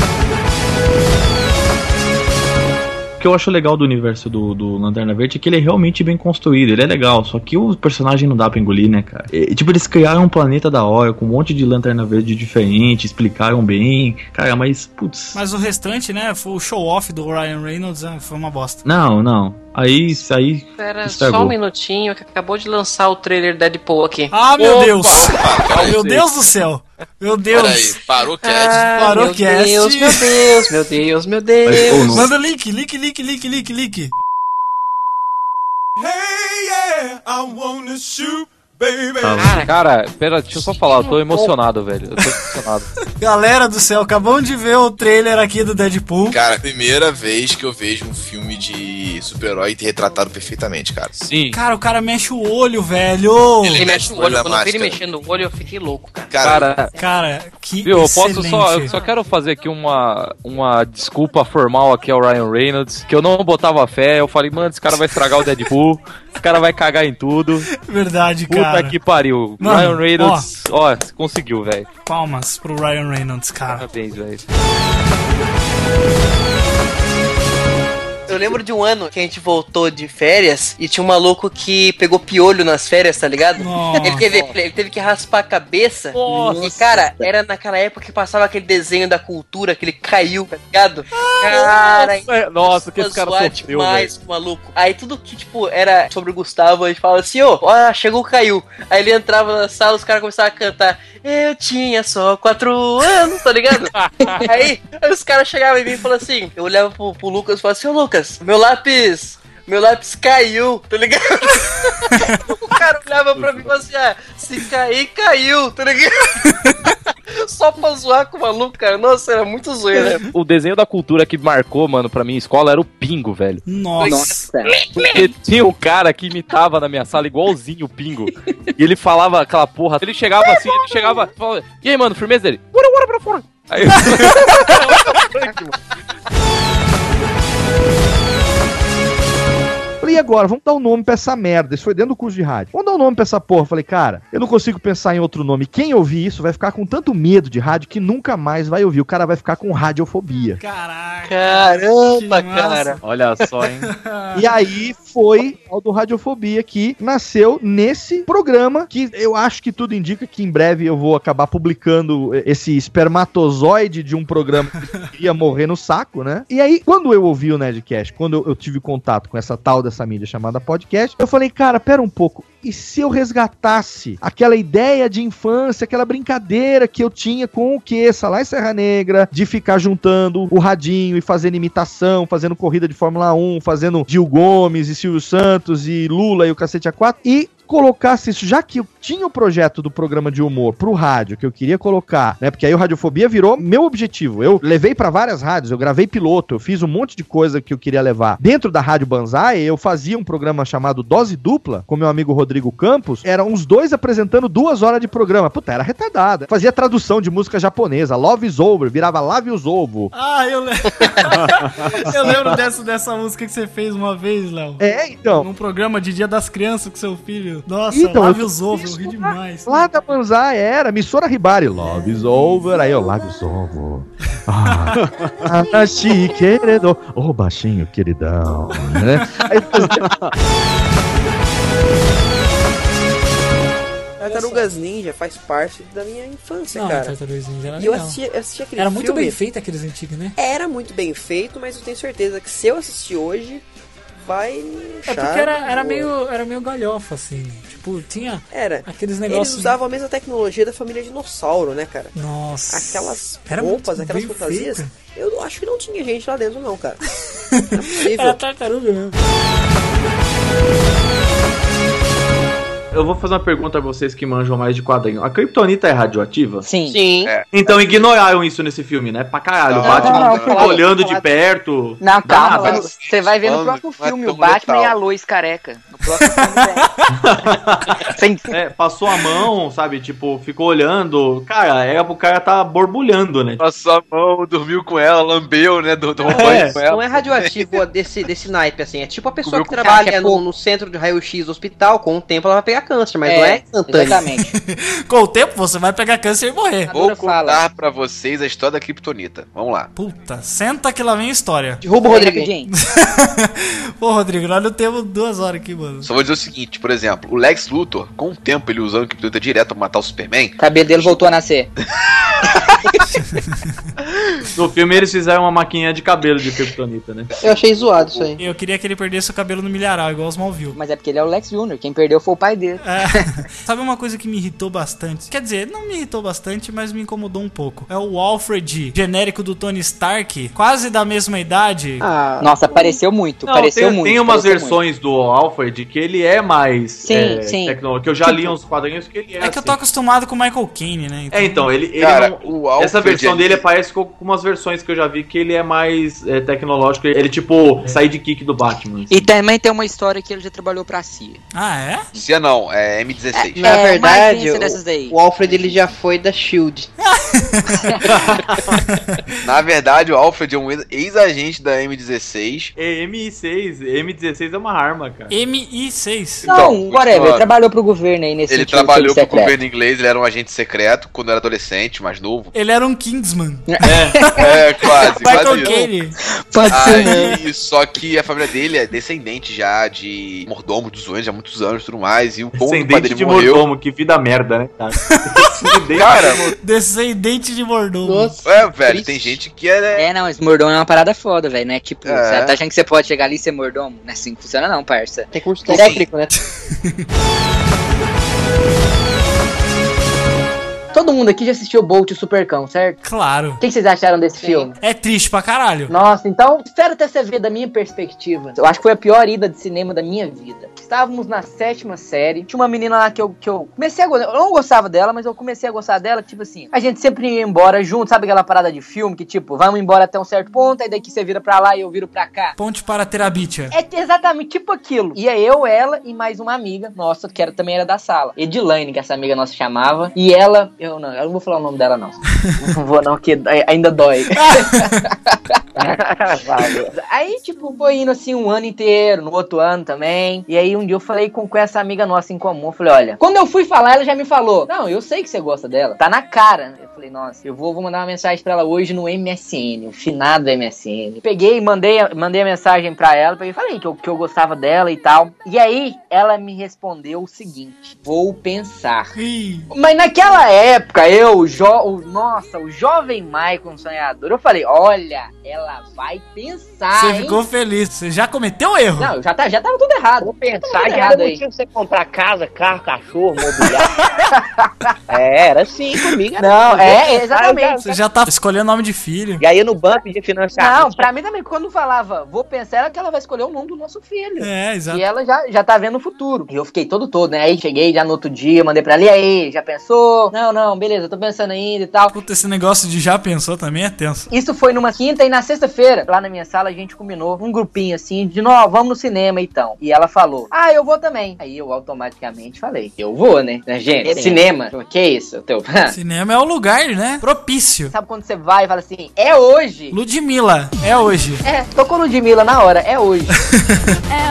que eu acho legal do universo do, do Lanterna Verde é que ele é realmente bem construído, ele é legal, só que o personagem não dá pra engolir, né, cara? E, tipo, eles criaram um planeta da hora, com um monte de Lanterna Verde diferente, explicaram bem, cara, mas, putz... Mas o restante, né, foi o show-off do Ryan Reynolds, né, foi uma bosta. Não, não, aí, aí Pera estragou. só um minutinho que acabou de lançar o trailer Deadpool aqui. Ah, meu Opa! Deus! peraí, meu. Deus do céu! Meu Deus! Peraí, parou o cast. Ah, Parou meu o cast. Deus, meu Deus, meu Deus, meu Deus. Manda o link, link, link, link, link, link. Cara, cara, pera, deixa eu só falar, eu tô emocionado, velho. Eu tô emocionado. Galera do céu, acabamos de ver o trailer aqui do Deadpool. Cara, primeira vez que eu vejo um filme de super-herói ter retratado perfeitamente, cara. Sim. Cara, o cara mexe o olho, velho. Ele mexe o olho, quando eu vi ele mexendo o olho, eu fiquei louco, cara. Cara, Cara, que viu, eu posso só, eu só quero fazer aqui uma, uma desculpa formal aqui ao Ryan Reynolds, que eu não botava fé, eu falei, mano, esse cara vai estragar o Deadpool, esse cara vai cagar em tudo. Verdade, Puta cara. que pariu. Mano, Ryan Reynolds, ó, conseguiu, velho. Palmas pro Ryan Reynolds, cara. Parabéns, velho. Eu lembro de um ano que a gente voltou de férias e tinha um maluco que pegou piolho nas férias, tá ligado? Ele teve, ele teve que raspar a cabeça. Nossa. E, cara, era naquela época que passava aquele desenho da cultura, que ele caiu, tá ligado? Cara, Nossa, Nossa, que esse cara sofreu, demais com o maluco. Aí tudo que, tipo, era sobre o Gustavo, a gente falava assim, ô, ó, chegou o Caiu. Aí ele entrava na sala, os caras começavam a cantar, eu tinha só quatro anos, tá ligado? aí, aí os caras chegavam em mim e falavam assim, eu olhava pro, pro Lucas e falava assim, ô Lucas, meu lápis... meu lápis caiu, tá ligado? o cara olhava pra mim e falava assim, ah, se cair, caiu, tá ligado? Só pra zoar com o maluco, cara. Nossa, era muito zoeira. O desenho da cultura que marcou, mano, pra minha escola era o Pingo, velho. Nossa. Porque tinha um cara que imitava na minha sala igualzinho o Pingo. E ele falava aquela porra. Ele chegava assim, ele chegava. Falava, e aí, mano, firmeza dele? Bora, bora pra fora. Aí Falei, e agora? Vamos dar um nome pra essa merda. Isso foi dentro do curso de rádio. Vamos dar um nome pra essa porra. Falei, cara, eu não consigo pensar em outro nome. Quem ouvir isso vai ficar com tanto medo de rádio que nunca mais vai ouvir. O cara vai ficar com radiofobia. Caramba, cara. Olha só, hein? E aí foi o do Radiofobia que nasceu nesse programa que eu acho que tudo indica que em breve eu vou acabar publicando esse espermatozoide de um programa que ia morrer no saco, né? E aí, quando eu ouvi o Nerdcast, quando eu, eu tive contato com essa tal dessa mídia chamada podcast, eu falei, cara, pera um pouco. E se eu resgatasse aquela ideia de infância, aquela brincadeira que eu tinha com o que? Lá em Serra Negra, de ficar juntando o radinho e fazendo imitação, fazendo corrida de Fórmula 1, fazendo Gil Gomes Silvio Santos e Lula e o cacete A4, e colocasse isso, já que eu tinha o projeto do programa de humor pro rádio, que eu queria colocar, né? Porque aí o Radiofobia virou meu objetivo. Eu levei pra várias rádios, eu gravei piloto, eu fiz um monte de coisa que eu queria levar. Dentro da Rádio Banzai, eu fazia um programa chamado Dose Dupla, com meu amigo Rodrigo Campos. Eram os dois apresentando duas horas de programa. Puta, era retardada. Fazia tradução de música japonesa. Love is over, virava Lave os ovo. Ah, eu lembro. eu lembro dessa, dessa música que você fez uma vez, Léo. É, então. Num programa de Dia das Crianças com seu filho. Nossa, Então, lave eu os ovos, eu ri demais. Lá da Banzai era, Missora Ribari, Love is over. Aí eu, Lave os ovo. Ah, Anashi, querido. Ô, baixinho, queridão. Né? Aí Tartarugas Ninja faz parte da minha infância, Não, cara. Tartarugas Ninja era E eu legal. assistia, eu assistia aquele Era muito bem feito aqueles antigos, né? Era muito bem feito, mas eu tenho certeza que se eu assistir hoje, vai É porque era, era, meio, era meio galhofa, assim. Tipo, tinha Era. aqueles Eles negócios. usavam a mesma tecnologia da família dinossauro, né, cara? Nossa. Aquelas Era roupas, aquelas fantasias. feito. Eu acho que não tinha gente lá dentro, não, cara. É. Era tartaruga mesmo. Eu vou fazer uma pergunta a vocês que manjam mais de quadrinho. A Kryptonita é radioativa? Sim. Sim. Então ignoraram isso nesse filme, né? Pra caralho. o Batman não, não, olhando de perto. Calma, nada. você vai ver no é filme o Batman letal. e a Lois careca. No próximo filme É, passou a mão, sabe? Tipo, ficou olhando. Cara, era pro cara tá borbulhando, né? Passou a mão, dormiu com ela, lambeu, né? Do, do banho com ela. Não é radioativo desse, desse naipe, assim. É tipo a pessoa Comeu que trabalha café no, no centro de raio-x do hospital, com o tempo ela vai pegar câncer, mas É, não é instantâneo. exatamente. Com o tempo você vai pegar câncer e morrer. Vou contar pra vocês a história da Kryptonita. Vamos lá. Puta, senta que lá vem a história. Derruba o Rodrigo. Rapidinho. Ô, Rodrigo, nós não temos duas horas aqui, mano. Só vou dizer o seguinte, por exemplo, o Lex Luthor, com o tempo ele usando Kryptonita direto pra matar o Superman, O cabelo dele voltou a nascer. No filme eles fizeram uma maquininha de cabelo de Kryptonita, né? Eu achei zoado isso aí. Eu queria que ele perdesse o cabelo no milharal, igual os Smallville. Mas é porque ele é o Lex Jr., quem perdeu foi o pai dele. É. Sabe uma coisa que me irritou bastante? Quer dizer, não me irritou bastante, mas me incomodou um pouco. É o Alfred, genérico do Tony Stark, quase da mesma idade. Nossa, pareceu muito, Não, pareceu tem, muito. tem umas versões do Alfred que ele é mais Sim, é, sim. tecnológico. Que eu já li uns quadrinhos que ele é. É que eu tô acostumado com o Michael Caine, né? É, então, ele. ele Cara, não- o Alfred essa versão ali- dele parece com umas versões que eu já vi que ele é mais é, tecnológico. Ele, tipo, sidekick do Batman. E também tem uma história que ele já trabalhou pra CIA. Ah, é? Cia não, é M16. Na É, verdade, o, o Alfred ele já foi da Shield. Na verdade, o Alfred é um ex- ex-agente da M16. É, MI6, M16 é uma arma, cara. MI6. Não, Então, whatever, ele continuando. trabalhou pro governo aí nesse Ele trabalhou pro governo inglês, ele era um agente secreto quando era adolescente, mais novo. Ele era um Kingsman. É, quase, Michael quase isso. Caine. Pode ser, né? Aí, só que a família dele é descendente já de mordomo dos Wayne há muitos anos e tudo mais. E o Descendente de morreu. mordomo, que vida merda, né, cara? Cara, Descendente de mordomo. é, velho, tem gente que é. É, não, esse mordomo é uma parada foda, velho, né? Tipo, É. você tá achando que você pode chegar ali e ser mordomo? Não é assim que funciona não, parça. Tem curso técnico, né? Todo mundo aqui já assistiu Bolt, o Supercão, certo? Claro. O que vocês acharam desse filme? É triste pra caralho. Nossa, então, espero até você ver da minha perspectiva. Eu acho que foi a pior ida de cinema da minha vida. Estávamos na sétima série. Tinha uma menina lá que eu, que eu comecei a gostar. Eu não gostava dela, mas eu comecei a gostar dela. Tipo assim, a gente sempre ia embora junto. Sabe aquela parada de filme que, tipo, vamos embora até um certo ponto, aí daqui você vira pra lá e eu viro pra cá. Ponte para Terabitia. É exatamente tipo aquilo. Ia eu, ela e mais uma amiga nossa, que era, também era da sala. Edilane, que essa amiga nossa chamava. E ela, eu não, eu não vou falar o nome dela, não. não vou, não, que ainda dói. aí, tipo, foi indo assim um ano inteiro, no outro ano também. E aí um dia eu falei com, com essa amiga nossa em comum. Eu falei, olha, quando eu fui falar, ela já me falou: Não, eu sei que você gosta dela. Tá na cara. Falei, nossa, eu vou, vou mandar uma mensagem pra ela hoje no MSN, o finado MSN. Peguei, mandei, mandei a mensagem pra ela, peguei, falei que eu, que eu gostava dela e tal. E aí ela me respondeu o seguinte: vou pensar. Mas naquela época, eu, o jo o, nossa, o jovem Maicon sonhador, eu falei, olha, ela vai pensar. Você hein? ficou feliz. Você já cometeu erro. Não, já, tá, já tava tudo errado. Vou Pensar que era motivo você comprar casa, carro, cachorro, mobiliário. é, era assim comigo. era Não, assim. é, Vou pensar, exatamente. Você já tá escolhendo nome de filho. E aí no banco de financiamento. Não, pra mim também, quando falava, vou pensar, era que ela vai escolher o nome do nosso filho. É, exato. E ela já, já tá vendo o futuro. E eu fiquei todo todo, né? Aí cheguei já no outro dia, mandei pra ela, e aí, já pensou? Não, não, beleza, tô pensando ainda e tal. Puta, esse negócio de já pensou também é tenso. Isso foi numa quinta e na sexta-feira, lá na minha sala, a gente combinou um grupinho assim, de nós, vamos no cinema então. E ela falou, ah, eu vou também. Aí eu automaticamente falei, eu vou, né? Gente, Querendo. cinema, que isso? Eu tô... Cinema é o lugar, né? Propício. Sabe quando você vai e fala assim, é hoje? Ludmilla, é hoje. É, tocou Ludmilla na hora, é hoje. É hoje. É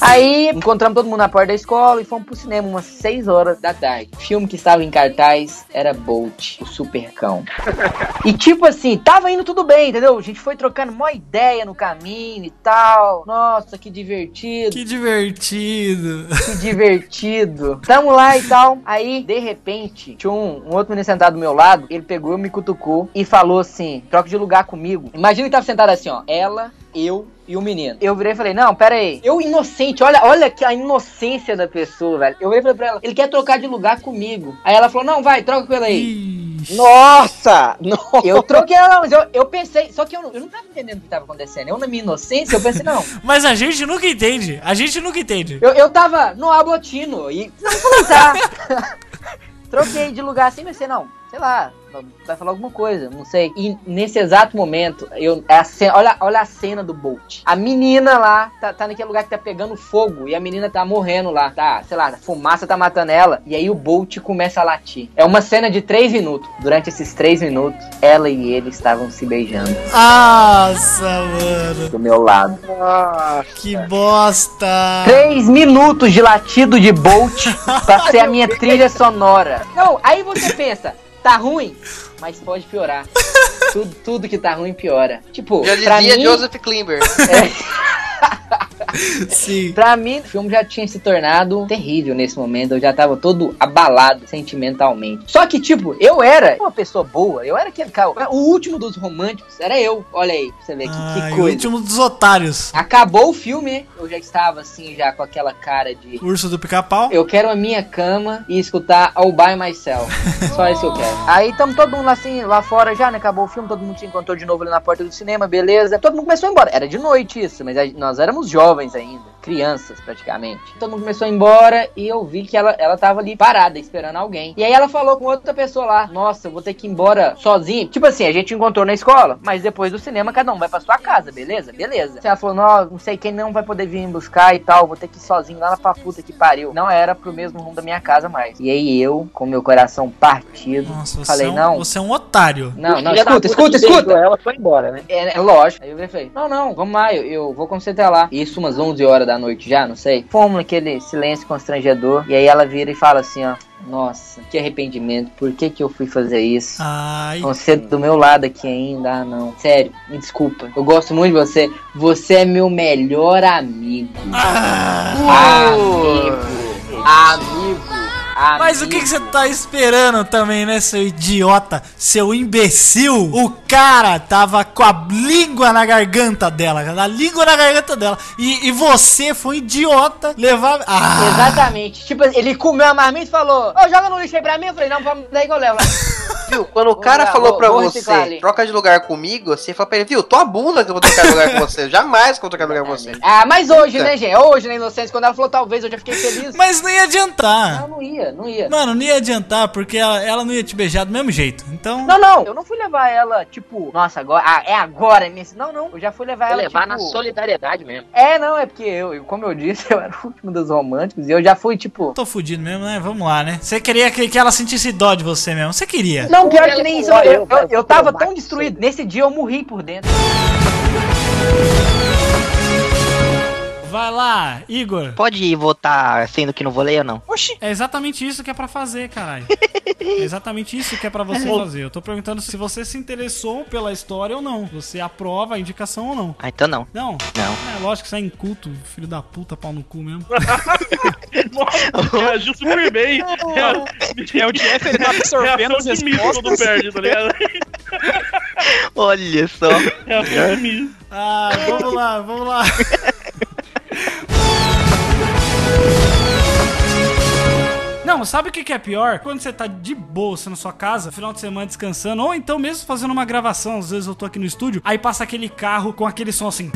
Aí encontramos todo mundo na porta da escola e fomos pro cinema umas 6 horas da tarde. O filme que estava em cartaz era Bolt, o Supercão. E tipo assim, tava indo tudo bem, entendeu? A gente foi trocando uma ideia no caminho e tal. Nossa, que divertido. Que divertido. Que divertido. Tamo lá e tal. Aí, de repente, tinha um, um outro menino sentado do meu lado. Ele pegou, me cutucou e falou assim: troca de lugar comigo. Imagina que tava sentado assim, ó. Ela, eu e o menino. Eu virei e falei, não, pera aí. Eu inocente, olha, olha que a inocência da pessoa, velho. Eu virei e falei pra ela, ele quer trocar de lugar comigo. Aí ela falou, não, vai, troca com ele aí. Nossa! Nossa! Eu troquei ela, mas eu, eu pensei, só que eu não, eu não tava entendendo o que tava acontecendo. Eu, na minha inocência, eu pensei, não. Mas a gente nunca entende. A gente nunca entende. Eu, eu tava no ablotino e. Não, vou usar. Troquei de lugar assim, pensei, não, sei lá, vai falar alguma coisa, não sei. E nesse exato momento, eu, é a cena, olha, olha a cena do Bolt. A menina lá tá, tá naquele lugar que tá pegando fogo e a menina tá morrendo lá, tá, sei lá, a fumaça tá matando ela. E aí o Bolt começa a latir. É uma cena de três minutos. Durante esses três minutos, ela e ele estavam se beijando Nossa, mano. do meu lado. Que bosta. Três minutos de latido de Bolt pra ser a minha trilha sonora. Não, aí você pensa, tá ruim, mas pode piorar. Tudo, tudo que tá ruim piora. Tipo, Já dizia mim, Joseph Klimber. Sim. Pra mim, o filme já tinha se tornado terrível nesse momento. Eu já tava todo abalado sentimentalmente. Só que, tipo, eu era uma pessoa boa. Eu era aquele cara. O último dos românticos era eu. Olha aí, pra você ver que, que o coisa. último dos otários. Acabou o filme, eu já estava assim, já com aquela cara de. Urso do pica-pau. Eu quero a minha cama e escutar All By Myself. Só isso que eu quero. Aí tamo todo mundo assim, lá fora já, né? Acabou o filme, todo mundo se encontrou de novo ali na porta do cinema, beleza. Todo mundo começou a ir embora. Era de noite isso, mas nós éramos jovens ainda. Crianças, praticamente. Todo mundo começou a ir embora e eu vi que ela, ela tava ali parada, esperando alguém. E aí ela falou com outra pessoa lá: Nossa, eu vou ter que ir embora sozinha. Tipo assim, a gente encontrou na escola, mas depois do cinema cada um vai pra sua casa, beleza? Beleza. Ela falou: Não, não sei quem não vai poder vir me buscar e tal, vou ter que ir sozinho lá na pra puta que pariu. Não era pro mesmo rumo da minha casa mais. E aí eu, com meu coração partido, Nossa, falei: é um, Não, Você é um otário. não, não, da escuta, escuta, escuta. Ela foi embora, né? É, é lógico. Aí eu falei, não, não, vamos lá, eu, eu vou até lá. Isso umas 11 horas da noite já, não sei. Fomos naquele silêncio constrangedor. E aí ela vira e fala assim, ó. Nossa, que arrependimento. Por que que eu fui fazer isso? Ai. Você do meu lado aqui ainda, ah não. Sério, me desculpa. Eu gosto muito de você. Você é meu melhor amigo. Ah. Amigo. Amigo. Mas o que, que você tá esperando também, né, seu idiota? Seu imbecil? O cara tava com a língua na garganta dela, a língua na garganta dela. E, e você foi um idiota levar. Ah! Exatamente. Tipo, ele comeu a marmita e falou: Ô, joga no lixo aí pra mim. Eu falei: Não, vamos daí que eu levo. Viu? Quando o cara Vou- falou vou- pra vou você, troca de lugar comigo, você fala pra ele, viu, tua bunda que eu vou trocar de lugar com você. Jamais que eu vou trocar de lugar com você. Ah, mas hoje, né, gente? Hoje, na inocência, quando ela falou talvez, eu já fiquei feliz. Mas não ia adiantar. Não, não ia, não ia. Mano, não ia adiantar, porque ela, ela não ia te beijar do mesmo jeito. Então. Não, não, eu não fui levar ela, tipo, nossa, agora, ah, é agora, é nesse. Não, não, eu já fui levar ela, levar tipo... na solidariedade mesmo. É, não, é porque eu, como eu disse, eu era o último dos românticos e eu já fui, tipo... Tô fudido mesmo, né? Vamos lá, né? Você queria que, que ela sentisse dó de você mesmo. Você queria. Não, pior que nem isso, eu, eu, eu- eu, tava tão destruído. Nesse dia eu morri por dentro. Vai lá, Igor. Pode ir votar sendo que não vou ler ou não? Oxi. É exatamente isso que é pra fazer, caralho. É exatamente isso que é pra você fazer. Eu tô perguntando se você se interessou pela história ou não. Você aprova a indicação ou não. Ah, então não. Não? Não. É lógico que você é inculto, filho da puta, pau no cu mesmo. Reagiu super bem. É, o Jeff, ele tá absorvendo as respostas. do perde, tá ligado? Olha só. É mesmo. Ah, vamos lá, vamos lá. Não, sabe o que é pior? Quando você tá de bolsa na sua casa, final de semana descansando, ou então mesmo fazendo uma gravação, às vezes eu tô aqui no estúdio, aí passa aquele carro com aquele som assim.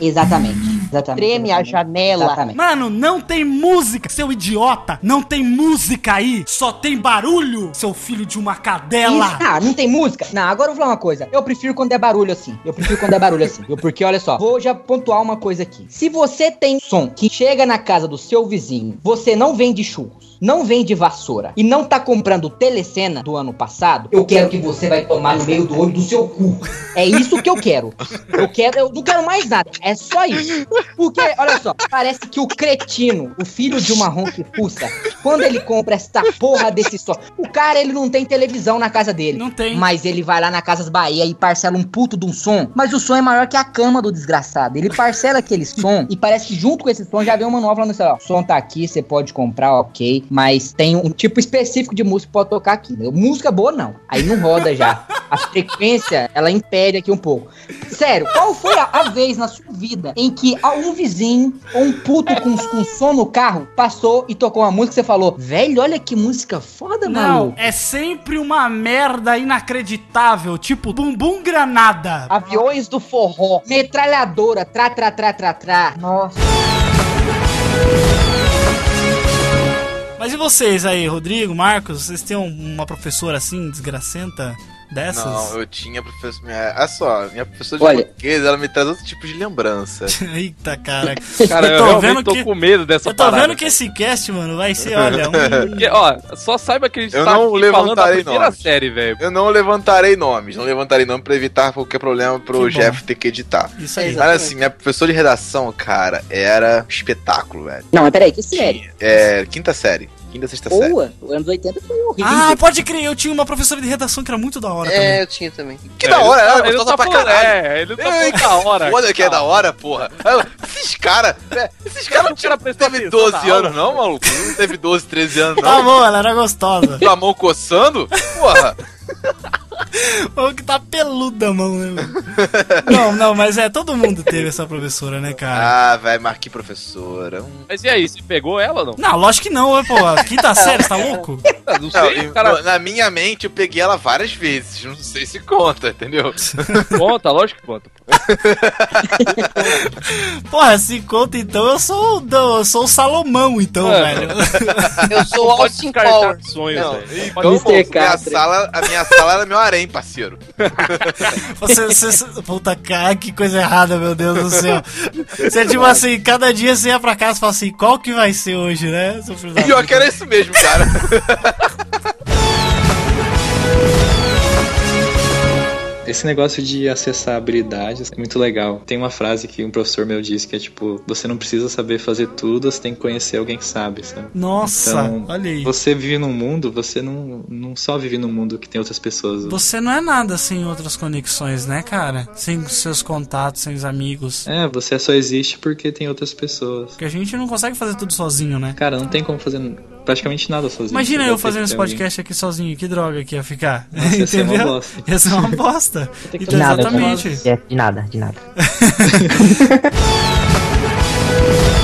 Exatamente. Exatamente. Treme a janela. Exatamente. Mano, não tem música, seu idiota! Não tem música aí! Só tem barulho, seu filho de uma cadela! Ah, não tem música? Não, agora eu vou falar uma coisa. Eu prefiro quando é barulho assim. Eu prefiro quando é barulho assim. Eu, porque, olha só, vou já pontuar uma coisa aqui. Se você tem som que chega na casa do seu vizinho, você não vende churros, não vende vassoura e não tá comprando telecena do ano passado, eu quero que você vai tomar no meio do olho do seu cu. É isso que eu quero. Eu quero, eu não quero mais nada. É só isso. Porque, olha só, parece que o cretino, o filho de uma ronca fuça, quando ele compra esta porra desse som, o cara ele não tem televisão na casa dele. Não tem. Mas ele vai lá na Casas Bahia e parcela um puto de um som, mas o som é maior que a cama do desgraçado. Ele parcela aquele som e parece que junto com esse som já vem uma nova falando assim, ó, o som tá aqui, você pode comprar, ok, mas tem um tipo específico de música que pode tocar aqui. Música boa não, aí não roda já. A frequência, ela impede aqui um pouco. Sério, qual foi a, a vez na sua vida em que um vizinho ou um puto com, com som no carro passou e tocou uma música e você falou, velho, olha que música foda, Não, maluco. é sempre uma merda inacreditável, tipo bumbum granada. Aviões do forró. Metralhadora, tra, tra, tra, tra, tra. Nossa. Mas e vocês aí, Rodrigo, Marcos? Vocês têm um- uma professora assim, desgracenta dessas? Não, eu tinha professor. Minha, olha só, minha professora de Olha. português, ela me traz outro tipo de lembrança. Eita, cara. Cara, eu, realmente tô com medo dessa Eu tô parada. vendo que esse cast, mano, vai ser, olha, um... Porque, ó, só saiba que a gente Eu tá não aqui falando da levantarei primeira nomes. série, velho. Eu não levantarei nomes, não levantarei nome pra evitar qualquer problema pro Que bom. Jeff ter que editar. Isso aí. Mas assim, minha professora de redação, cara, era um espetáculo, velho. Não, mas peraí, que série? É, quinta série. Quinta, sexta série. Boa, os anos 80 foi horrível. Ah, pode crer, eu tinha uma professora de redação que era muito da hora É, também. eu tinha também. Que da hora, ele ela tá- é ele gostosa tá pra falando- caralho. é, ele tá Ei, falando da hora. Foda que é Da hora, porra. Esses caras, esses caras não tinham- teve 12 anos não, maluco? Não teve 12, 13 anos Tá não. bom, ela era gostosa. Tua mão coçando? Porra. Falou que tá peluda a mão, né? não, não, mas é, todo mundo teve essa professora, né, cara? Ah, velho, mas que professora. Hum. Mas e aí, você pegou ela ou não? Não, lógico que não, pô. Quinta série, você tá louco? Não Não, sei, e- cara. Na minha mente, eu peguei ela várias vezes. Não sei se conta, entendeu? Conta, lógico que conta. Porra, se conta então, eu sou, o eu sou o Salomão, então, É. velho. Eu sou o Austin descartar Power. sonhos, Não, velho. então, Mr. pô, minha sala, a minha sala era meu harém, parceiro. Você, você, puta cara, que coisa errada, meu Deus do céu. Você, tipo assim, cada dia você ia pra casa e fala assim, qual que vai ser hoje, né? Pior que era isso mesmo, cara. Esse negócio de acessar habilidades é muito legal. Tem uma frase que um professor meu disse que é tipo: você não precisa saber fazer tudo, você tem que conhecer alguém que sabe, sabe? Nossa, Então, olha aí. Você vive num mundo, você não, não só vive num mundo que tem outras pessoas. Você não é nada sem outras conexões, né, cara? Sem seus contatos, sem os amigos. É, você só existe porque tem outras pessoas. Porque a gente não consegue fazer tudo sozinho, né? Cara, não tem como fazer praticamente nada sozinho. Imagina eu fazendo esse alguém. podcast aqui sozinho, que droga que ia ficar. Nossa, ia ser uma Entendeu? bosta. Ia ser uma bosta. Então, De nada, exatamente. de nada, de nada.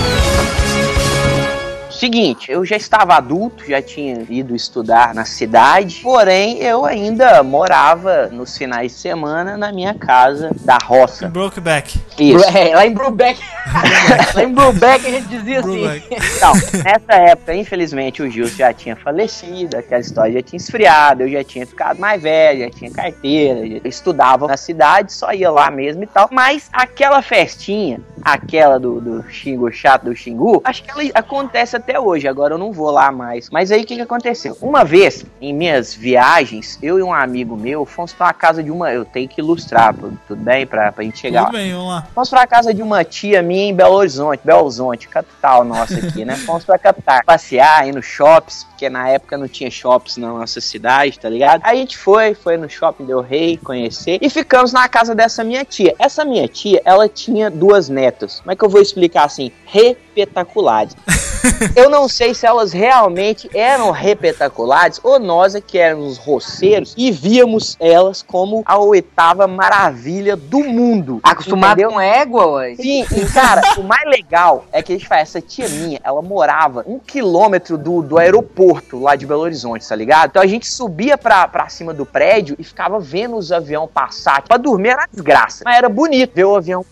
Seguinte, eu já estava adulto, já tinha ido estudar na cidade, porém eu ainda morava nos finais de semana na minha casa da roça. Brokeback. Isso. É, lá em Brubeck. lá em Brubeck a gente dizia assim. Então, nessa época, infelizmente, o Gilson já tinha falecido, aquela história já tinha esfriado, eu já tinha ficado mais velho, já tinha carteira, já estudava na cidade, só ia lá mesmo e tal. Mas aquela festinha, aquela do, do Xingu chato do Xingu, acho que ela acontece até hoje, agora eu não vou lá mais. Mas aí o que, que aconteceu? Uma vez, em minhas viagens, eu e um amigo meu fomos pra casa de uma. Eu tenho que ilustrar, tudo tudo bem? Pra, pra gente chegar Tudo lá. bem, vamos lá. Fomos pra casa de uma tia minha em Belo Horizonte, Belo Horizonte, capital nossa aqui, né? Fomos pra capital, passear, ir no shops, porque na época não tinha shops na nossa cidade, tá ligado? Aí a gente foi, foi no shopping Del Rey conhecer e ficamos na casa dessa minha tia. Essa minha tia, ela tinha duas netas. Como é que eu vou explicar assim? Repetaculares. Eu não sei se elas realmente eram repetaculares ou nós é que éramos roceiros e víamos elas como a oitava maravilha do mundo. Acostumado Entendeu? com égua, ué. Sim, e cara, o mais legal é que a gente faz, essa tia minha, ela morava um quilômetro do, do aeroporto lá de Belo Horizonte, tá ligado? Então a gente subia pra, pra cima do prédio e ficava vendo os aviões passar. Pra dormir era desgraça. Mas era bonito ver o avião.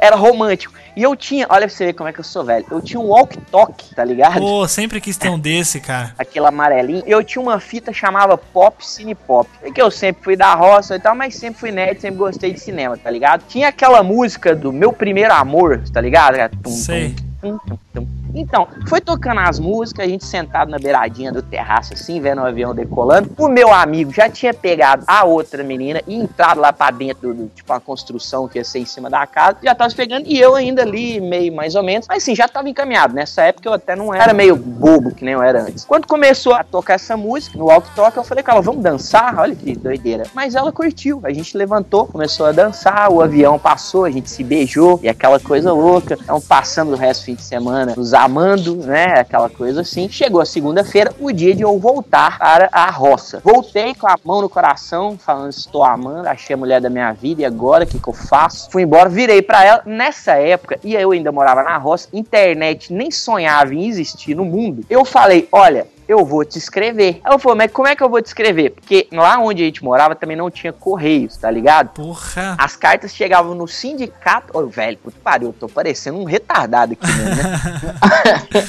Era romântico. E eu tinha, olha pra você ver como é que eu sou velho. Eu tinha um walk-talk, tá ligado? Pô, sempre quis ter um desse, cara. aquele amarelinho. Eu tinha uma fita chamava Pop Cine Pop. É que eu sempre fui da roça e tal, mas sempre fui nerd, sempre gostei de cinema, tá ligado? Tinha aquela música do Meu Primeiro Amor, tá ligado? Tum, Sei. tum, tum. Então, foi tocando as músicas, a gente sentado na beiradinha do terraço, assim, vendo o avião decolando. O meu amigo já tinha pegado a outra menina e entrado lá pra dentro do, tipo, uma construção que ia ser em cima da casa. Já tava pegando, e eu ainda ali, meio mais ou menos. Mas assim, já tava encaminhado. Nessa época eu até não era meio bobo, que nem eu era antes. Quando começou a tocar essa música, no walk talk, eu falei ela, vamos dançar? Olha que doideira. Mas ela curtiu. A gente levantou, começou a dançar, o avião passou, a gente se beijou, e aquela coisa louca. Então, passando o resto do fim de semana nos amando, né? Aquela coisa assim. Chegou a segunda-feira, o dia de eu voltar para a roça. Voltei com a mão no coração, falando: estou amando, achei a mulher da minha vida, e agora o que, que eu faço? Fui embora, virei para ela. Nessa época, e eu ainda morava na roça, internet nem sonhava em existir no mundo. Eu falei: olha. Eu vou te escrever. Ela falou, mas como é que eu vou te escrever? Porque lá onde a gente morava também não tinha correios, tá ligado? Porra. As cartas chegavam no sindicato. Ô, velho, puta pariu, eu tô parecendo um retardado aqui mesmo, né?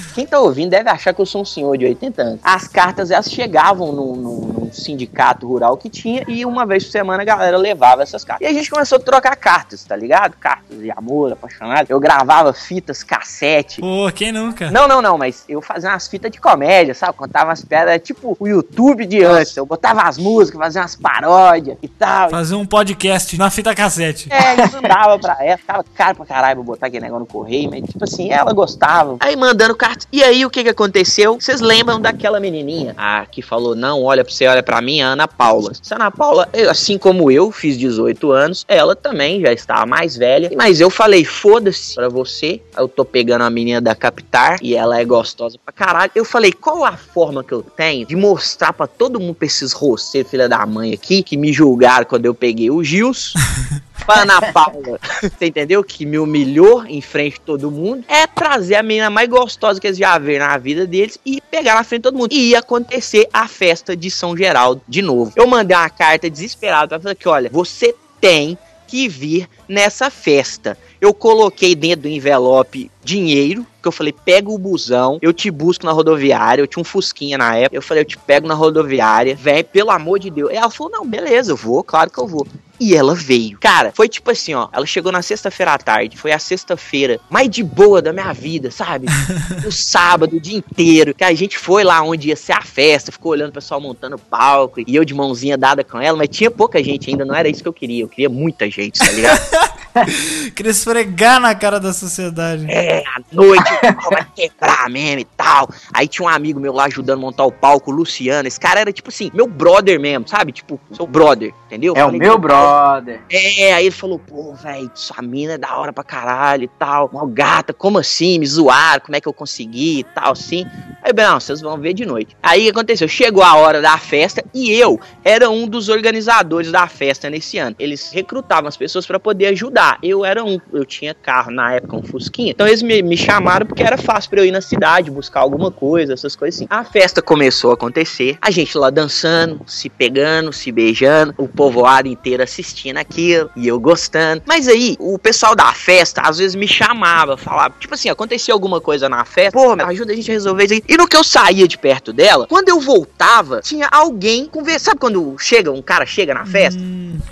Quem tá ouvindo deve achar que eu sou um senhor de 80 anos. As cartas, elas chegavam num, num- num sindicato rural que tinha e uma vez por semana a galera levava essas cartas. E a gente começou a trocar cartas, tá ligado? Cartas de amor, apaixonado. Eu gravava fitas cassete. Pô, quem nunca? Não, não, não, mas eu fazia umas fitas de comédia, sabe? Contava umas piadas, era tipo o YouTube de antes. Eu botava as músicas, fazia umas paródias e tal. Fazer um podcast na fita cassete. É, eu mandava pra ela, ficava caro pra caralho pra botar aquele negócio no correio, mas tipo assim, ela gostava. Aí mandando cartas. E aí o que que aconteceu? Vocês lembram daquela menininha? Ah, que falou, não, olha pra você, olha pra mim, a Ana Paula. Essa Ana Paula, eu, assim como eu, fiz 18 anos, ela também já estava mais velha. Mas eu falei, foda-se pra você, eu tô pegando a menina da Capitar e ela é gostosa pra caralho. Eu falei, qual a forma que eu tenho de mostrar pra todo mundo, pra esses roceiros, filha da mãe aqui, que me julgaram quando eu peguei o Gils, pra Ana Paula, você entendeu? Que me humilhou em frente de todo mundo, é trazer a menina mais gostosa que eles já viram na vida deles e pegar na frente de todo mundo. E ia acontecer a festa de São Geraldo de novo. Eu mandei uma carta desesperada pra falar que, olha, você tem que vir nessa festa. Eu coloquei dentro do envelope dinheiro, que eu falei, pega o busão, eu te busco na rodoviária, eu tinha um fusquinha na época, eu falei, eu te pego na rodoviária, vem, pelo amor de Deus. E ela falou, não, beleza, eu vou, claro que eu vou. E ela veio. Cara, foi tipo assim, ó. Ela chegou na sexta-feira à tarde. Foi a sexta-feira mais de boa da minha vida, sabe? O sábado, o dia inteiro. Que a gente foi lá onde ia ser a festa. Ficou olhando o pessoal montando palco. E eu de mãozinha dada com ela. Mas tinha pouca gente ainda. Não era isso que eu queria. Eu queria muita gente, tá ligado? Queria esfregar na cara da sociedade. É, à noite, o vai quebrar mesmo e tal. Aí tinha um amigo meu lá ajudando a montar o palco, o Luciano. Esse cara era tipo assim, meu brother mesmo, sabe? Tipo, seu brother, entendeu? É o Falei, meu "Pô, brother. É, aí ele falou, pô, velho, sua mina é da hora pra caralho e tal. Mó gata, como assim? Me zoaram, como é que eu consegui e tal, assim. Aí, bem, não, vocês vão ver de noite. Aí o que aconteceu? Chegou a hora da festa e eu era um dos organizadores da festa nesse ano. Eles recrutavam as pessoas pra poder ajudar. Eu era um, eu tinha carro na época, um Fusquinha. Então eles me, me chamaram porque era fácil pra eu ir na cidade, buscar alguma coisa, essas coisas assim. A festa começou a acontecer, a gente lá dançando, se pegando, se beijando, o povoado inteiro assistindo aquilo e eu gostando. Mas aí, o pessoal da festa às vezes me chamava, falava, tipo assim, acontecia alguma coisa na festa, pô, ajuda a gente a resolver isso aí. E no que eu saía de perto dela, quando eu voltava, tinha alguém conversando. Sabe quando chega, um cara chega na festa?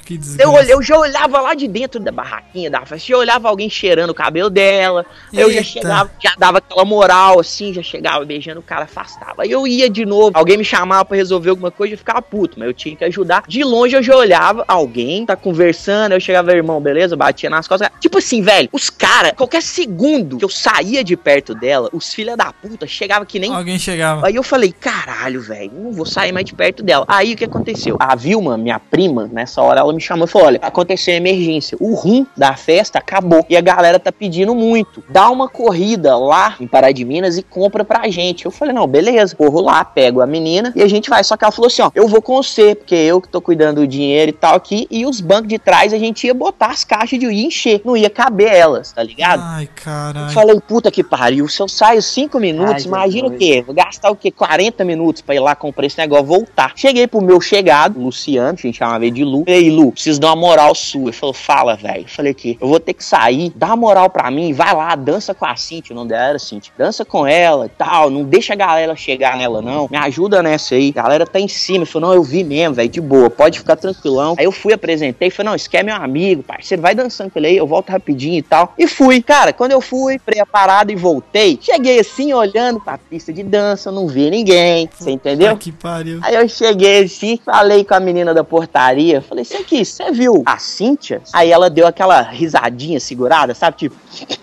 Que Eu, eu já olhava lá de dentro da barraquinha da festa, já olhava alguém cheirando o cabelo dela. Eu já chegava, já dava aquela moral assim, já chegava beijando o cara, afastava. Aí eu ia de novo, alguém me chamava pra resolver alguma coisa, eu ficava puto, mas eu tinha que ajudar. De longe eu já olhava, alguém tá conversando, eu chegava, irmão, beleza? Batia nas costas. Tipo assim, velho, os caras, qualquer segundo que eu saía de perto dela, os filha da puta chegavam que nem Alguém chegava. Aí eu falei, caralho, velho, não vou sair mais de perto dela. Aí o que aconteceu? A Vilma, minha prima, nessa hora ela me chamou e falou: olha, aconteceu emergência. O rum da festa acabou e a galera tá pedindo muito. Dá uma corrida lá em Pará de Minas e compra pra gente. Eu falei, não, beleza, corro lá, pego a menina e a gente vai. Só que ela falou assim: ó, eu vou com você, porque eu que tô cuidando do dinheiro e tal aqui. E os bancos de trás a gente ia botar as caixas de ia encher. Não ia caber elas, tá ligado? Ai, Eu caralho. falei, puta que pariu, se eu saio 5 minutos, Ai, imagina o quê? Vou gastar o quê? 40 minutos pra ir lá comprar esse negócio, voltar. Cheguei pro meu chegado, Luciano, a gente chamava ele de Lu. Falei, Lu, preciso dar uma moral sua. Ele falou, fala, velho. Eu Falei aqui, eu vou ter que sair, dá moral pra mim, vai lá, dança com a Cintia, o nome dela era Cintia. Dança com ela e tal, não deixa a galera chegar nela não. Me ajuda nessa aí. A galera tá em cima. Ele falou, não, eu vi mesmo, velho, de boa, pode ficar tranquilão. Aí eu fui, apresentei, falei, não, esse aqui é meu amigo, parceiro, vai dançando com ele aí, eu volto rapidinho e tal. E fui, cara, quando eu fui, parada e voltei, cheguei assim, olhando pra pista de dança, não vi ninguém, você entendeu? Que pariu. Aí eu cheguei assim, falei com a menina da portaria, falei, isso aqui, você viu a Cíntia? Aí ela deu aquela risadinha segurada, sabe? Tipo,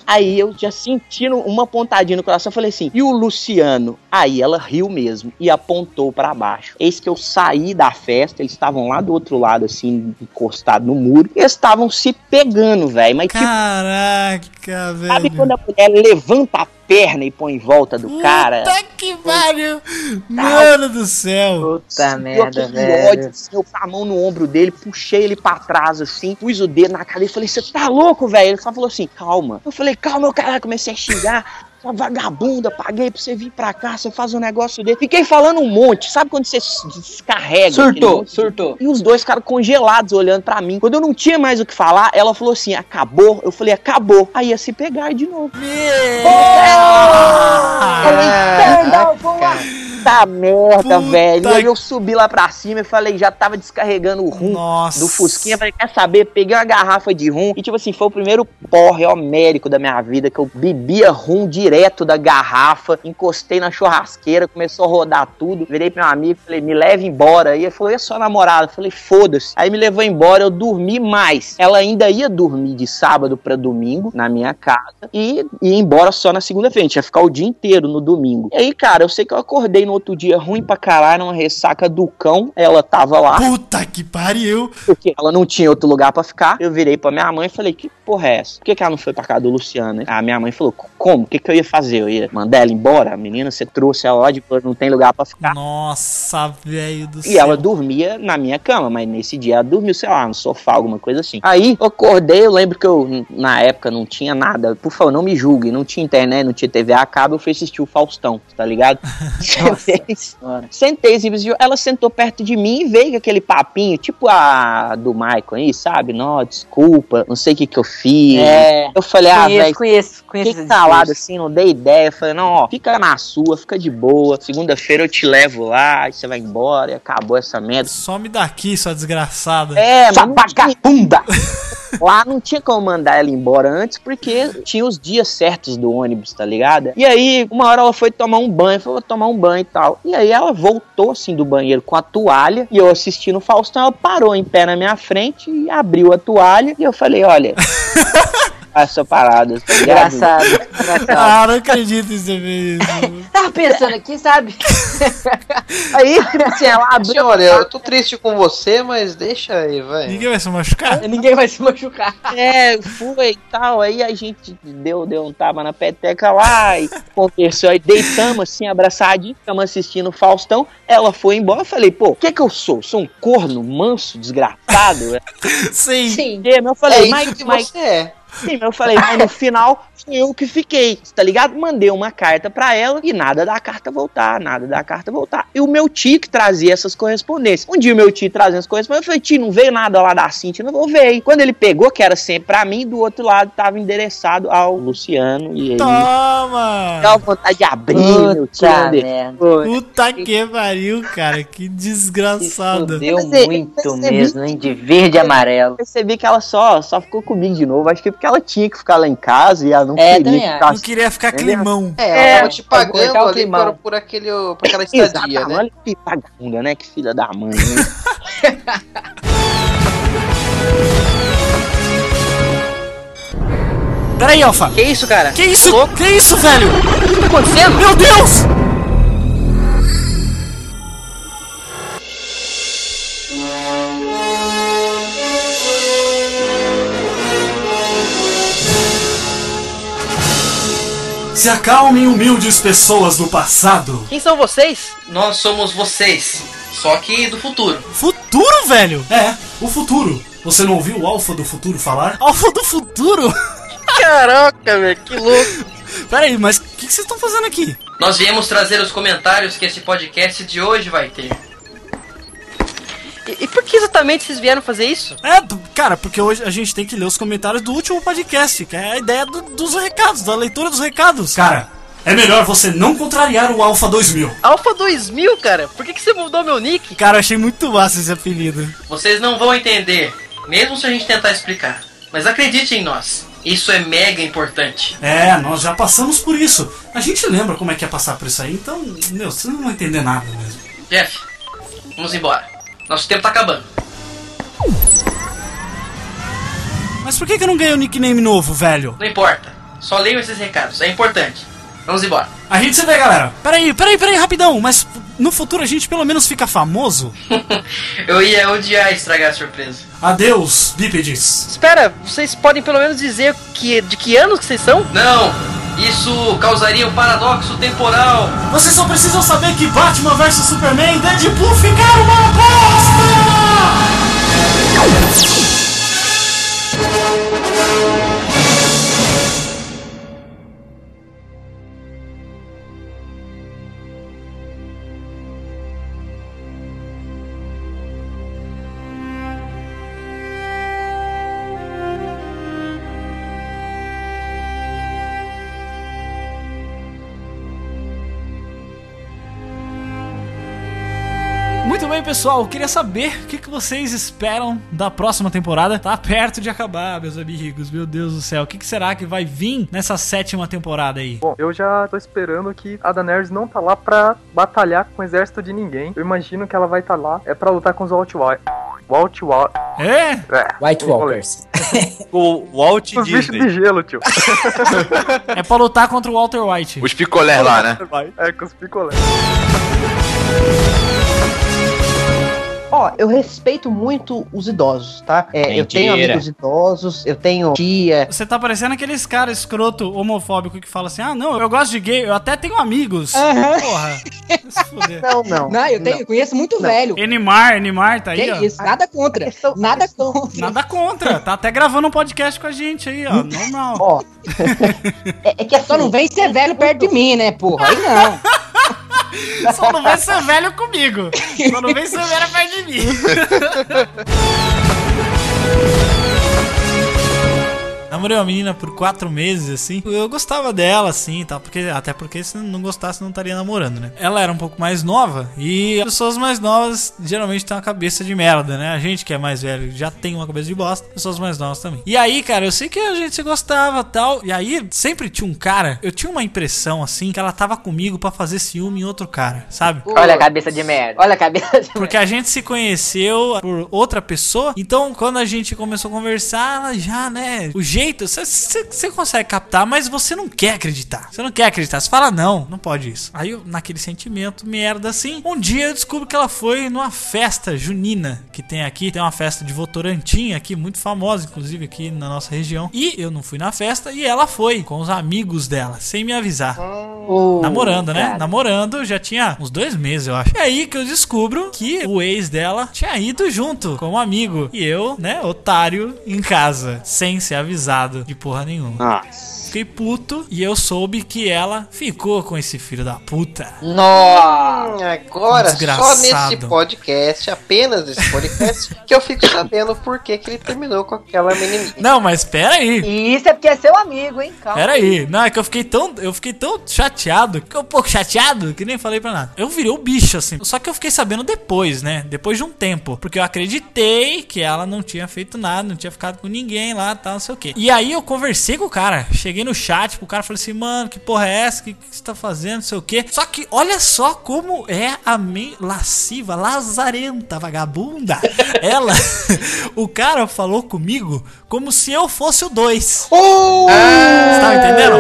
aí eu já sentindo uma pontadinha no coração, falei assim, e o Luciano? Aí ela riu mesmo e apontou pra baixo. Eis que eu saí da festa, eles estavam lá do outro lado, assim, encostado no muro, e eles estavam se pegando, velho, mas tipo, Caraca, velho. sabe quando a mulher levanta a perna e põe em volta do cara? Puta que pariu! Mano do céu! Puta merda, velho. ódio, assim, eu com a mão no ombro dele, puxei ele pra trás, assim, pus o dedo na cara e falei, você tá louco, velho? Ele só falou assim, calma. Eu falei, calma, meu caralho, comecei a xingar. Sua vagabunda, paguei pra você vir pra cá, você faz um negócio dele. Fiquei falando um monte, sabe quando você descarrega? Surtou, surtou. E os dois ficaram congelados olhando pra mim. Quando eu não tinha mais o que falar, ela falou assim, acabou? Eu falei, acabou. Aí ia se pegar de novo. Puta merda, velho. E aí eu subi lá pra cima e falei, já tava descarregando o rum do Fusquinha. Falei, quer saber? Peguei uma garrafa de rum e, tipo assim, foi o primeiro porre homérico da minha vida que eu bebia rum direto da garrafa, encostei na churrasqueira, começou a rodar tudo. Virei pro meu amigo, falei, me leve embora. E ele falou, e a sua namorada? Eu falei, foda-se. Aí me levou embora, eu dormi mais. Ela ainda ia dormir de sábado pra domingo na minha casa e ia embora só na segunda-feira. A gente ia ficar o dia inteiro no domingo. E aí, cara, eu sei que eu acordei no outro dia ruim pra caralho, numa ressaca do cão. Ela tava lá. Puta que pariu! Porque ela não tinha outro lugar pra ficar. Eu virei pra minha mãe e falei: Que porra é essa? Por que, que ela não foi pra casa do Luciano? A minha mãe falou: Como? O que, que eu ia fazer? Eu ia mandar ela embora? A menina, você trouxe ela lá de não tem lugar pra ficar. Nossa, velho do céu. E ela dormia na minha cama, mas nesse dia ela dormiu, sei lá, no sofá, alguma coisa assim. Aí eu acordei, eu lembro que eu, na época, não tinha nada. Por favor, não me julgue, não tinha internet, não tinha TV a cabo, eu fui assistir o Faustão, tá ligado? Sentei, sentei assim, assistiu, ela sentou perto de mim e veio com aquele papinho, tipo a do Michael aí, sabe? Não, desculpa, não sei o que que eu fiz. É. Eu falei, ah, velho. conheço, conheço Fiquei calado assim, não dei ideia. Eu falei, não, ó, fica na sua, fica de boa. Segunda-feira eu te levo lá, e você vai embora e acabou essa merda. Some daqui, sua desgraçada. É, não tinha- Lá não tinha como mandar ela embora antes, porque tinha os dias certos do ônibus, tá ligado? E aí, uma hora ela foi tomar um banho, falou, tomar um banho e tal. E aí ela voltou assim do banheiro com a toalha, e eu assistindo o Faustão, ela parou em pé na minha frente e abriu a toalha. E eu falei, olha, Essa parada. tá? Engraçado, engraçado. Ah, não acredito em você ver isso. Tava pensando aqui, sabe? Aí, assim, ela abriu. Senhora, eu tô triste com você, mas deixa aí, vai. Ninguém vai se machucar? Ninguém vai se machucar. É, foi e tal. Aí a gente deu, deu um tapa na peteca lá e conversou. Aí deitamos assim, abraçadinho, ficamos assistindo o Faustão. Ela foi embora. Eu falei, pô, o que que eu sou? Sou um corno manso, desgraçado? Sim. Sim. É, eu falei, É isso mas, que mas, você é. Sim, mas eu falei, mas no final fui eu que fiquei, tá ligado? Mandei uma carta pra ela e nada da carta voltar, nada da carta voltar. E o meu tio que trazia essas correspondências. Um dia o meu tio trazendo as correspondências, eu falei, tio, não veio nada lá da Cintia, não vou ver. Quando ele pegou, que era sempre pra mim, do outro lado tava endereçado ao Luciano e aí... Toma! Dá vontade de abrir, meu tio. Puta. Puta que pariu, cara. Que desgraçado. Deu é, muito percebi- mesmo, hein? De verde e amarelo. Percebi que ela só, só ficou comigo de novo. Acho que porque ela tinha que ficar lá em casa e ela não É, queria ficar Não queria ficar Entendeu? climão. É, ela É, tava te pagando ali climão. por, por, aquele, por aquela estadia, né? olha que vagabunda, né? Que filha da mãe. né? Peraí, Alfa. Que isso, cara? Que isso? Que isso, velho? O que tá acontecendo? Meu Deus! Se acalmem, humildes pessoas do passado. Quem são vocês? Nós somos vocês, só que do futuro. Futuro, velho? É, o futuro. Você não ouviu o Alfa do futuro falar? Alfa do futuro? Caraca, velho, que louco. Peraí, mas o que que vocês estão fazendo aqui? Nós viemos trazer os comentários que esse podcast de hoje vai ter. E, e por que exatamente vocês vieram fazer isso? É, cara, porque hoje a gente tem que ler os comentários do último podcast, que é a ideia do- dos recados, da leitura dos recados. Cara, é melhor você não contrariar o Alpha 2000. Alpha 2000, cara? Por que, que você mudou meu nick? Cara, eu achei muito massa esse apelido. Vocês não vão entender, mesmo se a gente tentar explicar. Mas acredite em nós, isso é mega importante. É, nós já passamos por isso. A gente lembra como é que é passar por isso aí, então, meu, vocês não vão entender nada mesmo. Jeff, vamos embora. Nosso tempo tá acabando. Mas por que, que eu não ganhei o nickname novo, velho? Não importa, só leiam esses recados, é importante. Vamos embora. A gente se vê, galera. Peraí, peraí, peraí, rapidão. Mas no futuro a gente pelo menos fica famoso? Eu ia odiar estragar a surpresa. Adeus, bípedes. Espera, vocês podem pelo menos dizer que, de que anos que vocês são? Não, isso causaria um paradoxo temporal. Vocês só precisam saber que Batman vs Superman e Deadpool ficaram uma bosta! Pessoal. Eu queria saber o que, que vocês esperam da próxima temporada. Tá perto de acabar, meus amigos. Meu Deus do céu. O que, que será que vai vir nessa sétima temporada aí? Bom, eu já tô esperando que a Daenerys não tá lá pra batalhar com o exército de ninguém. Eu imagino que ela vai estar tá lá é pra lutar com os Walt White. Walt White. É? White Walkers. O Walt Os bichos de gelo, tio. É pra lutar contra o Walter White. Os picolés lá, né? É, com os picolés. Ó, eu respeito muito os idosos, tá? É, eu tenho amigos idosos, eu tenho tia. Você tá parecendo aqueles caras escroto homofóbico que fala assim: ah, não, eu gosto de gay, eu até tenho amigos. Aham. Porra. Se fuder. Não, não. Não, eu, tenho, eu conheço muito velho. Enimar, Enimar tá aí, Que ó. isso, nada contra. Nada contra. Nada contra. Tá até gravando um podcast com a gente aí, ó. Normal. Ó. é, é que Só não vem ser velho perto de mim, né, porra? Aí não. Só não vem ser velho comigo. Só não vem ser velho perto de mim. Namorei uma menina por quatro meses, assim. Eu gostava dela, assim, tal. Porque, até porque se não gostasse, não estaria namorando, né? Ela era um pouco mais nova. E as pessoas mais novas geralmente têm uma cabeça de merda, né? A gente que é mais velho já tem uma cabeça de bosta. Pessoas mais novas também. E aí, cara, eu sei que a gente se gostava tal. E aí, sempre tinha um cara. Eu tinha uma impressão, assim, que ela tava comigo pra fazer ciúme em outro cara, sabe? Olha a cabeça de merda. Olha a cabeça de Porque a gente se conheceu por outra pessoa. Então, quando a gente começou a conversar, ela já, né? O jeito jeito, você- consegue captar, mas você não quer acreditar. Você não quer acreditar. Você fala, não, não pode isso. Aí, eu, naquele sentimento, merda assim, um dia eu descubro que ela foi numa festa junina que tem aqui. Tem uma festa de Votorantim aqui, muito famosa, inclusive aqui na nossa região. E eu não fui na festa e ela foi com os amigos dela, sem me avisar. Namorando, né? cara. Namorando, já tinha uns dois meses, eu acho. E aí que eu descubro que o ex dela tinha ido junto com um amigo. E eu, né, otário, em casa, sem ser avisado de porra nenhuma. Fiquei puto e eu soube que ela ficou com esse filho da puta. Hum, agora, só Desgraçado. nesse podcast, apenas nesse podcast, que eu fico sabendo por que, que ele terminou com aquela menininha. Não, mas pera aí. Isso é porque é seu amigo, hein? Calma. Pera aí, não, é que eu fiquei tão, eu fiquei tão chateado, que eu um pouco chateado, que nem falei pra nada. Eu virei o bicho, assim. Só que eu fiquei sabendo depois, né? Depois de um tempo. Porque eu acreditei que ela não tinha feito nada, não tinha ficado com ninguém lá, tal, não sei o quê. E aí eu conversei com o cara. Cheguei no chat pro cara falei assim, mano, que porra é essa? O que, que você tá fazendo? Não sei o quê. Só que olha só como é a mente lasciva, lazarenta, vagabunda. ela, o cara falou comigo como se eu fosse o dois. Você tá entendendo?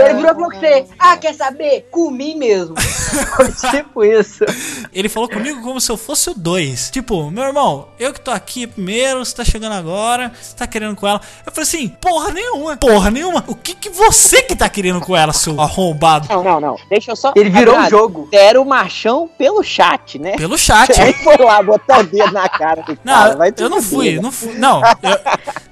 Ele virou com você, ah, quer saber? Comi mesmo. tipo isso. Ele falou comigo como se eu fosse o dois. Tipo, meu irmão, eu que tô aqui primeiro, você tá chegando agora, você tá querendo com ela. Eu falei assim, porra nenhuma, porra nenhuma. O que que você que tá querendo com ela, seu arrombado? Não, não, não. Deixa eu só. Ele virou o jogo. Deram o machão pelo chat, né? Pelo chat. Aí foi lá botar o dedo na cara do Não, cara. vai eu não fui, não fui. Não, eu-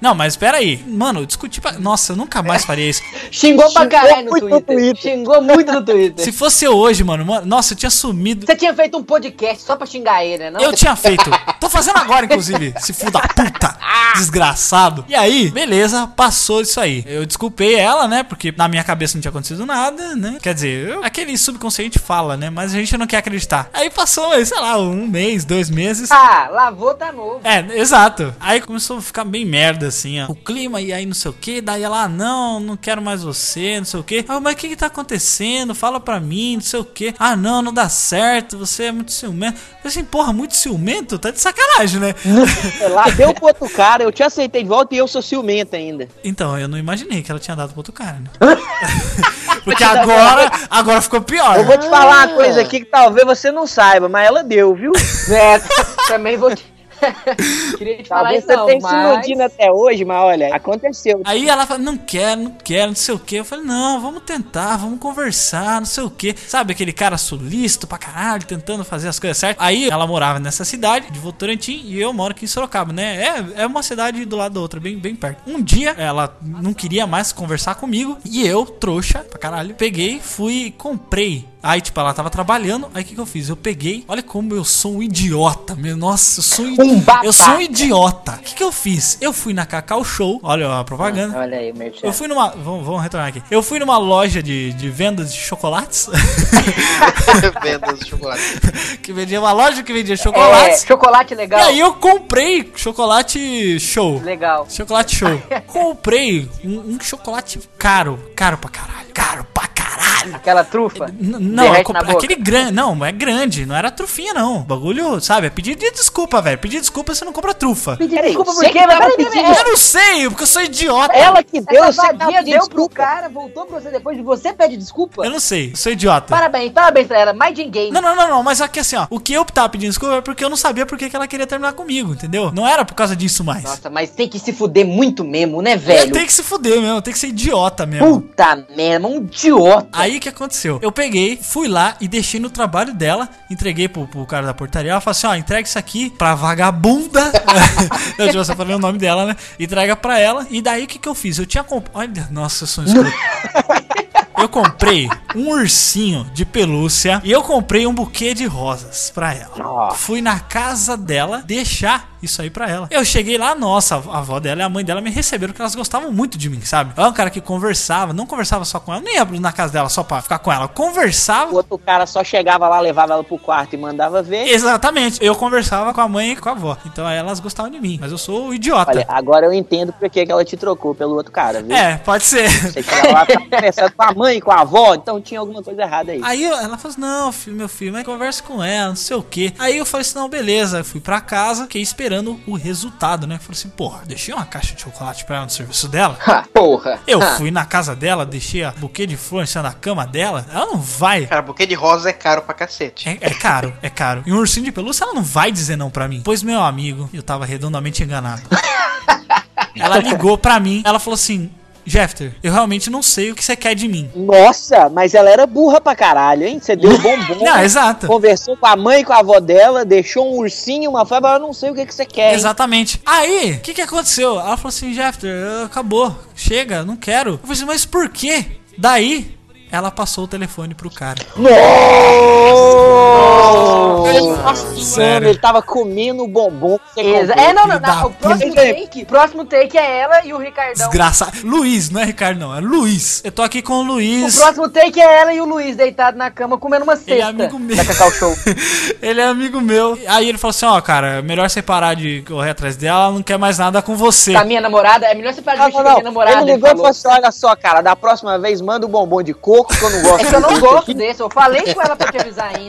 não, mas pera aí. Mano, eu discuti pra. Nossa, eu nunca mais faria isso. Xingou pra caralho no muito no Twitter. Twitter. Xingou muito no Twitter. Se fosse eu hoje, mano, mano, nossa, eu tinha sumido. Você tinha feito um podcast só pra xingar ele, né? Não? Eu tinha feito. Tô fazendo agora, inclusive. Se filho da puta. Desgraçado. E aí, beleza, passou isso aí. Eu desculpei ela, né? Porque na minha cabeça não tinha acontecido nada, né? Quer dizer, eu- aquele subconsciente fala, né? Mas a gente não quer acreditar. Aí passou, sei lá, um mês, dois meses. Ah, lavou, tá novo. É, exato. Aí começou a ficar bem merda, assim, ó. O clima, e aí não sei o que. Daí ela, ah, não, não quero mais você, não sei o que. Ah, mas o que que tá acontecendo? Fala pra mim, não sei o que. Ah, não, não dá certo, você é muito ciumento. Eu falei assim, porra, muito ciumento? Tá de sacanagem, né? Sei lá, deu pro outro cara, eu te aceitei de volta e eu sou ciumento ainda. Então, eu não imaginei que ela tinha dado pro outro cara, né? Porque agora, agora ficou pior. Eu vou te falar uma coisa aqui que talvez você não saiba, mas ela deu, viu? É, também vou te... Queria te falar isso não, se mas... iludindo até hoje, mas olha, aconteceu. Aí ela fala, não quero, não quero, não sei o que. Eu falei, não, vamos tentar, vamos conversar, não sei o que. Sabe aquele cara solícito pra caralho, tentando fazer as coisas certas. Aí ela morava nessa cidade de Votorantim e eu moro aqui em Sorocaba, né? É, é uma cidade do lado da outra, bem, bem perto. Um dia ela não queria mais conversar comigo e eu, trouxa pra caralho, peguei, fui e comprei. Aí, tipo, ela tava trabalhando, aí o que, que eu fiz? Eu peguei, olha como eu sou um idiota, meu. Nossa, eu sou um, Um eu sou um idiota. O que, que eu fiz? Eu fui na Cacau Show, olha a propaganda. Olha aí, merchan. Eu fui numa. Vamos, vamos retornar aqui. Eu fui numa loja de, de vendas de chocolates. Vendas de chocolate. que vendia uma loja que vendia É, chocolates. chocolate legal. E aí eu comprei chocolate show. Legal. Chocolate show. comprei um, um chocolate caro. Caro pra caralho. Caro pra caralho. Aquela trufa. Não, eu na boca. aquele grande. Não, é grande. Não era trufinha, não. O bagulho, sabe? É pedir de desculpa, velho. Pedir desculpa você não compra trufa. Pedir desculpa por quê? Eu não sei, porque eu sou idiota. Ela que deu, Essa vadia deu pro cara, voltou pra você depois de você pede desculpa? Eu não sei, eu sou idiota. Parabéns, parabéns pra ela. Mais ninguém. Não, não, não, não, mas aqui assim, ó. O que eu tava pedindo desculpa é porque eu não sabia por que que ela queria terminar comigo, entendeu? Não era por causa disso mais. Nossa, mas tem que se fuder muito mesmo, né, velho? tenho que se fuder mesmo, tem que ser idiota mesmo. Puta merda, um idiota. Aí o que aconteceu? Eu peguei, fui lá e deixei no trabalho dela, entreguei pro, pro cara da portaria. Ela falou assim: ó, entrega isso aqui pra vagabunda. eu tipo, você falei o nome dela, né? Entrega pra ela. E daí o que, que eu fiz? Eu tinha comprado. Olha, nossa, eu sou um escroto. Eu comprei um ursinho de pelúcia e eu comprei um buquê de rosas pra ela. Fui na casa dela deixar isso aí pra ela. Eu cheguei lá, nossa, a avó dela e a mãe dela me receberam porque elas gostavam muito de mim, sabe? Eu era um cara que conversava, não conversava só com ela, nem ia na casa dela só pra ficar com ela. Conversava. O outro cara só chegava lá, levava ela pro quarto e mandava ver. Exatamente. Eu conversava com a mãe e com a avó. Então aí elas gostavam de mim. Mas eu sou o idiota. Olha, agora eu entendo por que que ela te trocou pelo outro cara, viu? É, pode ser. Você lá, tava conversando com a mãe e com a avó, então tinha alguma coisa errada aí. Aí ela falou assim: Não, filho, meu filho, mas conversa com ela, não sei o que. Aí eu falei assim: Não, beleza. Eu fui pra casa, fiquei esperando esperando o resultado, né? Falei assim, porra, deixei uma caixa de chocolate pra ela no serviço dela. porra. Eu Ha. fui na casa dela, deixei a buquê de cima da cama dela. Ela não vai. Cara, buquê de rosa é caro pra cacete. É, é caro, é caro. E um ursinho de pelúcia, ela não vai dizer não pra mim. Pois, meu amigo, eu tava redondamente enganado. ela ligou pra mim, ela falou assim: Jeffter, eu realmente não sei o que você quer de mim. Nossa, mas ela era burra pra caralho, hein? Você deu bombom. Não, exato. Conversou com a mãe e com a avó dela, deixou um ursinho, uma fábrica, eu não sei o que, que você quer. hein? Exatamente. Aí, o que que aconteceu? Ela falou assim, Jeffter, acabou, chega, não quero. Eu falei assim, mas por quê? Daí, ela passou o telefone pro cara. Nossa, Sério. ele tava comendo o bombom. É, não, não, da não. O próximo take, próximo take é ela e o Ricardão. Desgraçado. Luiz, não é Ricardo, não, é Luiz. Eu tô aqui com o O Luiz. próximo take é ela e o Luiz deitado na cama comendo uma cesta. Ele é amigo meu. Da Cacau Show. Ele é amigo meu. Aí ele falou assim: ó, cara, melhor você parar de correr atrás dela, ela não quer mais nada com você. Com a minha namorada, é melhor você parar de Não, mexer não, com a minha namorada. Ele ligou e falou. assim: olha só, cara, da próxima vez manda o bombom de coco, que eu não gosto É que eu não gosto desse, eu falei com ela pra te avisar ainda.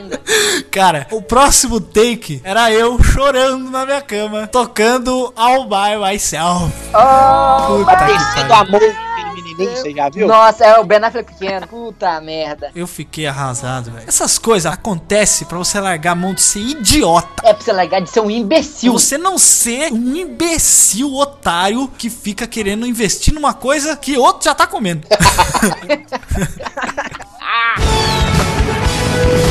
Cara, o próximo take era eu chorando na minha cama, tocando All By Myself. Oh, Puta que pariu. amor menininho, você já viu? Nossa, é o Ben Affleck pequeno. Puta merda. Eu fiquei arrasado, velho. Essas coisas acontecem pra você largar a mão de ser idiota. É pra você largar de ser um imbecil. Você não ser um imbecil otário que fica querendo investir numa coisa que outro já tá comendo.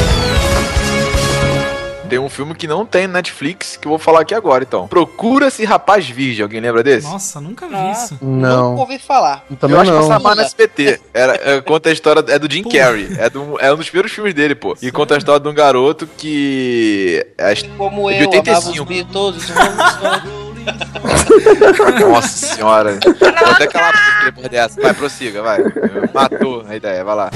Tem um filme que não tem no Netflix que eu vou falar aqui agora, então. Procura-se Rapaz Virgem. Alguém lembra desse? Nossa, nunca vi Ah, isso. Não. Nunca ouvi falar. Também eu acho que não. passava no SBT. Era, é, conta a história. É do Jim Carrey. É, do, é um dos primeiros filmes dele, pô. E conta a história de um garoto que. É, Como eu de amava os 85. Beatles. Nossa senhora. Vou até calar pra depois dessa. Vai, prossiga, vai. Matou a ideia, vai lá.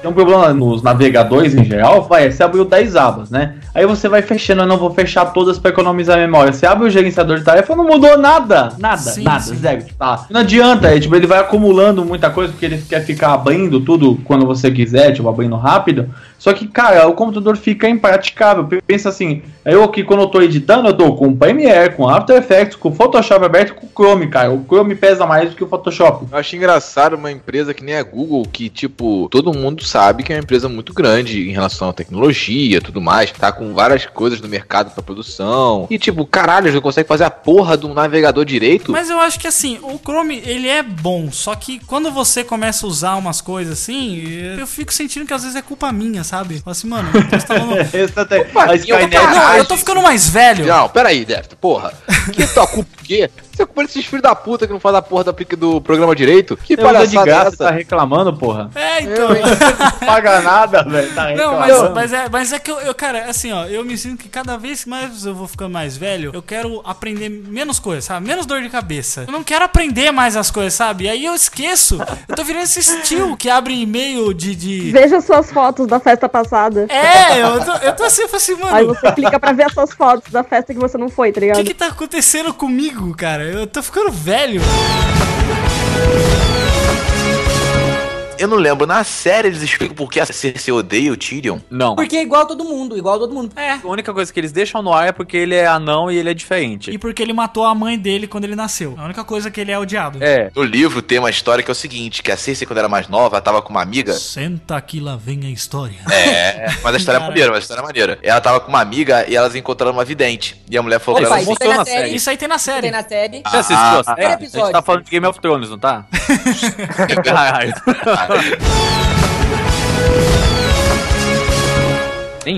Tem um problema nos navegadores em geral, vai, você abriu 10 abas, né? Aí você vai fechando, eu não vou fechar todas pra economizar a memória. Você abre o gerenciador de tarefa, não mudou nada, nada, Sim, nada, sim. zero. Tá. Não adianta, é, tipo, ele vai acumulando muita coisa porque ele quer ficar abrindo tudo quando você quiser, tipo, abrindo rápido. Só que, cara, o computador fica impraticável. Pensa assim, eu aqui quando eu tô editando, eu tô com o Premiere, com After Effects, com o Photoshop aberto e com o Chrome, cara. O Chrome pesa mais do que o Photoshop. Eu acho engraçado uma empresa que nem a Google, que, tipo, todo mundo sabe que é uma empresa muito grande em relação à tecnologia tudo mais, tá com várias coisas no mercado pra produção. E, tipo, caralho, já consegue fazer a porra de um navegador direito? Mas eu acho que assim, o Chrome, ele é bom, só que quando você começa a usar umas coisas assim, eu fico sentindo que às vezes é culpa minha, sabe? Fala assim, mano, eu. Esse até- Opa, eu, tô, não, eu tô ficando mais velho. Não, peraí, Deft, porra. Que tua culpa o quê? Você culpa desses filhos da puta que não faz a porra do, aplica- do programa direito? Que Você usa de palhaçada é graça, essa? tá reclamando, porra. É, então. Não paga nada, velho. Tá Não, reclamando. mas, mas, é, mas é que eu, eu, cara, assim, ó, eu me sinto que cada vez mais eu vou ficando mais velho, eu quero aprender menos coisas, sabe? Menos dor de cabeça. Eu não quero aprender mais as coisas, sabe? E aí eu esqueço. Eu tô virando esse estilo que abre e-mail de. de... Veja suas fotos da festa passada. É, eu tô, eu tô assim, eu falo assim, mano. Aí você clica pra ver as suas fotos da festa que você não foi, tá O ligado? que que tá acontecendo comigo, cara? Eu tô ficando velho. Eu não lembro, na série eles explicam por que a Cersei odeia o Tyrion? Não. Porque é igual a todo mundo, igual a todo mundo. É. A única coisa que eles deixam no ar é porque ele é anão e ele é diferente. E porque ele matou a mãe dele quando ele nasceu. A única coisa que ele é odiado. É. No livro tem uma história que é o seguinte, que a Cersei quando era mais nova, ela tava com uma amiga... Senta que lá vem a história. É, mas a história é maneira, mas a história é maneira. Ela tava com uma amiga e elas encontraram uma vidente. E a mulher falou Opa, pra ela... isso tem na série. Isso aí tem na série. Tem na série. Ah, Você assistiu a ah, série? ah, a gente tá falando de Game of Thrones, não tá?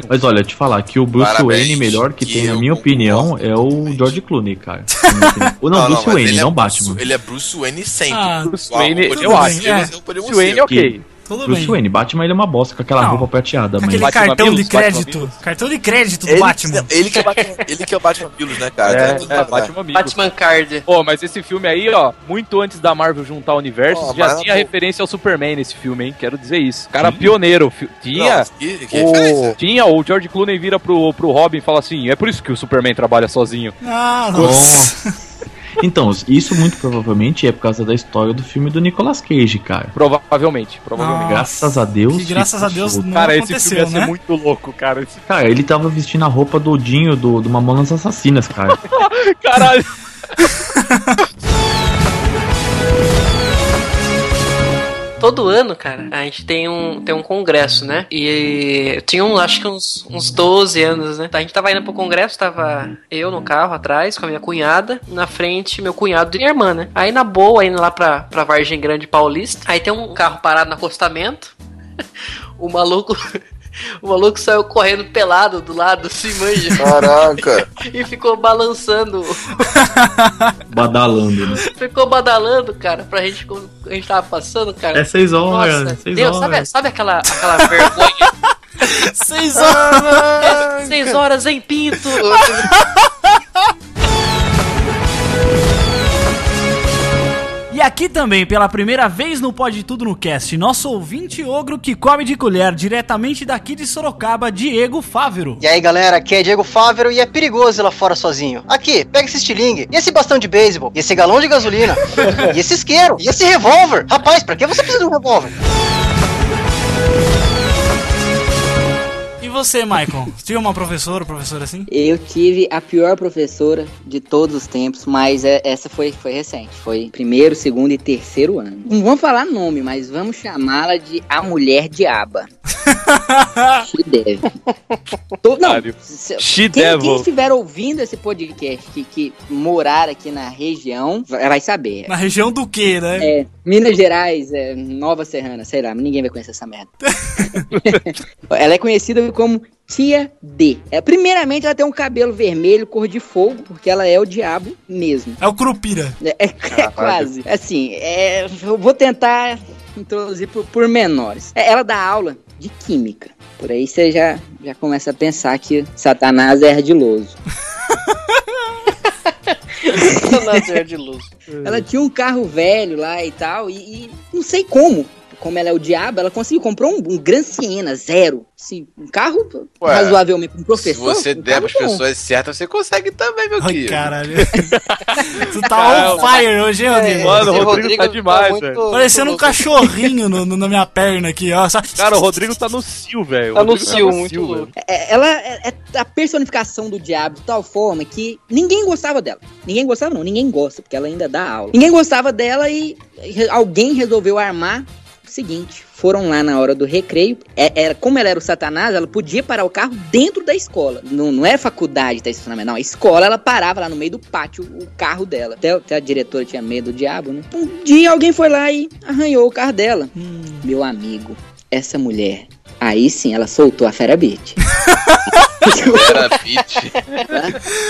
Mas olha, te falar que o Bruce Parabéns, Wayne melhor que, que tem, na minha opinião, é o George Clooney, cara. Ou não, Bruce mas Wayne, ele é não Bruce- Batman. Ele é Bruce Wayne sempre. Ah, Bruce Wayne, Wayne, eu acho. é. Bruce Wayne, ok. Tudo Bruce bem. Wayne, Batman ele é uma bosta com aquela Não. roupa prateada, mas Aquele Batman cartão de crédito. Cartão de crédito do Ele, Batman. ele que é o Batman, ele que é o Batman Milos, né, cara? É, Tudo é, pra- Batman. Batman Card. Pô, mas esse filme aí, ó, muito antes da Marvel juntar universos, Ó, já mas tinha pô- referência ao Superman nesse filme, hein? Quero dizer isso. Cara pioneiro. fi- Tinha. Não, que- que o, tinha, o George Clooney vira pro, pro Robin e fala assim: é por isso que o Superman trabalha sozinho. Ah, nossa. Então, isso muito provavelmente é por causa da história do filme do Nicolas Cage, cara. Provavelmente, provavelmente. Graças a Deus. Que graças a Deus não Cara, esse filme ia ser né? muito louco, cara. Esse- Cara, ele tava vestindo a roupa do Dinho do, do Mamonas Assassinas, cara. Caralho. Todo ano, cara, a gente tem um, tem um congresso, né? E eu tinha um, acho que uns, uns 12 anos, né? A gente tava indo pro congresso, tava eu no carro atrás com a minha cunhada, na frente meu cunhado e minha irmã, né? Aí na boa, indo lá pra, pra Vargem Grande Paulista, aí tem um carro parado no acostamento, o maluco. O maluco saiu correndo pelado do lado, assim, manja. Caraca. E ficou balançando Badalando, né? Ficou badalando, cara, pra gente quando a gente tava passando, cara. É seis horas, Nossa, seis Deus, horas. Sabe, sabe aquela, aquela vergonha? Seis horas! seis horas em pinto! E aqui também, pela primeira vez no Pode Tudo no Cast, nosso ouvinte ogro que come de colher, diretamente daqui de Sorocaba, Diego Fávero. E aí galera, aqui é Diego Fávero e é perigoso ir lá fora sozinho. Aqui, pega esse estilingue, e esse bastão de beisebol, e esse galão de gasolina, e esse isqueiro, e esse revólver. Rapaz, pra que você precisa de um revólver? E você, Michael? Tinha uma professora ou professora assim? Eu tive a pior professora de todos os tempos, mas é- essa foi, foi recente. Foi primeiro, segundo e terceiro ano. Não vamos falar nome, mas vamos chamá-la de a mulher diaba. She deve. Tô- não, se- She quem, devil. quem estiver ouvindo esse podcast que, que morar aqui na região vai saber. Na região do quê, né? É, Minas Gerais, é, Nova Serrana, sei lá, ninguém vai conhecer essa merda. ela é conhecida como Tia D. É, primeiramente, ela tem um cabelo vermelho, cor de fogo, porque ela é o diabo mesmo. É o Curupira. É, é- é quase. Assim, é, eu vou tentar introduzir por, por menores. É, ela dá aula de química. Por aí você já, já começa a pensar que Satanás é ardiloso. Nazer de luz. Ela tinha um carro velho lá e tal, e, e não sei como. Como ela é o diabo, ela conseguiu comprar um, um Gran Siena zero. Assim, um carro Ué, razoavelmente. Um Se professor. você um der pras bom. pessoas certas, você consegue também, meu Ai, querido. caralho. tu tá on fire hoje, hein, Rodrigo? Mano, o Rodrigo, tá demais, velho. Parecendo um cachorrinho no, no- na minha perna aqui, ó. Só- Cara, o Rodrigo tá no cio, velho. Tá no Rodrigo cio, muito velho. louco. É, ela é, é a personificação do diabo de tal forma que ninguém gostava dela. Ninguém gostava, não, ninguém gosta, porque ela ainda dá aula. Ninguém gostava dela e alguém resolveu armar seguinte: foram lá na hora do recreio. É, era, como ela era o Satanás, ela podia parar o carro dentro da escola. Não, não era faculdade, tá estacionamento, não. A escola, ela parava lá no meio do pátio o carro dela. Até, até a diretora tinha medo do diabo, né? Um dia alguém foi lá e arranhou o carro dela. Meu amigo, essa mulher. Aí sim, ela soltou a Fera Beat. Era Pete.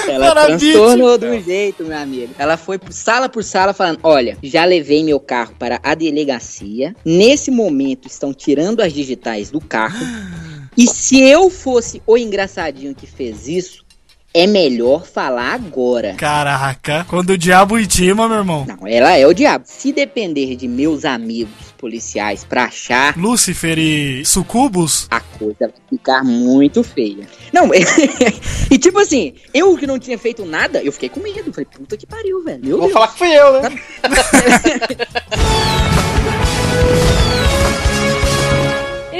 Ela Fera transtornou de um jeito, meu amigo. Ela foi por sala por sala falando: Olha, já levei meu carro para a delegacia. Nesse momento estão tirando as digitais do carro. E se eu fosse o engraçadinho que fez isso, é melhor falar agora. Caraca, quando o diabo intima, meu irmão. Não, ela é o diabo. Se depender de meus amigos policiais pra achar. Lúcifer e sucubus? A coisa vai ficar muito feia. Não, e tipo assim, eu que não tinha feito nada, eu fiquei com medo. Falei, puta que pariu, velho. Meu Vou Deus. falar que fui eu, né?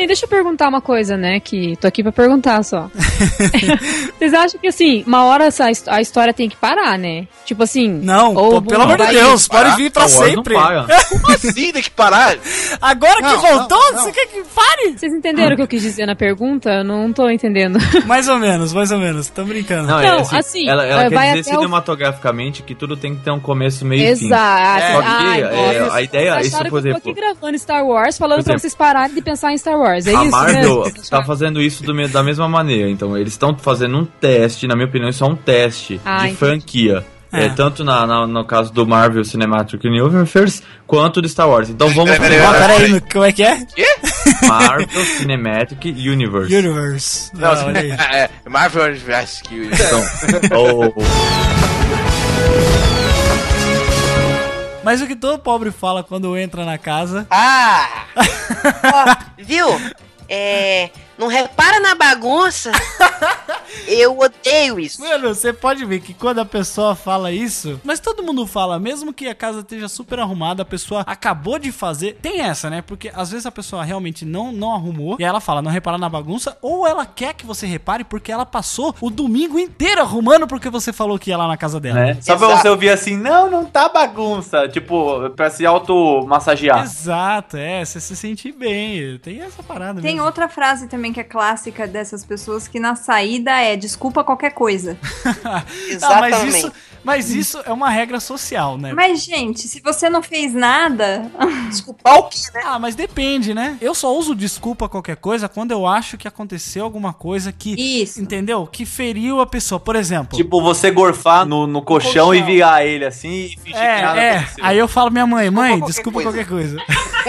Deixa eu perguntar uma coisa, né? Que tô aqui pra perguntar só. Vocês acham que assim, uma hora essa, a história tem que parar, né? Tipo assim. Não, ou pô, pelo amor de Deus, pode vir pra sempre. Como assim? Tem que parar? Agora que Não, voltou, não, não. você quer que pare? Vocês entenderam o que eu quis dizer na pergunta? Eu não tô entendendo. Mais ou menos, mais ou menos. Tô brincando. Não, é assim, assim, ela, ela é, quer vai dizer até o- cinematograficamente que tudo tem que ter um começo, meio e fim. Exato. Só que Ai, é, nossa. a ideia, isso por que eu tô aqui exemplo, gravando Star Wars falando pra exemplo, vocês pararem de pensar em Star Wars. É a isso, Marvel né? tá fazendo isso do da mesma maneira. Então, eles estão fazendo um teste, na minha opinião, isso é um teste Ah, de entendi. franquia. É. É, tanto na, na- no caso do Marvel Cinematic Universe quanto do Star Wars. Então vamos Peraí, peraí, peraí, no- como é que é? Marvel Cinematic Universe. Universe. Não, Ah, olha aí. é, Marvel Universe. Então, oh, Mas o que todo pobre fala quando entra na casa. Ah! Ó, viu? É. não repara na bagunça. Eu odeio isso. Mano, você pode ver que quando a pessoa fala isso, mas todo mundo fala, mesmo que a casa esteja super arrumada, a pessoa acabou de fazer. Tem essa, né? Porque às vezes a pessoa realmente não, não arrumou e ela fala, não repara na bagunça, ou ela quer que você repare porque ela passou o domingo inteiro arrumando porque você falou que ia lá na casa dela. Né? Só pra você ouvir assim, não, não tá bagunça. Tipo, pra se auto-massagear. Exato, é, você se sente bem. Tem essa parada Tem mesmo. outra frase também que é clássica dessas pessoas que na saída é desculpa qualquer coisa. Ah, mas isso, mas isso é uma regra social, né? Mas, gente, se você não fez nada. Desculpar o quê, né? Ah, mas depende, né? Eu só uso desculpa qualquer coisa quando eu acho que aconteceu alguma coisa que. Isso. Entendeu? Que feriu a pessoa. Por exemplo. Tipo, você gorfar no, no colchão, e virar ele assim e fingir que nada É, é. aconteceu. Aí eu falo minha mãe, mãe, desculpa qualquer coisa.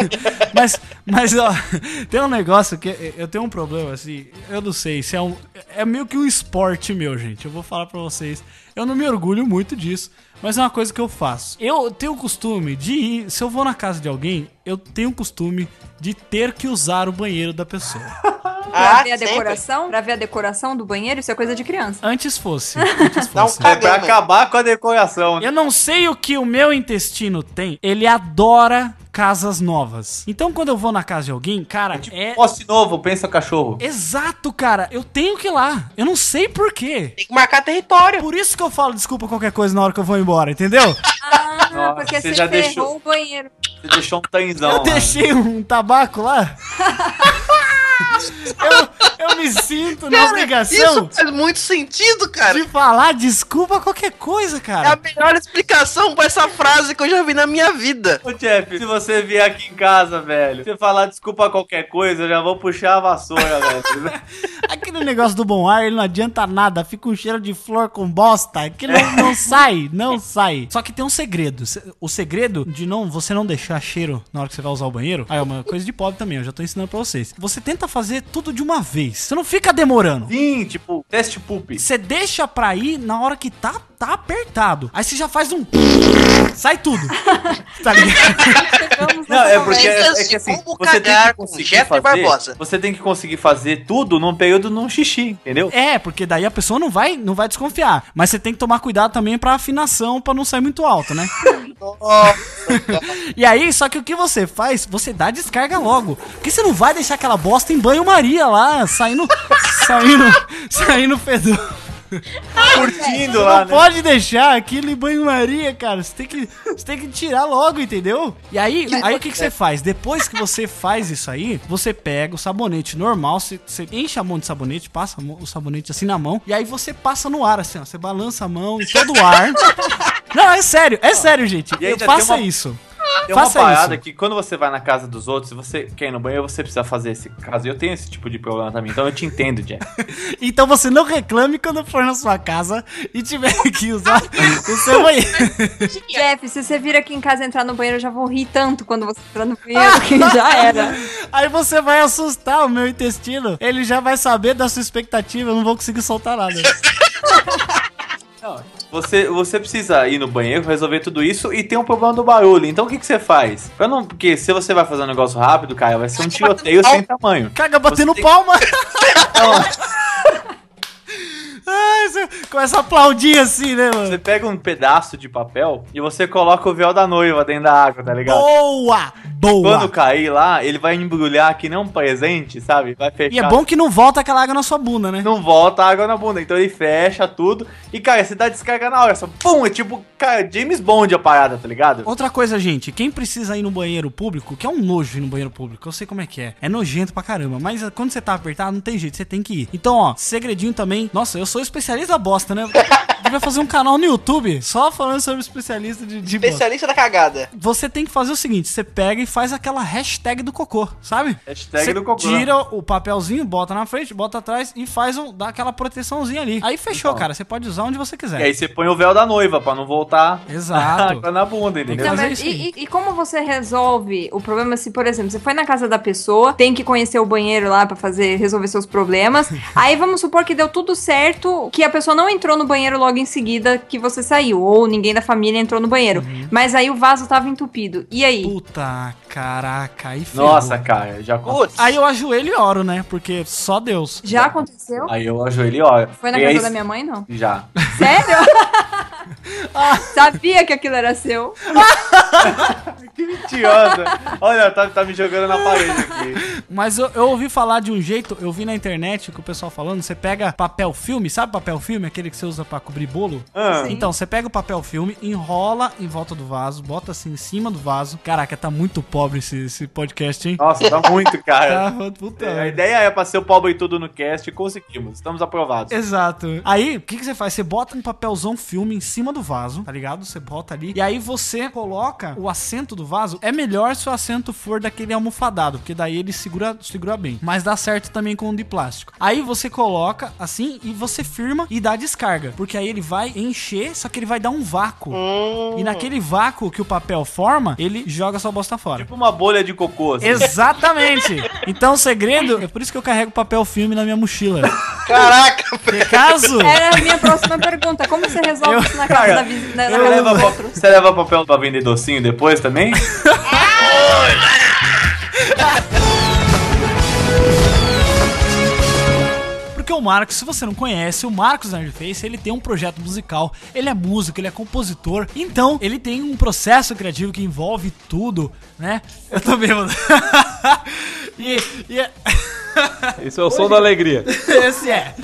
mas, mas, ó, tem um negócio que eu tenho um problema, assim, eu não sei se é um. É meio que um esporte meu, gente. Eu vou falar pra vocês. Eu não me orgulho muito disso, mas é uma coisa que eu faço. Eu tenho o costume de ir. Se eu vou na casa de alguém, eu tenho o costume de ter que usar o banheiro da pessoa. Pra ver a decoração? Pra ver a decoração do banheiro, isso é coisa de criança. Antes fosse. Antes fosse. É pra acabar com a decoração. né? Eu não sei o que o meu intestino tem. Ele adora casas novas. Então, quando eu vou na casa de alguém, cara, é. Poste novo, pensa cachorro. Exato, cara. Eu tenho que ir lá. Eu não sei por quê. Tem que marcar território. Por isso que eu falo desculpa qualquer coisa na hora que eu vou embora, entendeu? Ah, Nossa, porque você você, já ferrou deixou- o banheiro. Você deixou um tanzão. Eu lá. deixei um tabaco lá. eu, eu me sinto na Cara, obrigação Isso faz muito sentido, cara. de falar desculpa qualquer coisa, É a cara. melhor explicação pra essa frase que eu já vi na minha vida. Ô Jeff, se você vier aqui em casa, velho, você falar desculpa qualquer coisa, eu já vou puxar a vassoura, velho. Aquele negócio do bom ar, ele não adianta nada. Fica um cheiro de flor com bosta. Aquilo não, não sai, não sai. Só que tem um segredo. Se- O segredo de não você não deixar cheiro na hora que você vai usar o banheiro. Ah, é uma coisa de pobre também, eu já tô ensinando pra vocês. Você tenta fazer tudo de uma vez. Você não fica demorando. Sim, tipo, teste poop. Você deixa pra ir na hora que tá, tá apertado. Aí você já faz um. Sai tudo. Tá ligado? Não, é porque é, é que assim, você tem que conseguir fazer, Barbosa. você tem que conseguir fazer tudo num período num xixi, entendeu? É, porque daí a pessoa não vai, não vai desconfiar. Mas você tem que tomar cuidado também pra afinação, pra não sair muito alto, né? e aí, só que o que você faz? Você dá descarga logo. Porque você não vai deixar aquela bosta em banho-maria lá, saindo. saindo. saindo fedor. Curtindo Você lá, não né? pode deixar aquilo em banho-maria, cara. Você tem, que, você tem que tirar logo, entendeu? E aí, aí o que, que você faz? Depois que você faz isso aí, você pega o sabonete normal, você, você enche a mão de sabonete, passa o sabonete assim na mão, e aí você passa no ar, assim, ó. Você balança a mão em todo o ar. Não, é sério, é sério, gente. E ainda Faça tem uma- isso. Tem uma Faça parada isso. que quando você vai na casa dos outros, se você quer ir no banheiro, você precisa fazer esse caso. Eu tenho esse tipo de problema também, então eu te entendo, Jeff. Então você não reclame quando for na sua casa e tiver que usar o seu banheiro. Jeff, se você vir aqui em casa entrar no banheiro, eu já vou rir tanto quando você entrar no banheiro, que já era. Aí você vai assustar o meu intestino. Ele já vai saber da sua expectativa. Eu não vou conseguir soltar nada. Você, você precisa ir no banheiro, resolver tudo isso e tem um problema do barulho. Então o que, que você faz? Pra não, porque se você vai fazer um negócio rápido, cara, vai ser um tiroteio sem tamanho. Caga batendo Você tem- palma. Ai, você começa a aplaudir assim, né, mano? Você pega um pedaço de papel e você coloca o véu da noiva dentro da água, tá ligado? Boa! Boa! Quando cair lá, ele vai embrulhar que nem um presente, sabe? Vai fechar. E é bom que não volta aquela água na sua bunda, né? Não volta água na bunda. Então ele fecha tudo. E, cara, você dá descarga na hora. Só, pum, é tipo, cara, James Bond a parada, tá ligado? Outra coisa, gente, quem precisa ir no banheiro público, que é um nojo ir no banheiro público, eu sei como é que é. É nojento pra caramba, mas quando você tá apertado, não tem jeito, você tem que ir. Então, ó, segredinho também. Nossa, eu sou especialista da bosta, né? Devia fazer um canal no YouTube só falando sobre especialista de, de bosta. Especialista da cagada. Você tem que fazer o seguinte: você pega e faz aquela hashtag do cocô, sabe? Hashtag Você do cocô. Tira o papelzinho, bota na frente, bota atrás e faz um, dá aquela proteçãozinha ali. Aí fechou, Então. cara. Você pode usar onde você quiser. E aí você põe o véu da noiva pra não voltar Exato. água na bunda, entendeu? Então, mas e, e- e como você resolve o problema se, por exemplo, você foi na casa da pessoa, tem que conhecer o banheiro lá pra fazer resolver seus problemas. aí vamos supor que deu tudo certo, que a pessoa não entrou no banheiro logo em seguida que você saiu, ou ninguém da família entrou no banheiro. Uhum. Mas aí o vaso tava entupido. E aí? Puta, caraca, aí ferrou. Nossa, cara, já Aí eu ajoelho e oro, né? Porque só Deus. Já aconteceu? Aí eu ajoelho e olho. Foi na E casa aí- da minha mãe, não? Já. Sério? Sabia que aquilo era seu. que mentirosa. Olha, tá, tá me jogando na parede aqui. Mas eu, eu ouvi falar de um jeito, eu vi na internet que o pessoal falando, você pega papel filme, sabe papel filme? Aquele que você usa pra cobrir bolo? Ah. Então, você pega o papel filme, enrola em volta do vaso, bota assim em cima do vaso. Caraca, tá muito pobre esse, esse podcast, hein? Nossa, tá muito, cara. Tá, puta. A ideia é pra ser o pobre e tudo no cast e conseguimos. Estamos aprovados. Exato. Aí, o que, que você faz? Você bota um papelzão filme em cima do vaso, tá ligado? Você bota ali. E aí você coloca o assento do vaso. É melhor se o assento for daquele almofadado, porque daí ele segura, segura bem. Mas dá certo também com o de plástico. Aí você coloca assim e você firma e dá descarga. Porque aí ele vai encher, só que ele vai dar um vácuo. E naquele vácuo que o papel forma, ele joga sua bosta fora. Tipo uma bolha de cocô. assim. Exatamente. Então o segredo é por isso que eu carrego papel filme na minha mochila. Caraca, Que caso Era a minha próxima pergunta. Como você resolve isso na casa Cara, vizinha? Na Você casa leva, você leva papel pra vender docinho depois também? Porque o Marcos, se você não conhece, o Marcos Nerdface, ele tem um projeto musical, ele é músico, ele é compositor, então ele tem um processo criativo que envolve tudo, né? Eu tô bêbado. e, e é- Isso é o som da alegria. esse é.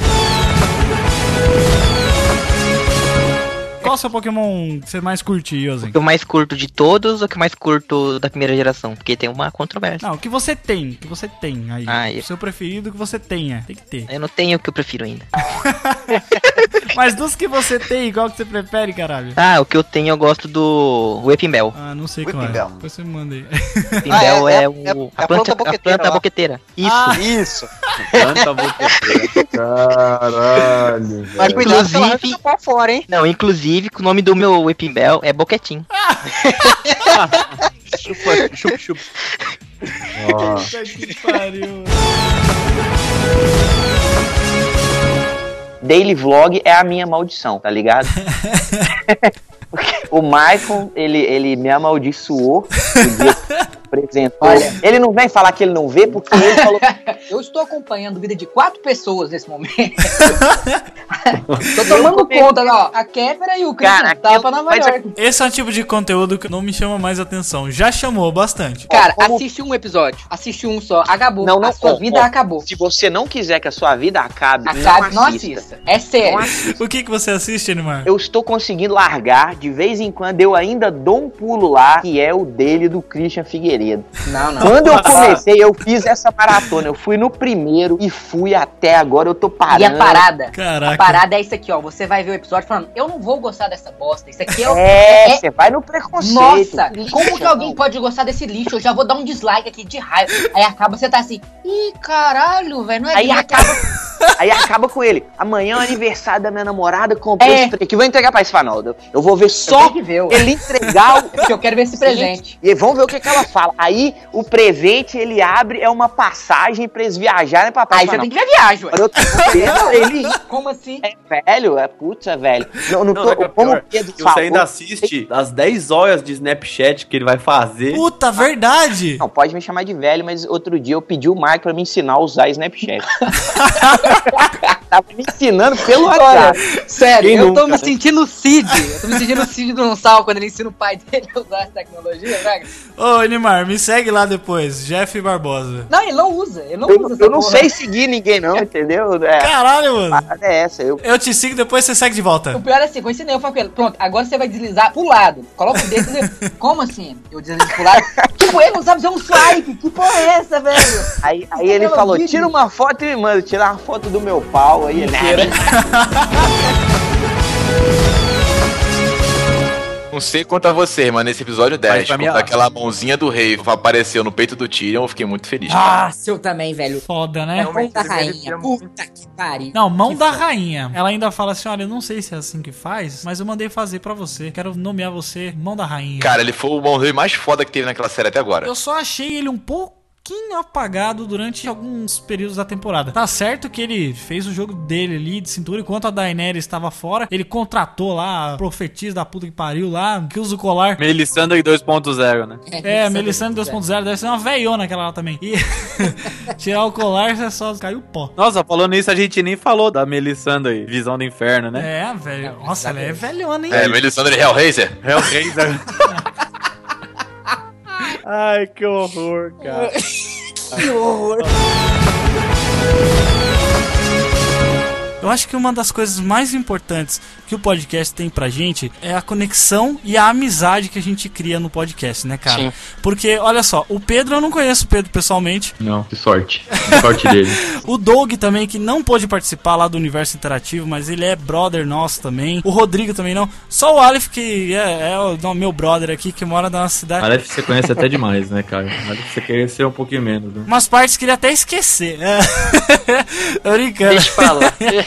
Qual o seu Pokémon que você mais curte, Yosen? O que eu mais curto de todos ou o que mais curto da primeira geração? Porque tem uma controvérsia. Não, o que você tem, o que você tem aí. Ah, o eu- seu preferido, o que você tenha. Tem que ter. Eu não tenho o que eu prefiro ainda. Mas dos que você tem, qual que você prefere, caralho? Ah, o que eu tenho eu gosto do Whipping Bell. Ah, não sei qual é. Bell. Depois você me manda aí. Whipping Ah, Bell é- é, é- o, é- é a, a planta, planta a boqueteira planta boqueteira. Isso. Ah, Isso. Planta boqueteira. Caralho. Mas Inclusive- fora, hein? Não, inclusive, o nome do meu Whipping Bell é Boquetim. Chupa, chupa, chupa. Puta que pariu. Daily Vlog é a minha maldição, tá ligado? O Michael, ele, ele me amaldiçoou apresentou. Olha. Ele não vem falar que ele não vê, porque ele falou. Eu estou acompanhando a vida de quatro pessoas nesse momento. Tô tomando conta, ó. A Kéfera e o Christian tava pra Nova mas York. Esse é um tipo de conteúdo que não me chama mais atenção. Já chamou bastante. Cara, assiste um episódio. Assiste um só. Acabou. Não, não, a sua ó, vida ó, acabou. Se você não quiser que a sua vida acabe, Acabe, não não assista. assista. É sério. Assista. O que, que você assiste, Animar? Eu estou conseguindo largar, de vez em quando eu ainda dou um pulo lá, que é o dele do Christian Figueiredo. Não, não. Quando eu comecei, eu fiz essa maratona. Eu fui no primeiro e fui até agora. Eu tô parando. E a parada? Caraca. A parada é isso aqui, ó. Você vai ver o episódio falando, eu não vou gostar dessa bosta. Isso aqui é o. É, é- você vai no preconceito. Nossa, Lixo, como que alguém pode gostar desse lixo? Eu já vou dar um dislike aqui de raiva. Aí acaba você tá assim, ih, caralho, velho, não é Aí que- acaba, aí acaba com ele. Amanhã é o aniversário da minha namorada, comprei É. esse que vou entregar pra esse Fanaldo. Eu vou ver só ver, ele entregar o. Porque eu quero ver esse presente. E vamos ver o que, que ela fala. Aí o presente ele abre, é uma passagem pra eles viajarem pra praia. Aí você tem que ver a viagem, ué. Agora eu tô querendo ele. Como assim? É velho, é putz, é velho. Não, não Não, tô. é é como Pedro você ainda assiste as 10 horas de Snapchat que ele vai fazer. Puta, verdade! Não, pode me chamar de velho, mas outro dia eu pedi o Marco pra me ensinar a usar Snapchat. Tava me ensinando pelo WhatsApp. Sério, Quem eu nunca, tô me né? sentindo Cid. Eu tô me sentindo Cid do Gonçalo quando ele ensina o pai dele a usar essa tecnologia, velho. Ô, Me segue lá depois. Jeff Barbosa. Não, ele não usa. Ele não Eu, usa eu não porra. sei seguir ninguém, não, entendeu? É, Caralho, a mano. é essa. Eu, Eu te sigo, depois você segue de O volta. pior é assim, eu ensinei, eu falo com ele, pronto, agora você vai deslizar pro lado. Coloca o dedo e Como assim? Eu deslizo pro lado? tipo, ele não sabe fazer um swipe. Que porra é essa, velho? aí, aí ele falou: vídeo. tira uma foto e manda, tirar uma foto do meu pau. Aí ele. Não sei quanto a você, mas nesse episódio 10, pra mim, quando ó. aquela mãozinha do rei apareceu no peito do Tyrion, eu fiquei muito feliz. Nossa, eu também, velho. Foda, né? Mão da rainha. Puta que pariu. Não, mão da rainha. Ela ainda fala assim: olha, eu não sei se é assim que faz, mas eu mandei fazer pra você. Quero nomear você mão da rainha. Cara, ele foi o mão rei mais foda que teve naquela série até agora. Eu só achei ele um pouquinho pouquinho apagado durante alguns períodos da temporada. Tá certo que ele fez o jogo dele ali de cintura enquanto a Daenerys estava fora. Ele contratou lá a profetisa da puta que pariu lá, que usa o colar. Melisandre 2.0, né? É, Melisandre 2.0 deve ser uma veiona aquela lá também. E tirar o colar, você só caiu pó. Nossa, falando nisso, a gente nem falou da Melisandre, visão do inferno, né? É, velho. Nossa, ela é velhona, hein? É, Melisandre Hellraiser. Hellraiser. Ai, que horror, cara. que horror. Eu acho que uma das coisas mais importantes que o podcast tem pra gente é a conexão e a amizade que a gente cria no podcast, né, cara? Sim. Porque, olha só, o Pedro, eu não conheço o Pedro pessoalmente. Não, que sorte. Que sorte dele. O Doug também, que não pôde participar lá do Universo Interativo, mas ele é brother nosso também. O Rodrigo também não. Só o Aleph, que é, é o meu brother aqui, que mora na nossa cidade. Aleph você conhece até demais, né, cara? Aleph você conhece um pouquinho menos, né? Umas partes que ele até esquecer. É. Tô brincando. Deixa pra lá.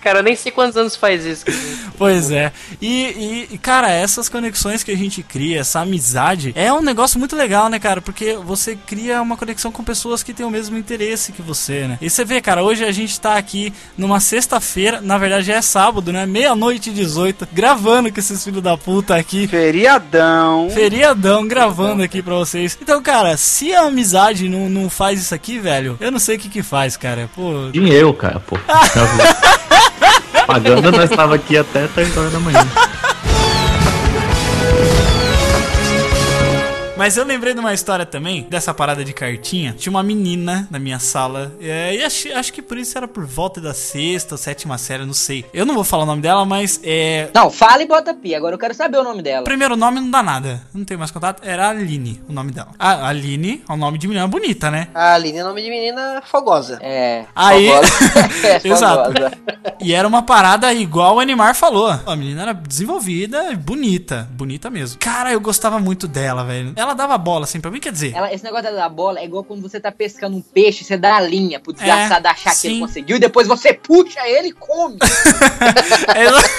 Cara, eu nem sei quantos anos faz isso. Pois é. E, e, cara, essas conexões que a gente cria, essa amizade, é um negócio muito legal, né, cara? Porque você cria uma conexão com pessoas que têm o mesmo interesse que você, né? E você vê, cara, hoje a gente tá aqui numa sexta-feira, na verdade já é sábado, né? Meia-noite e 18, gravando com esses filhos da puta aqui. Feriadão. Feriadão, gravando aqui pra vocês. Então, cara, se a amizade não, não faz isso aqui, velho, eu não sei o que que faz, cara. Pô. Dinheiro, cara, pô. Pagando, nós tava aqui até 3 horas da manhã. Mas eu lembrei de uma história também, dessa parada de cartinha. Tinha uma menina na minha sala, é, e acho, acho que por isso era por volta da sexta ou sétima série, não sei. Eu não vou falar o nome dela, mas é. Não, fala e bota pi. Agora eu quero saber o nome dela. O primeiro nome não dá nada, não tenho mais contato. Era a Aline, o nome dela. A Aline é um nome de menina bonita, né? A Aline é nome de menina fogosa. É. Aí. é, Exato. E era uma parada igual o Animar falou. A menina era desenvolvida, bonita, bonita mesmo. Cara, eu gostava muito dela, velho. Ela dava bola assim pra mim, quer dizer. Ela- esse negócio da bola é igual quando você tá pescando um peixe, você dá a linha pro desgraçado achar que sim. ele conseguiu e depois você puxa ele e come. Exa-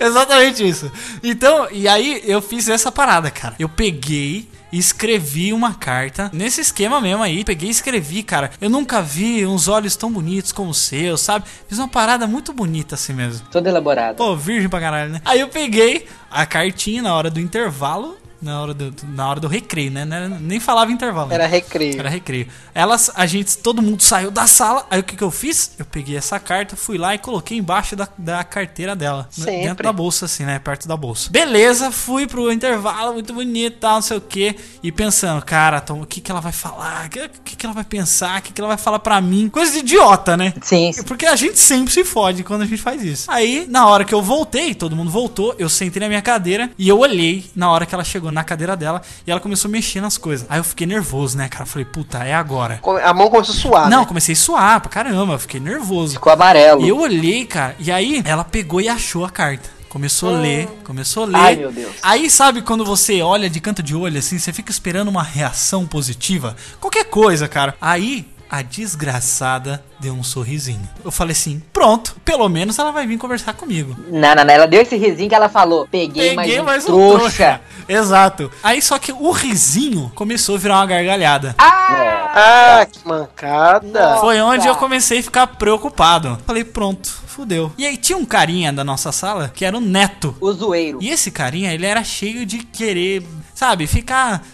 Exatamente isso. Então, e aí eu fiz essa parada, cara. Eu peguei e escrevi uma carta nesse esquema mesmo aí. Peguei e escrevi, cara. Eu nunca vi uns olhos tão bonitos como os seus, sabe? Fiz uma parada muito bonita assim mesmo. Toda elaborada. Pô, virgem pra caralho, né? Aí eu peguei a cartinha na hora do intervalo. Na hora do, na hora do recreio, né? Era- Nem falava intervalo. Era recreio. Era recreio. Elas, a gente, todo mundo saiu da sala. Aí o que, que eu fiz? Eu peguei essa carta, fui lá e coloquei embaixo da, da carteira dela. né, Sempre. Dentro da bolsa, assim, né? Perto da bolsa. Beleza, fui pro intervalo, muito bonito tal, não sei o que. E pensando, cara, então, o que, que ela vai falar? O que, que, que ela vai pensar? O que, que ela vai falar pra mim? Coisa de idiota, né? Sim. Porque a gente sempre se fode quando a gente faz isso. Aí, na hora que eu voltei, todo mundo voltou, eu sentei na minha cadeira e eu olhei na hora que ela chegou na cadeira dela e ela começou a mexer nas coisas. Aí eu fiquei nervoso, né, cara? Falei, puta, é agora. A mão começou a suar. Não, né? comecei a suar pra caramba, fiquei nervoso. Ficou amarelo. E eu olhei, cara, e aí ela pegou e achou a carta. Começou a ler, começou a ler. Ai, meu Deus. Aí sabe quando você olha de canto de olho assim, você fica esperando uma reação positiva? Qualquer coisa, cara. Aí a desgraçada deu um sorrisinho. Eu falei assim: pronto, pelo menos ela vai vir conversar comigo. Não, não, não. Ela deu esse risinho que ela falou. Peguei, mais, um mais um trouxa. Exato. Aí só que o risinho começou a virar uma gargalhada. Ah, que mancada. Foi onde eu comecei a ficar preocupado. Falei, pronto, fudeu. E aí tinha um carinha da nossa sala que era o Neto. O zoeiro. E esse carinha, ele era cheio de querer, sabe, ficar.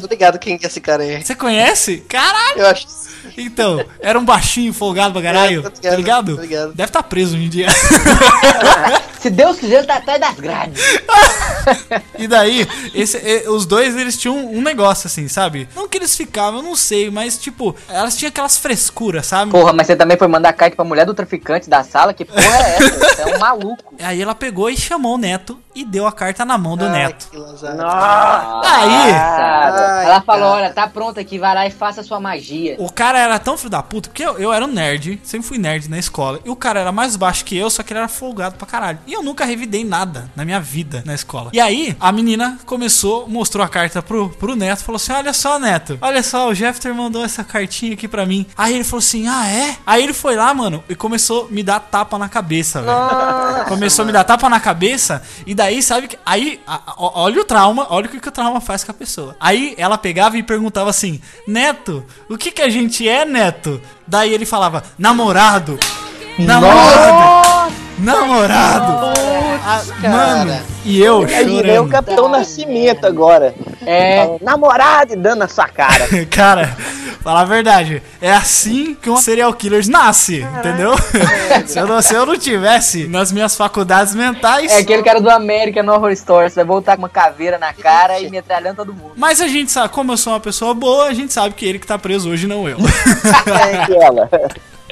Tô ligado quem que é esse cara aí. Você conhece? Caralho! Eu acho. Então, era um baixinho folgado pra caralho. É, tô tá ligado? tô ligado. Deve estar preso hoje em dia. Se Deus quiser, ele tá atrás das grades. E daí, esse, os dois, eles tinham um negócio assim, sabe? Não que eles ficavam, eu não sei, mas tipo, elas tinham aquelas frescuras, sabe? Porra, mas você também foi mandar carta pra mulher do traficante da sala? Que porra é essa? Você é um maluco. Aí ela pegou e chamou o Neto e deu a carta na mão do Neto. Aí. Ai, ela falou: olha, tá pronto aqui, vai lá e faça a sua magia. O cara era tão filho da puta, porque eu, eu era um nerd, sempre fui nerd na escola. E o cara era mais baixo que eu, só que ele era folgado pra caralho. E eu nunca revidei nada na minha vida na escola. E aí, a menina começou, mostrou a carta pro, pro Neto, falou assim: Olha só, Neto, olha só, o Jeffter mandou essa cartinha aqui pra mim. Aí ele falou assim: Ah, é? Aí ele foi lá, mano, e começou a me dar tapa na cabeça, velho. Começou a me dar tapa na cabeça, e daí, sabe que. Aí, a- a- olha o trauma, olha o que, que o trauma faz com a pessoa. Aí Aí ela pegava e perguntava assim: Neto, o que que a gente é, Neto? Daí ele falava: namorado. Namorado. Namorado. Ah, mano, e eu Imaginei o chorando. Capitão Nascimento agora. É. Namorado e dando na sua cara. Cara, falar a verdade, é assim que um serial killer nasce, entendeu? se, eu não, se eu não tivesse nas minhas faculdades mentais. É aquele cara do American Horror Story. Você vai voltar com uma caveira na cara e metralhando todo mundo. Mas a gente sabe, como eu sou uma pessoa boa, a gente sabe que ele que tá preso hoje, não eu. É que ela.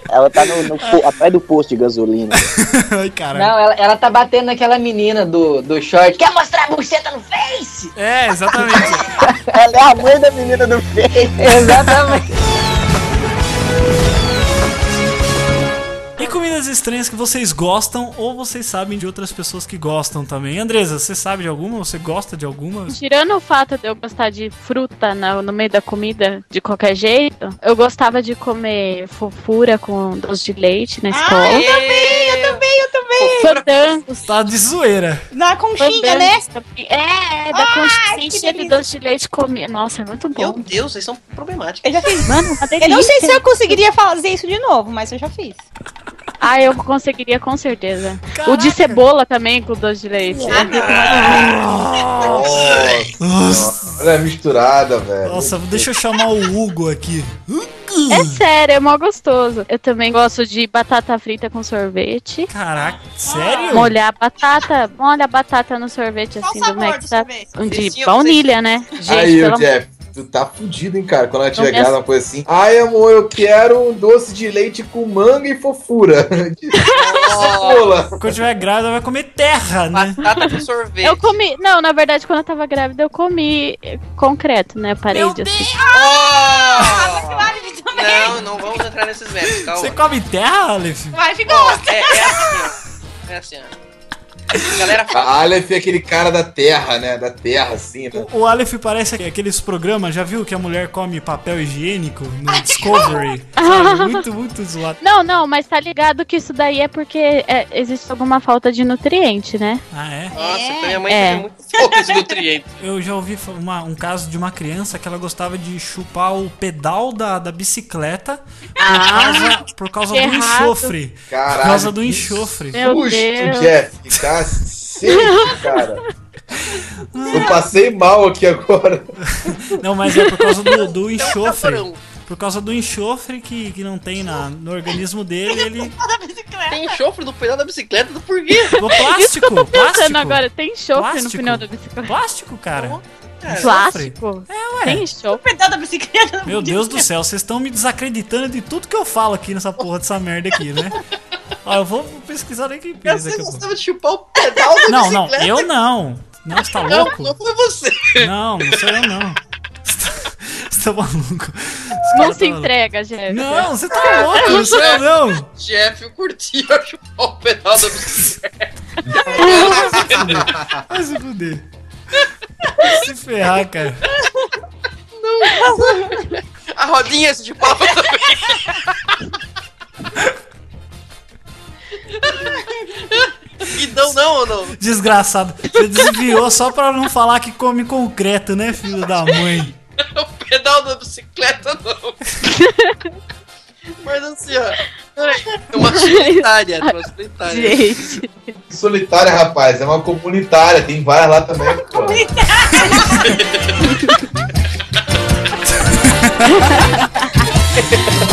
Ela tá no, no atrás do posto de gasolina. Ai, cara. Não, ela, ela tá batendo naquela menina do, do short. Quer mostrar a buceta no Face? É, exatamente. ela é a mãe da menina do Face. Exatamente. E comidas estranhas que vocês gostam ou vocês sabem de outras pessoas que gostam também. Andresa, você sabe de alguma? Você gosta de alguma? Tirando o fato de eu gostar de fruta na- no meio da comida de qualquer jeito, eu gostava de comer fofura com doce de leite na escola. Ah, eu também, eu também, eu também. Fandangos. Tá de zoeira. Na conchinha, né? É, da conchinha cheia de doce de leite comer. Nossa, é muito bom. Meu Deus, vocês são problemáticos. Eu já fiz. Mano, Eu não sei se eu conseguiria fazer isso de novo, mas eu já fiz. Ah, eu conseguiria com certeza. O de cebola também com doce de leite. Nossa. Olha a misturada, velho. Nossa, deixa eu chamar o Hugo aqui. É sério, é mó gostoso. Eu também gosto de batata frita com sorvete. Caraca, sério? Molhar a batata, molha a batata no sorvete assim do Mac. tá? De baunilha, né? Gente, Aí, pelo o Jeff, tu tá fudido, hein, cara? Quando ela tiver grávida, uma coisa assim. Ai, amor, eu quero um doce de leite com manga e fofura. Cebola. Quando tiver grávida, vai comer terra, né? Batata com sorvete. Eu comi. Não, na verdade, quando eu tava grávida, eu comi concreto, né? Parede assim. Não, não vamos entrar nesses métodos, calma. Você come terra, Aleph? Vai, fica Ó, é, é assim, ó. É assim, ó. Galera, A Aleph é aquele cara da terra, né? Da terra, assim. Né? O Aleph parece aqueles programas, já viu que a mulher come papel higiênico no Discovery? Sabe? Muito, muito zoado. Não, não, mas tá ligado que isso daí é porque é, existe alguma falta de nutriente, né? Ah, é? Nossa, então minha mãe É. muito pouco de nutriente. Eu já ouvi uma- um caso de uma criança que ela gostava de chupar o pedal da, da bicicleta por causa, por causa do errado. enxofre. Caralho, por causa do enxofre. Meu Susto, Deus. Jeff. Cacete, cara. Eu passei mal aqui agora. Não, mas é por causa do, do Então, enxofre. Por causa do enxofre que, que não tem na, no organismo dele, ele. Tem enxofre no pedal da bicicleta, do porquê? O plástico, Isso que eu tô pensando plástico. agora. Tem enxofre no Plástico. pneu da bicicleta. Plástico, cara. Plástico? É, ué. Tem enxofre. O pedal da bicicleta. Meu Deus do céu, vocês estão me desacreditando de tudo que eu falo aqui nessa porra dessa merda aqui, né? Ó, eu vou pesquisar na Wikipedia Você daqui a pouco. gostava de chupar o pedal da Não, não, bicicleta? eu não. Não, você tá Não, louco? não foi você. Não, não sou eu não. Você tá maluco? Esse Não se tá maluco. entrega, gente. Não, você tá louco, não sou eu não. Jeff, eu curtia chupar o pedal da bicicleta. Vai se fuder. Vai se ferrar, cara. A rodinha de pau também. Guidão não ou não? Desgraçado. Você desviou só pra não falar que come concreto, né, filho da mãe? o pedal da bicicleta não. Mas assim, ó. É uma solitária, é uma solitária. Gente. Solitária, rapaz, é uma comunitária, tem várias lá também. Comunitária!